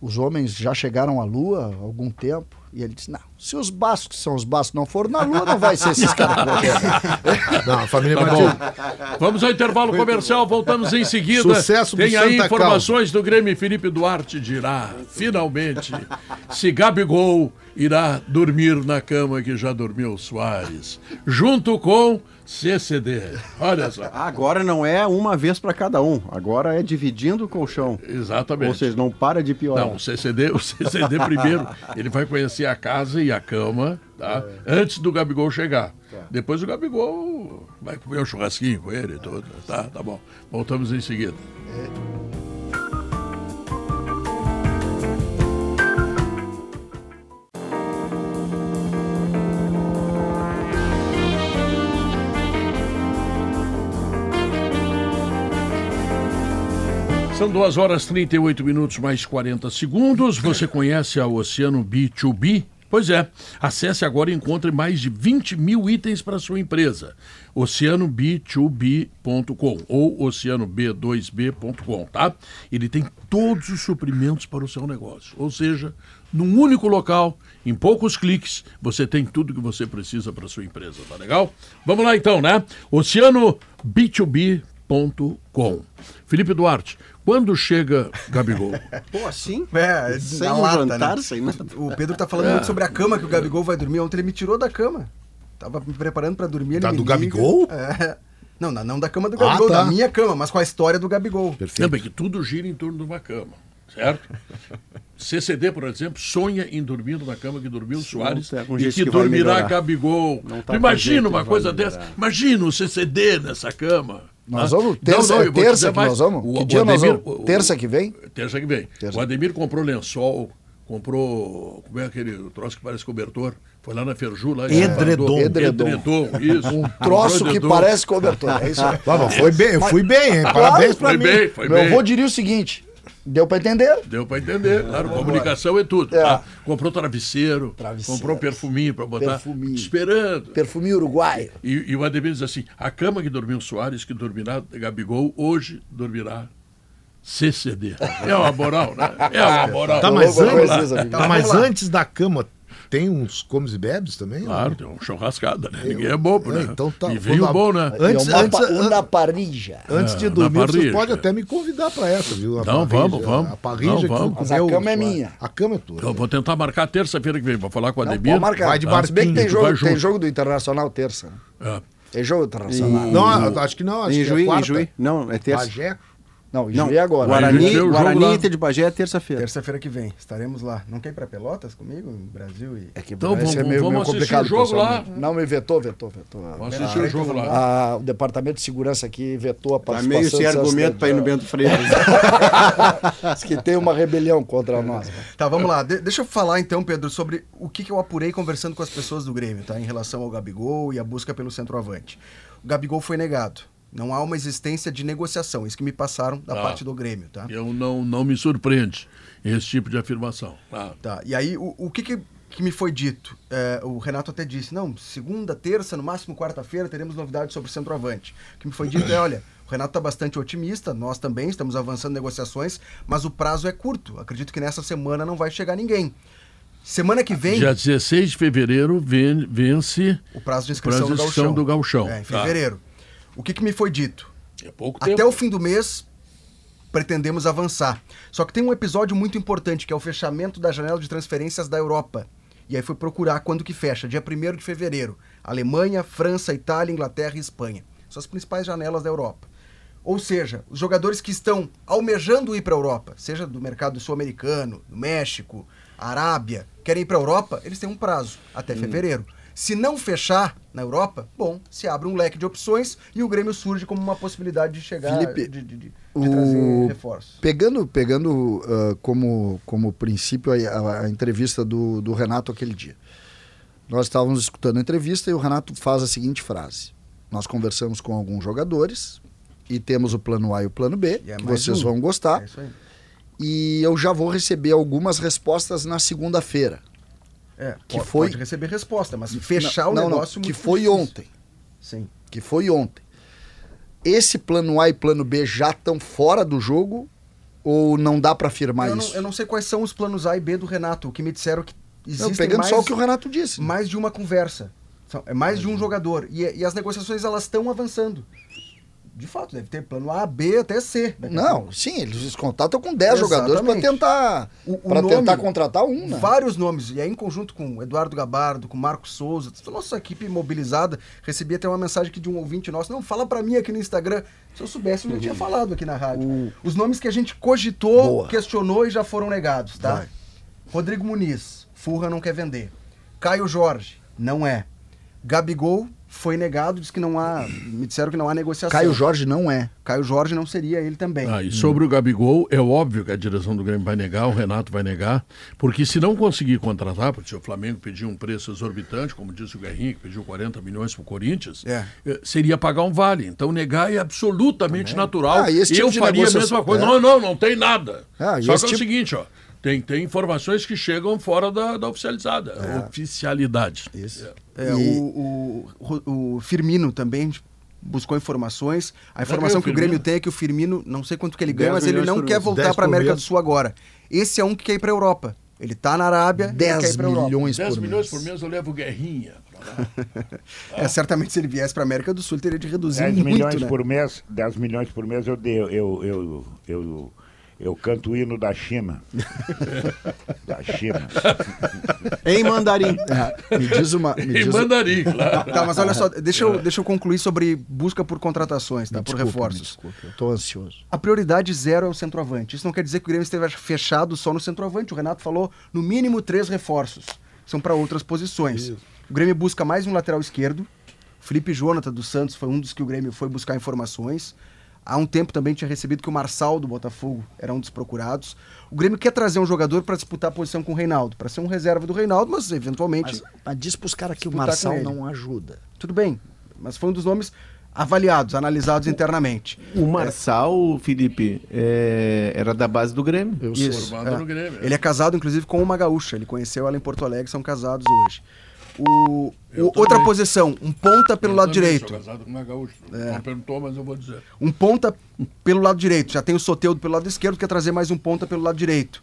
os homens já chegaram à Lua há algum tempo? E ele disse, não, se os bascos que são os bascos não foram na Lua, não vai ser esses caras. que Não, a família Tá bom. Vamos ao intervalo comercial, voltamos em seguida. Sucesso do Tem aí Santa informações do Grêmio Felipe Duarte dirá, finalmente, se Gabigol irá dormir na cama que já dormiu o Soares, junto com CCD. Olha só. Agora não é uma vez para cada um, agora é dividindo o colchão. Exatamente. Ou seja, não para de piorar. Não, o CCD, o CCD primeiro, ele vai conhecer a casa e a cama, tá? Antes do Gabigol chegar. Depois o Gabigol vai comer um churrasquinho com ele e tudo. Tá, tá bom. Voltamos em seguida. São 2 horas 38 minutos mais 40 segundos. Você conhece a Oceano B2B? Pois é, acesse agora e encontre mais de 20 mil itens para sua empresa. oceanob2b.com ou oceanob2b.com, tá? Ele tem todos os suprimentos para o seu negócio. Ou seja, num único local, em poucos cliques, você tem tudo que você precisa para sua empresa, tá legal? Vamos lá então, né? oceanob2b.com. Felipe Duarte, quando chega Gabigol? Pô, assim? É, Sem um lata, jantar, né? sem nada. O Pedro tá falando muito sobre a cama que o Gabigol vai dormir. Ontem ele me tirou da cama. Tava me preparando pra dormir. ele Da me do liga. Gabigol? É. Não, não, da cama do Gabigol, tá. da minha cama, mas com a história do Gabigol. Lembra que tudo gira em torno de uma cama, certo? CCD, por exemplo, sonha em dormir na cama que dormiu o Soares tá com e que, que dormirá. Gabigol. Tá imagina jeito uma coisa dessa? Imagina o CCD nessa cama. Nós vamos, terça, Não, não, é terça que mais. nós vamos? O- que o dia nós Ademir- vamos? o- Terça que vem? Terça que vem. Terça. O Ademir comprou lençol, comprou. Como é aquele troço que parece cobertor? Foi lá na Ferju. Lá em Edredom. Edredom. Edredom, isso. Um troço que parece cobertor. É isso aí. Ah, mas foi bem, eu fui bem, hein? Claro, Parabéns pra Foi mim. bem, foi Meu bem. avô diria o seguinte: deu pra entender? Deu pra entender, claro. Comunicação é tudo. É. tá? Comprou travesseiro, Travesseiro. comprou perfuminho pra botar. Perfuminho. Esperando. Perfuminho uruguaio. E, e o Ademir diz assim: a cama que dormiu Soares, que dormirá Gabigol, hoje dormirá CCD. É uma moral, né? É uma moral. Tá, mas, antes, tá, mas antes da cama, tem uns comes e bebes também? Claro, tem uma churrascada, né? Ninguém é bobo, né? É, então tá. E vinho bom, né? Antes, E uma, antes, uma parrilla. antes É, de na dormir, vocês parrilla. podem até me convidar pra essa, viu? A Não, parrilla, vamos, vamos. A parrilla Não, que vamos. Mas a cama é minha. A cama é tua. Eu vou tentar marcar terça-feira que vem. Vou falar com Não, Ademir. pode marcar. Vai de Se bem que tem barquinho, jogo, tem jogo do Internacional terça. né? É. Tem jogo do Internacional. Não, acho que não. Acho Em que Juí, é em quarta. Juí. Não, é terça. Bagé. Não, Não, Juí é agora. Guarani- Guarani. Inter de Bagé é terça-feira. Terça-feira que vem, estaremos lá. Não quer ir pra Pelotas comigo, em Brasil? E... É que Então vai vamos- ser meio, vamos meio assistir complicado. o jogo lá. Não, me vetou, vetou, vetou. Vamos assistir o jogo lá. Ah, o departamento de segurança aqui vetou a Tá participação. meio sem argumento para ir no Bento Freire. Diz que tem uma rebelião contra nós. Tá, vamos lá. De- deixa eu falar então, Pedro, sobre o que, que eu apurei conversando com as pessoas do Grêmio, tá? Em relação ao Gabigol e a busca pelo centroavante. O Gabigol foi negado. Não há uma existência de negociação. Isso que me passaram da Tá. parte do Grêmio, tá? Eu não, não me surpreende esse tipo de afirmação. Tá. Tá. E aí, o, o que, que, que me foi dito? É, o Renato até disse: não, segunda, terça, no máximo quarta-feira, teremos novidades sobre o centroavante. O que me foi dito é: olha, o Renato está bastante otimista, nós também estamos avançando negociações, mas o prazo é curto. Acredito que nessa semana não vai chegar ninguém. Semana que vem, Dia 16 de fevereiro ven- vence o prazo de o prazo inscrição de do inscrição do Gauchão. É, em Tá. O que, que me foi dito? É pouco Até tempo. o fim do mês, pretendemos avançar. Só que tem um episódio muito importante, que é o fechamento da janela de transferências da Europa. E aí foi procurar quando que fecha, dia 1 de fevereiro. Alemanha, França, Itália, Inglaterra e Espanha. São as principais janelas da Europa. Ou seja, os jogadores que estão almejando ir para a Europa, seja do mercado sul-americano, do México, Arábia, querem ir para a Europa, eles têm um prazo, até fevereiro. Se não fechar na Europa, bom, se abre um leque de opções e o Grêmio surge como uma possibilidade de chegar, Felipe, de, de- de- de o- trazer reforços. Pegando, pegando ah, como, como princípio a, a- a entrevista do, do Renato aquele dia. nós estávamos escutando a entrevista e o Renato faz a seguinte frase: Nós conversamos com alguns jogadores e temos o plano A e o plano B, é que vocês um. vão gostar. É isso aí. E eu já vou receber algumas respostas na segunda-feira. É, Que po- foi- pode receber resposta, mas fechar não, o não, negócio não, que foi difícil. ontem. Sim. Que foi ontem. Esse plano A e plano B já estão fora do jogo ou não dá para afirmar Eu não, isso? eu não sei quais são os planos A e B do Renato. Que me disseram que Não, existem pegando mais, só o que o Renato disse. mais de uma conversa. É mais de um jogador. E, e as negociações elas estão avançando. De fato, deve ter plano A, B até C. a Não, sim, eles contatam com 10 jogadores para tentar, O- o nome- tentar contratar um, né? Vários nomes. E aí, em conjunto com Eduardo Gabardo, com Marcos Souza, toda a nossa equipe mobilizada, recebi até uma mensagem aqui de um ouvinte nosso. Não, fala pra mim aqui no Instagram. Se eu soubesse, eu já tinha falado aqui na rádio. Os nomes que a gente cogitou, Boa. questionou e já foram negados, tá? Vai. Rodrigo Muniz, Furra não quer vender. Caio Jorge, não é. Gabigol foi negado, diz que não há. Me disseram que não há negociação. Caio Jorge não é. Caio Jorge não seria ele também. Ah, e sobre o Gabigol, é óbvio que a direção do Grêmio vai negar, o Renato vai negar, porque se não conseguir contratar, porque o Flamengo pedir um preço exorbitante, como disse o Guerrinho, que pediu 40 milhões para o Corinthians, É. eh, seria pagar um vale. Então negar é absolutamente natural. Ah, e esse tipo Eu faria a mesma coisa. é. Não, não, não tem nada. Ah, Só que é o tipo- seguinte, ó. Tem, tem informações que chegam fora da, da oficializada, oficialidade. Isso. É, E- o, o, o Firmino também buscou informações. A informação que o o Grêmio tem é que o Firmino, não sei quanto que ele 10 ganha, mas ele milhões não quer voltar 10 para por América do Sul agora. Esse é um que quer ir para Europa. Ele tá na Arábia, ele quer 10 ir pra Europa. milhões 10 por milhões mês. por mês eu levo Guerrinha. É, certamente se ele viesse para América do Sul, ele teria de reduzir 10 muito, milhões né? por mês, 10 milhões por mês eu dei, eu, eu, eu, eu, canto o hino da China. da China. Em mandarim. É, me diz uma. Me Em diz, mandarim, claro. Tá, mas olha só, deixa eu, deixa eu concluir sobre busca por contratações, tá? me por desculpa, me reforços. desculpa, eu tô ansioso. A prioridade zero é o centroavante. Isso não quer dizer que o Grêmio esteja fechado só no centroavante. O Renato falou no mínimo três reforços. São para outras posições. O Grêmio busca mais um lateral esquerdo. Felipe Jonathan dos Santos foi um dos que o Grêmio foi buscar informações. Há um tempo também tinha recebido que o Marçal do Botafogo era um dos procurados. O Grêmio quer trazer um jogador para disputar a posição com o Reinaldo, para ser um reserva do Reinaldo, mas eventualmente Mas, mas diz pros caras que o Marçal não ajuda. tudo bem. Mas foi um dos nomes avaliados, analisados internamente. O Marçal, Felipe, é, era da base do Grêmio. Eu. Isso, Formado é. no Grêmio. Ele é casado, inclusive, com uma gaúcha. Ele conheceu ela em Porto Alegre, são casados hoje. O, o- outra posição, um ponta pelo Eu lado direito. Sou casado com uma gaúcha. Não perguntou, mas eu vou dizer. Um ponta pelo lado direito. Já tem o Soteudo pelo lado esquerdo, quer trazer mais um ponta pelo lado direito.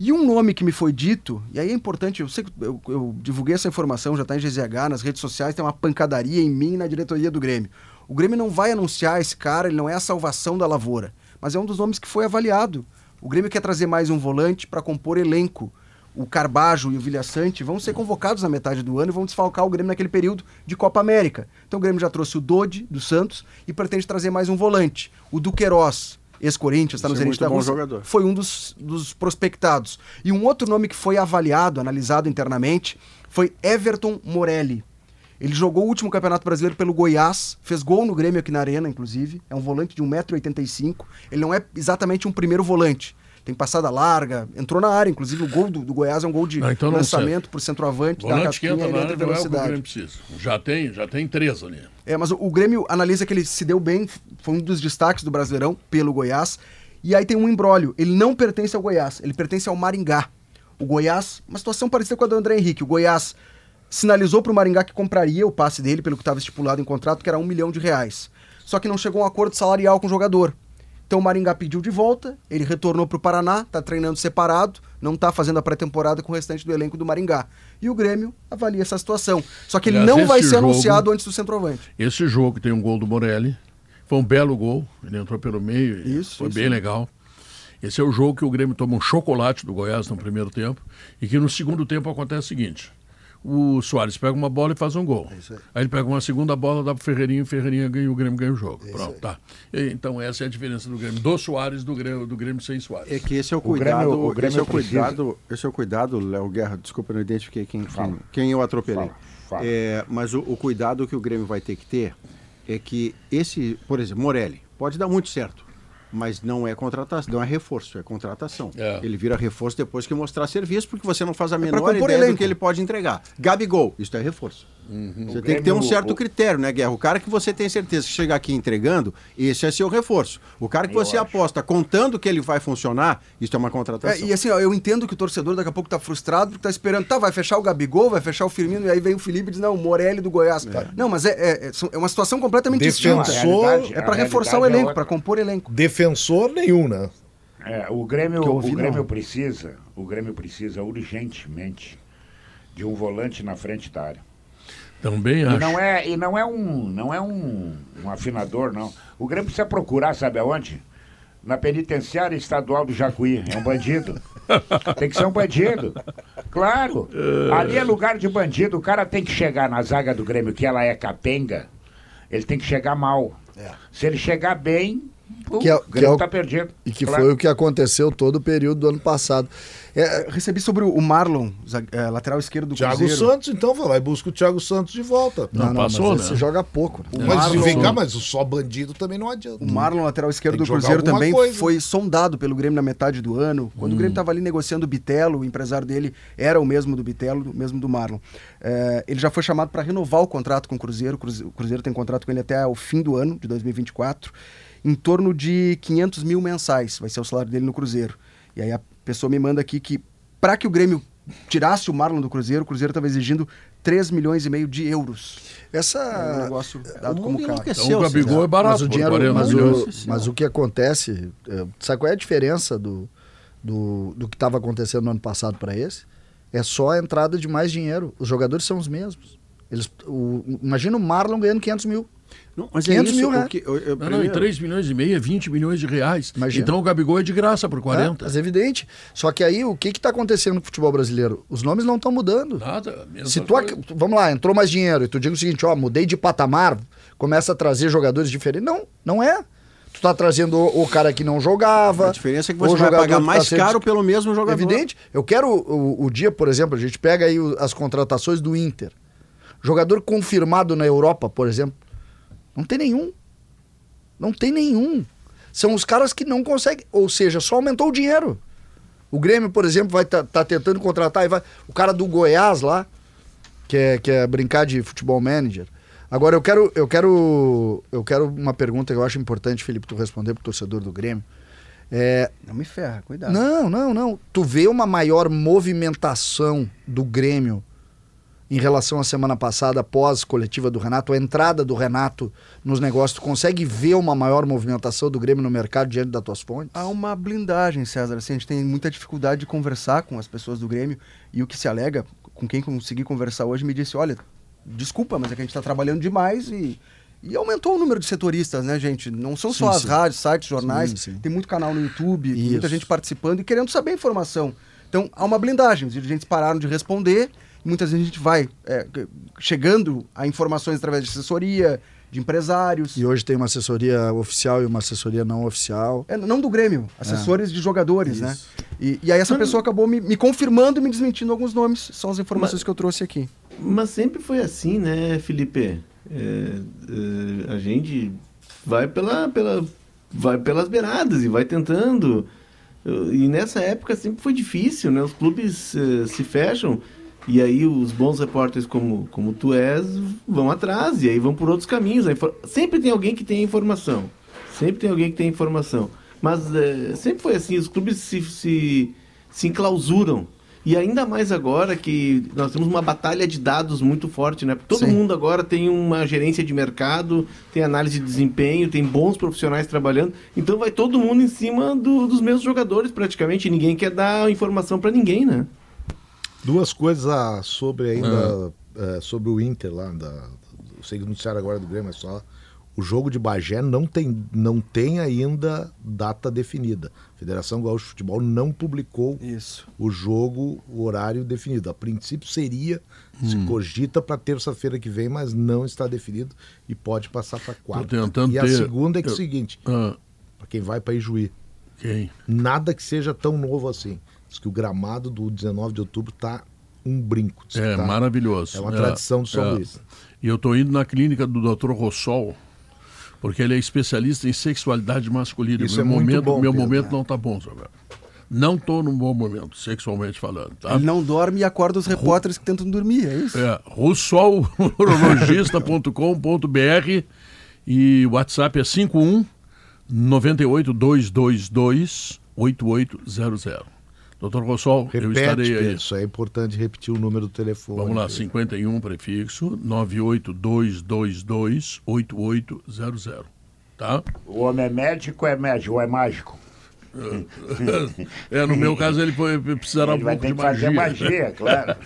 E um nome que me foi dito, e aí é importante, eu sei que eu, eu divulguei essa informação, já está em GZH, nas redes sociais, tem uma pancadaria em mim na diretoria do Grêmio. O Grêmio não vai anunciar esse cara, ele não é a salvação da lavoura, mas é um dos nomes que foi avaliado. O Grêmio quer trazer mais um volante para compor elenco. O Carbajo e o Vilhaçante vão ser convocados na metade do ano e vão desfalcar o Grêmio naquele período de Copa América. Então o Grêmio já trouxe o Dodi, do Santos, e pretende trazer mais um volante. O Duqueiroz, ex-Corinthians, está no Zenit da Rússia, foi um dos, dos prospectados. E um outro nome que foi avaliado, analisado internamente, foi Everton Morelli. Ele jogou o último Campeonato Brasileiro pelo Goiás, fez gol no Grêmio aqui na Arena, inclusive. É um volante de 1,85m. Ele não é exatamente um primeiro volante. Tem passada larga, entrou na área, inclusive o gol do, do Goiás é um gol de Ah, então não lançamento por centroavante, Volante que casquinha, entra na entra área não é o que o velocidade. Grêmio precisa. Já tem, já tem três ali. É, mas o, o Grêmio analisa que ele se deu bem, foi um dos destaques do Brasileirão pelo Goiás. E aí tem um embrólio. Ele não pertence ao Goiás, ele pertence ao Maringá. O Goiás, uma situação parecida com a do André Henrique. O Goiás sinalizou para o Maringá que compraria o passe dele, pelo que estava estipulado em contrato, que era um milhão de reais. Só que não chegou a um acordo salarial com o jogador. Então o Maringá pediu de volta, ele retornou para o Paraná, está treinando separado, não está fazendo a pré-temporada com o restante do elenco do Maringá. E o Grêmio avalia essa situação. Só que ele Aliás, não vai ser jogo- anunciado antes do centroavante. Esse jogo tem um gol do Morelli. Foi um belo gol. Ele entrou pelo meio. e Isso, Foi isso. bem legal. Esse é o jogo que o Grêmio toma um chocolate do Goiás no primeiro tempo. E que no segundo tempo acontece o seguinte: o Soares pega uma bola e faz um gol. aí. ele pega uma segunda bola, dá pro Ferreirinha, e o Ferreirinha ganha, o Grêmio ganha o jogo. Pronto, tá. E, então essa é a diferença do Grêmio. Do Soares, do Grêmio, do Grêmio sem Soares. É que esse é o Grêmio- cuidado. o Grêmio esse é o cuidado. Esse é o cuidado, Léo Guerra. Desculpa, eu não identifiquei quem, Fala. quem, quem eu atropelei. Fala, fala. É, mas o, o cuidado que o Grêmio vai ter que ter é que esse, por exemplo, Morelli, pode dar muito certo. Mas não é contratação, não é reforço, é contratação. É. Ele vira reforço depois que mostrar serviço, porque você não faz a pra menor compor ideia do elenco. que ele pode entregar. Gabigol, isso é reforço. Você O tem que ter um certo o- critério, né, Guerra? O cara que você tem certeza que chegar aqui entregando, esse é seu reforço. O cara que Eu você acho. aposta contando que ele vai funcionar, isso é uma contratação. É, e assim, ó, eu entendo que o torcedor daqui a pouco tá frustrado porque tá esperando, tá, vai fechar o Gabigol, vai fechar o Firmino, e aí vem o Felipe e diz, não, o Morelli do Goiás. Não, mas é, é, é, é uma situação completamente Defensor- distinta. É pra a reforçar o é elenco, pra compor elenco. Defensor nenhum, né? É, o Grêmio, ouvi, o Grêmio não. precisa, o Grêmio precisa urgentemente de um volante na frente da área. Também E acho. não é, e não é um, não é um, um afinador, não. O Grêmio precisa procurar, sabe aonde? Na penitenciária estadual do Jacuí. É um bandido. tem que ser um bandido. Claro. Ali é lugar de bandido. O cara tem que chegar na zaga do Grêmio, que ela é capenga. Ele tem que chegar mal. Se ele chegar bem, pum, Que é- o que Grêmio é o- tá perdido. E que Claro. foi o que aconteceu todo o período do ano passado. É, recebi sobre o Marlon, é, lateral esquerdo do Thiago Cruzeiro. Santos, então, vai lá e busca o Thiago Santos de volta. Não, passou, mas né? joga pouco. né? Mas Marlon- vem cá, mas o só bandido também não adianta. O Marlon, lateral esquerdo do Cruzeiro, também coisa. foi sondado pelo Grêmio na metade do ano. Quando o Grêmio estava ali negociando o Bitelo, o empresário dele era o mesmo do Bitelo, o mesmo do Marlon. É, ele já foi chamado para renovar o contrato com o Cruzeiro. O Cruze- O Cruzeiro tem contrato com ele até o fim do ano, de 2024, em torno de 500 mil mensais. Vai ser o salário dele no Cruzeiro. E aí a pessoa me manda aqui que, para que o Grêmio tirasse o Marlon do Cruzeiro, o Cruzeiro estava exigindo 3 milhões e meio de euros. É um Essa. negócio o dado como mundo caro. Então o Gabigol César. é barato mas o dinheiro, 40 mas, o, mas o que acontece, é, sabe qual é a diferença do, do, do que estava acontecendo no ano passado para esse? É só a entrada de mais dinheiro. Os jogadores são os mesmos. Eles, o, imagina o Marlon ganhando 500 mil. Não, mas 500 é isso, mil o reais. que- eu- eu- Não, não, em primeiro- 3 milhões e meio é 20 milhões de reais. Imagina. Então o Gabigol é de graça por 40. É, mas é evidente. Só que aí o que está acontecendo no futebol brasileiro? Os nomes não estão mudando. Nada. Se tu, coisa. vamos lá, entrou mais dinheiro e tu diga o seguinte, ó, mudei de patamar, começa a trazer jogadores diferentes. Não, não é. Tu tá trazendo o, o cara que não jogava. A diferença é que você vai pagar tá mais sendo- caro pelo mesmo jogador. Evidente. Eu quero o, o dia, por exemplo, a gente pega aí o- as contratações do Inter. Jogador confirmado na Europa, por exemplo. Não tem nenhum. Não tem nenhum. São os caras que não conseguem. Ou seja, só aumentou o dinheiro. O Grêmio, por exemplo, vai estar tá, tentando contratar e vai. O cara do Goiás lá, que é, que é brincar de futebol manager. Agora eu quero, eu quero. Eu quero uma pergunta que eu acho importante, Felipe, tu responder pro torcedor do Grêmio. É, Não me ferra, cuidado. não, não, não. Tu vê uma maior movimentação do Grêmio em relação à semana passada, após coletiva do Renato, a entrada do Renato nos negócios, tu consegue ver uma maior movimentação do Grêmio no mercado diante das tuas fontes? Há uma blindagem, César. Assim, a gente tem muita dificuldade de conversar com as pessoas do Grêmio. E o que se alega, com quem consegui conversar hoje, me disse: olha, desculpa, mas é que a gente está trabalhando demais e. E aumentou o número de setoristas, né, gente? Não são só Sim, as sim. rádios, sites, jornais. Sim. Tem muito canal no YouTube, muita gente participando e querendo saber a informação. Então, há uma blindagem. Os dirigentes pararam de responder. Muitas vezes a gente vai é, chegando a informações através de assessoria, de empresários. E hoje tem uma assessoria oficial e uma assessoria não oficial. É, não do Grêmio, assessores de jogadores, né? Isso. E, e aí essa pessoa acabou me, me confirmando e me desmentindo alguns nomes. São as informações que eu trouxe aqui. Mas sempre foi assim, né, Felipe? É, é, a gente vai pela, pela, vai pelas beiradas e vai tentando. E nessa época sempre foi difícil, né? Os clubes eh, se fecham e aí os bons repórteres como, como tu és vão atrás e aí vão por outros caminhos. Sempre tem alguém que tem a informação. Sempre tem alguém que tem a informação. Mas eh, sempre foi assim, os clubes se, se, se enclausuram. E ainda mais agora que nós temos uma batalha de dados muito forte, né? Todo Sim. mundo agora tem uma gerência de mercado, tem análise de desempenho, tem bons profissionais trabalhando. Então vai todo mundo em cima do- dos mesmos jogadores praticamente. Ninguém quer dar informação para ninguém, né? Duas coisas ah, sobre ainda eh, sobre o Inter lá, da, eu sei que noticiaram agora do Grêmio, mas só o jogo de Bagé não tem, não tem ainda data definida. A Federação Gaúcha de Futebol não publicou Isso. o jogo, o horário definido. A princípio seria, se cogita para terça-feira que vem, mas não está definido e pode passar para quarta. tentando e a ter- segunda é que é o seguinte, Ah, para quem vai para Ijuí, quem? nada que seja tão novo assim. Diz que o gramado do 19 de outubro tá um brinco. É tá- maravilhoso. É uma tradição do São é. Luís. E eu estou indo na clínica do Dr. Rossol, Porque ele é especialista em sexualidade masculina. Isso meu é muito momento, bom, meu Pedro. momento não tá bom, Roberto. Não tô num bom momento, sexualmente falando, tá? Ele não dorme e acorda os repórteres que tentam dormir, é isso? É, russolurologista.com.br e o WhatsApp é 51 98 222 8800. Doutor Rossol, eu estarei aí. Isso é importante repetir o número do telefone. Vamos lá, Pedro. 51 prefixo 98222 8800. Tá? O homem é médico ou é médico ou é mágico? É, no meu caso ele foi- precisará um Ele vai pouco ter de que fazer magia. magia, claro.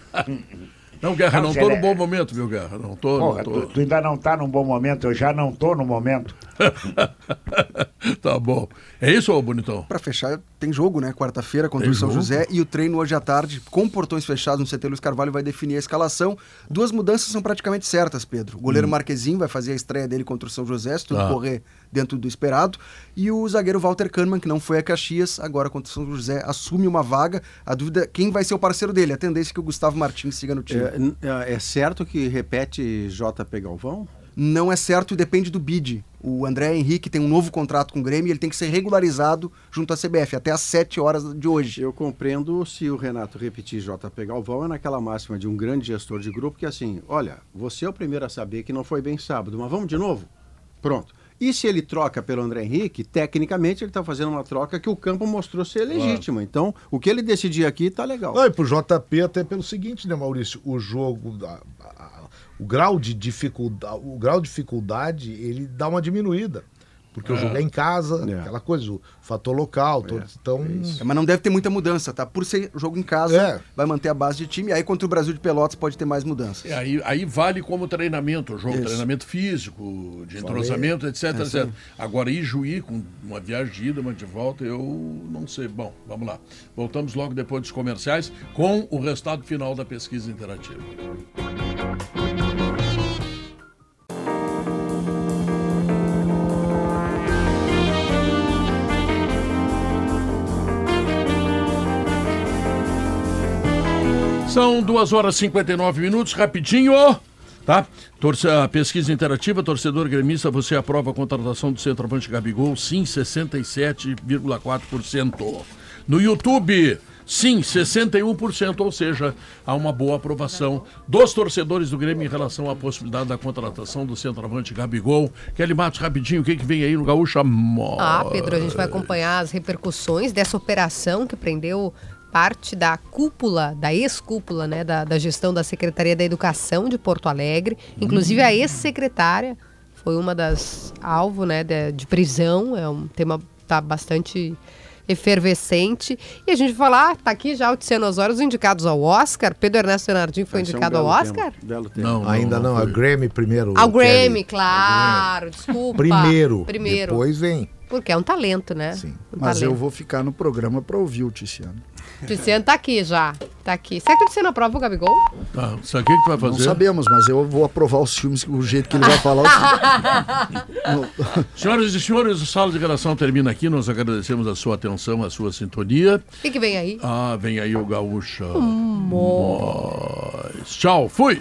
Não, Guerra, Não, tô ele num é- bom momento, viu, Guerra? Não tô, Porra, não tu, tô. tu ainda não tá num bom momento, eu já não tô no momento. tá bom. É isso, ô bonitão? Pra fechar, tem jogo, né? Quarta-feira contra Tem o São jogo. José e o treino hoje à tarde, com portões fechados no CT Luiz Carvalho, vai definir a escalação. Duas mudanças são praticamente certas, Pedro. O goleiro Marquezinho vai fazer a estreia dele contra o São José, se tudo Hum. Ah. correr dentro do esperado. E o zagueiro Walter Kahneman, que não foi a Caxias, agora contra o São José, assume uma vaga. A dúvida é quem vai ser o parceiro dele. A tendência é que o Gustavo Martins siga no time. É, é- é certo que repete JP Galvão? Não é certo e depende do bid. O André Henrique tem um novo contrato com o Grêmio e ele tem que ser regularizado junto à CBF até às 7 horas de hoje. Eu compreendo se o Renato repetir JP Galvão é naquela máxima de um grande gestor de grupo que é assim, olha, você é o primeiro a saber que não foi bem sábado, mas vamos de novo? Pronto. E se ele troca pelo André Henrique, tecnicamente ele está fazendo uma troca que o campo mostrou ser legítima. Então, o que ele decidir aqui tá legal. Não, e pro JP até pelo seguinte, né, Maurício? O jogo, a- a- o grau de dificuldade, o grau de dificuldade, ele dá uma diminuída. Porque o jogo é em casa, É. aquela coisa, o fator local, todo, então... É, Mas não deve ter muita mudança, tá? Por ser jogo em casa, É. vai manter a base de time. Aí contra o Brasil de Pelotas pode ter mais mudanças. É, aí, aí vale como treinamento, o jogo, Isso. treinamento físico, de entrosamento, etc, etc. Agora, ir Juí com uma viagem de ida, uma de volta, eu não sei. Bom, vamos lá. Voltamos logo depois dos comerciais com o resultado final da pesquisa interativa. São 2 horas e 59 minutos, rapidinho, tá? Pesquisa interativa, torcedor gremista, você aprova a contratação do centroavante Gabigol? Sim, 67,4%. No YouTube, sim, 61%, ou seja, há uma boa aprovação dos torcedores do Grêmio em relação à possibilidade da contratação do centroavante Gabigol. Kelly Matos, rapidinho, o que, que vem aí no Gaúcha? Mó- Ah, Pedro, a gente vai acompanhar as repercussões dessa operação que prendeu parte da cúpula, da ex-cúpula, né, da, da gestão da Secretaria da Educação de Porto Alegre. Inclusive a ex-secretária foi uma das alvo, né, de, de prisão. É um tema tá bastante efervescente. E a gente vai falar, tá aqui já o Tiziano Osório, os indicados ao Oscar. Pedro Ernesto Bernardinho foi Vai ser um indicado ao Oscar? tema, tema. Não, Ainda não, a foi. Grammy primeiro. Ao. Grammy, claro, desculpa. Primeiro. Primeiro. Depois vem. Porque é um talento, né? Sim. Um Mas talento. eu vou ficar no programa pra ouvir o Ticiano. Tiziano tá aqui já. Tá aqui. Será que o Tiziano aprova o Gabigol? Tá, sabe o que, que tu vai Não fazer? sabemos, mas eu vou aprovar os filmes, o jeito que ele vai falar. Os... Senhoras e senhores, o Sala de Redação termina aqui. Nós agradecemos a sua atenção, a sua sintonia. O que, que vem aí? Ah, vem aí o Gaúcha. Nós. Tchau, fui!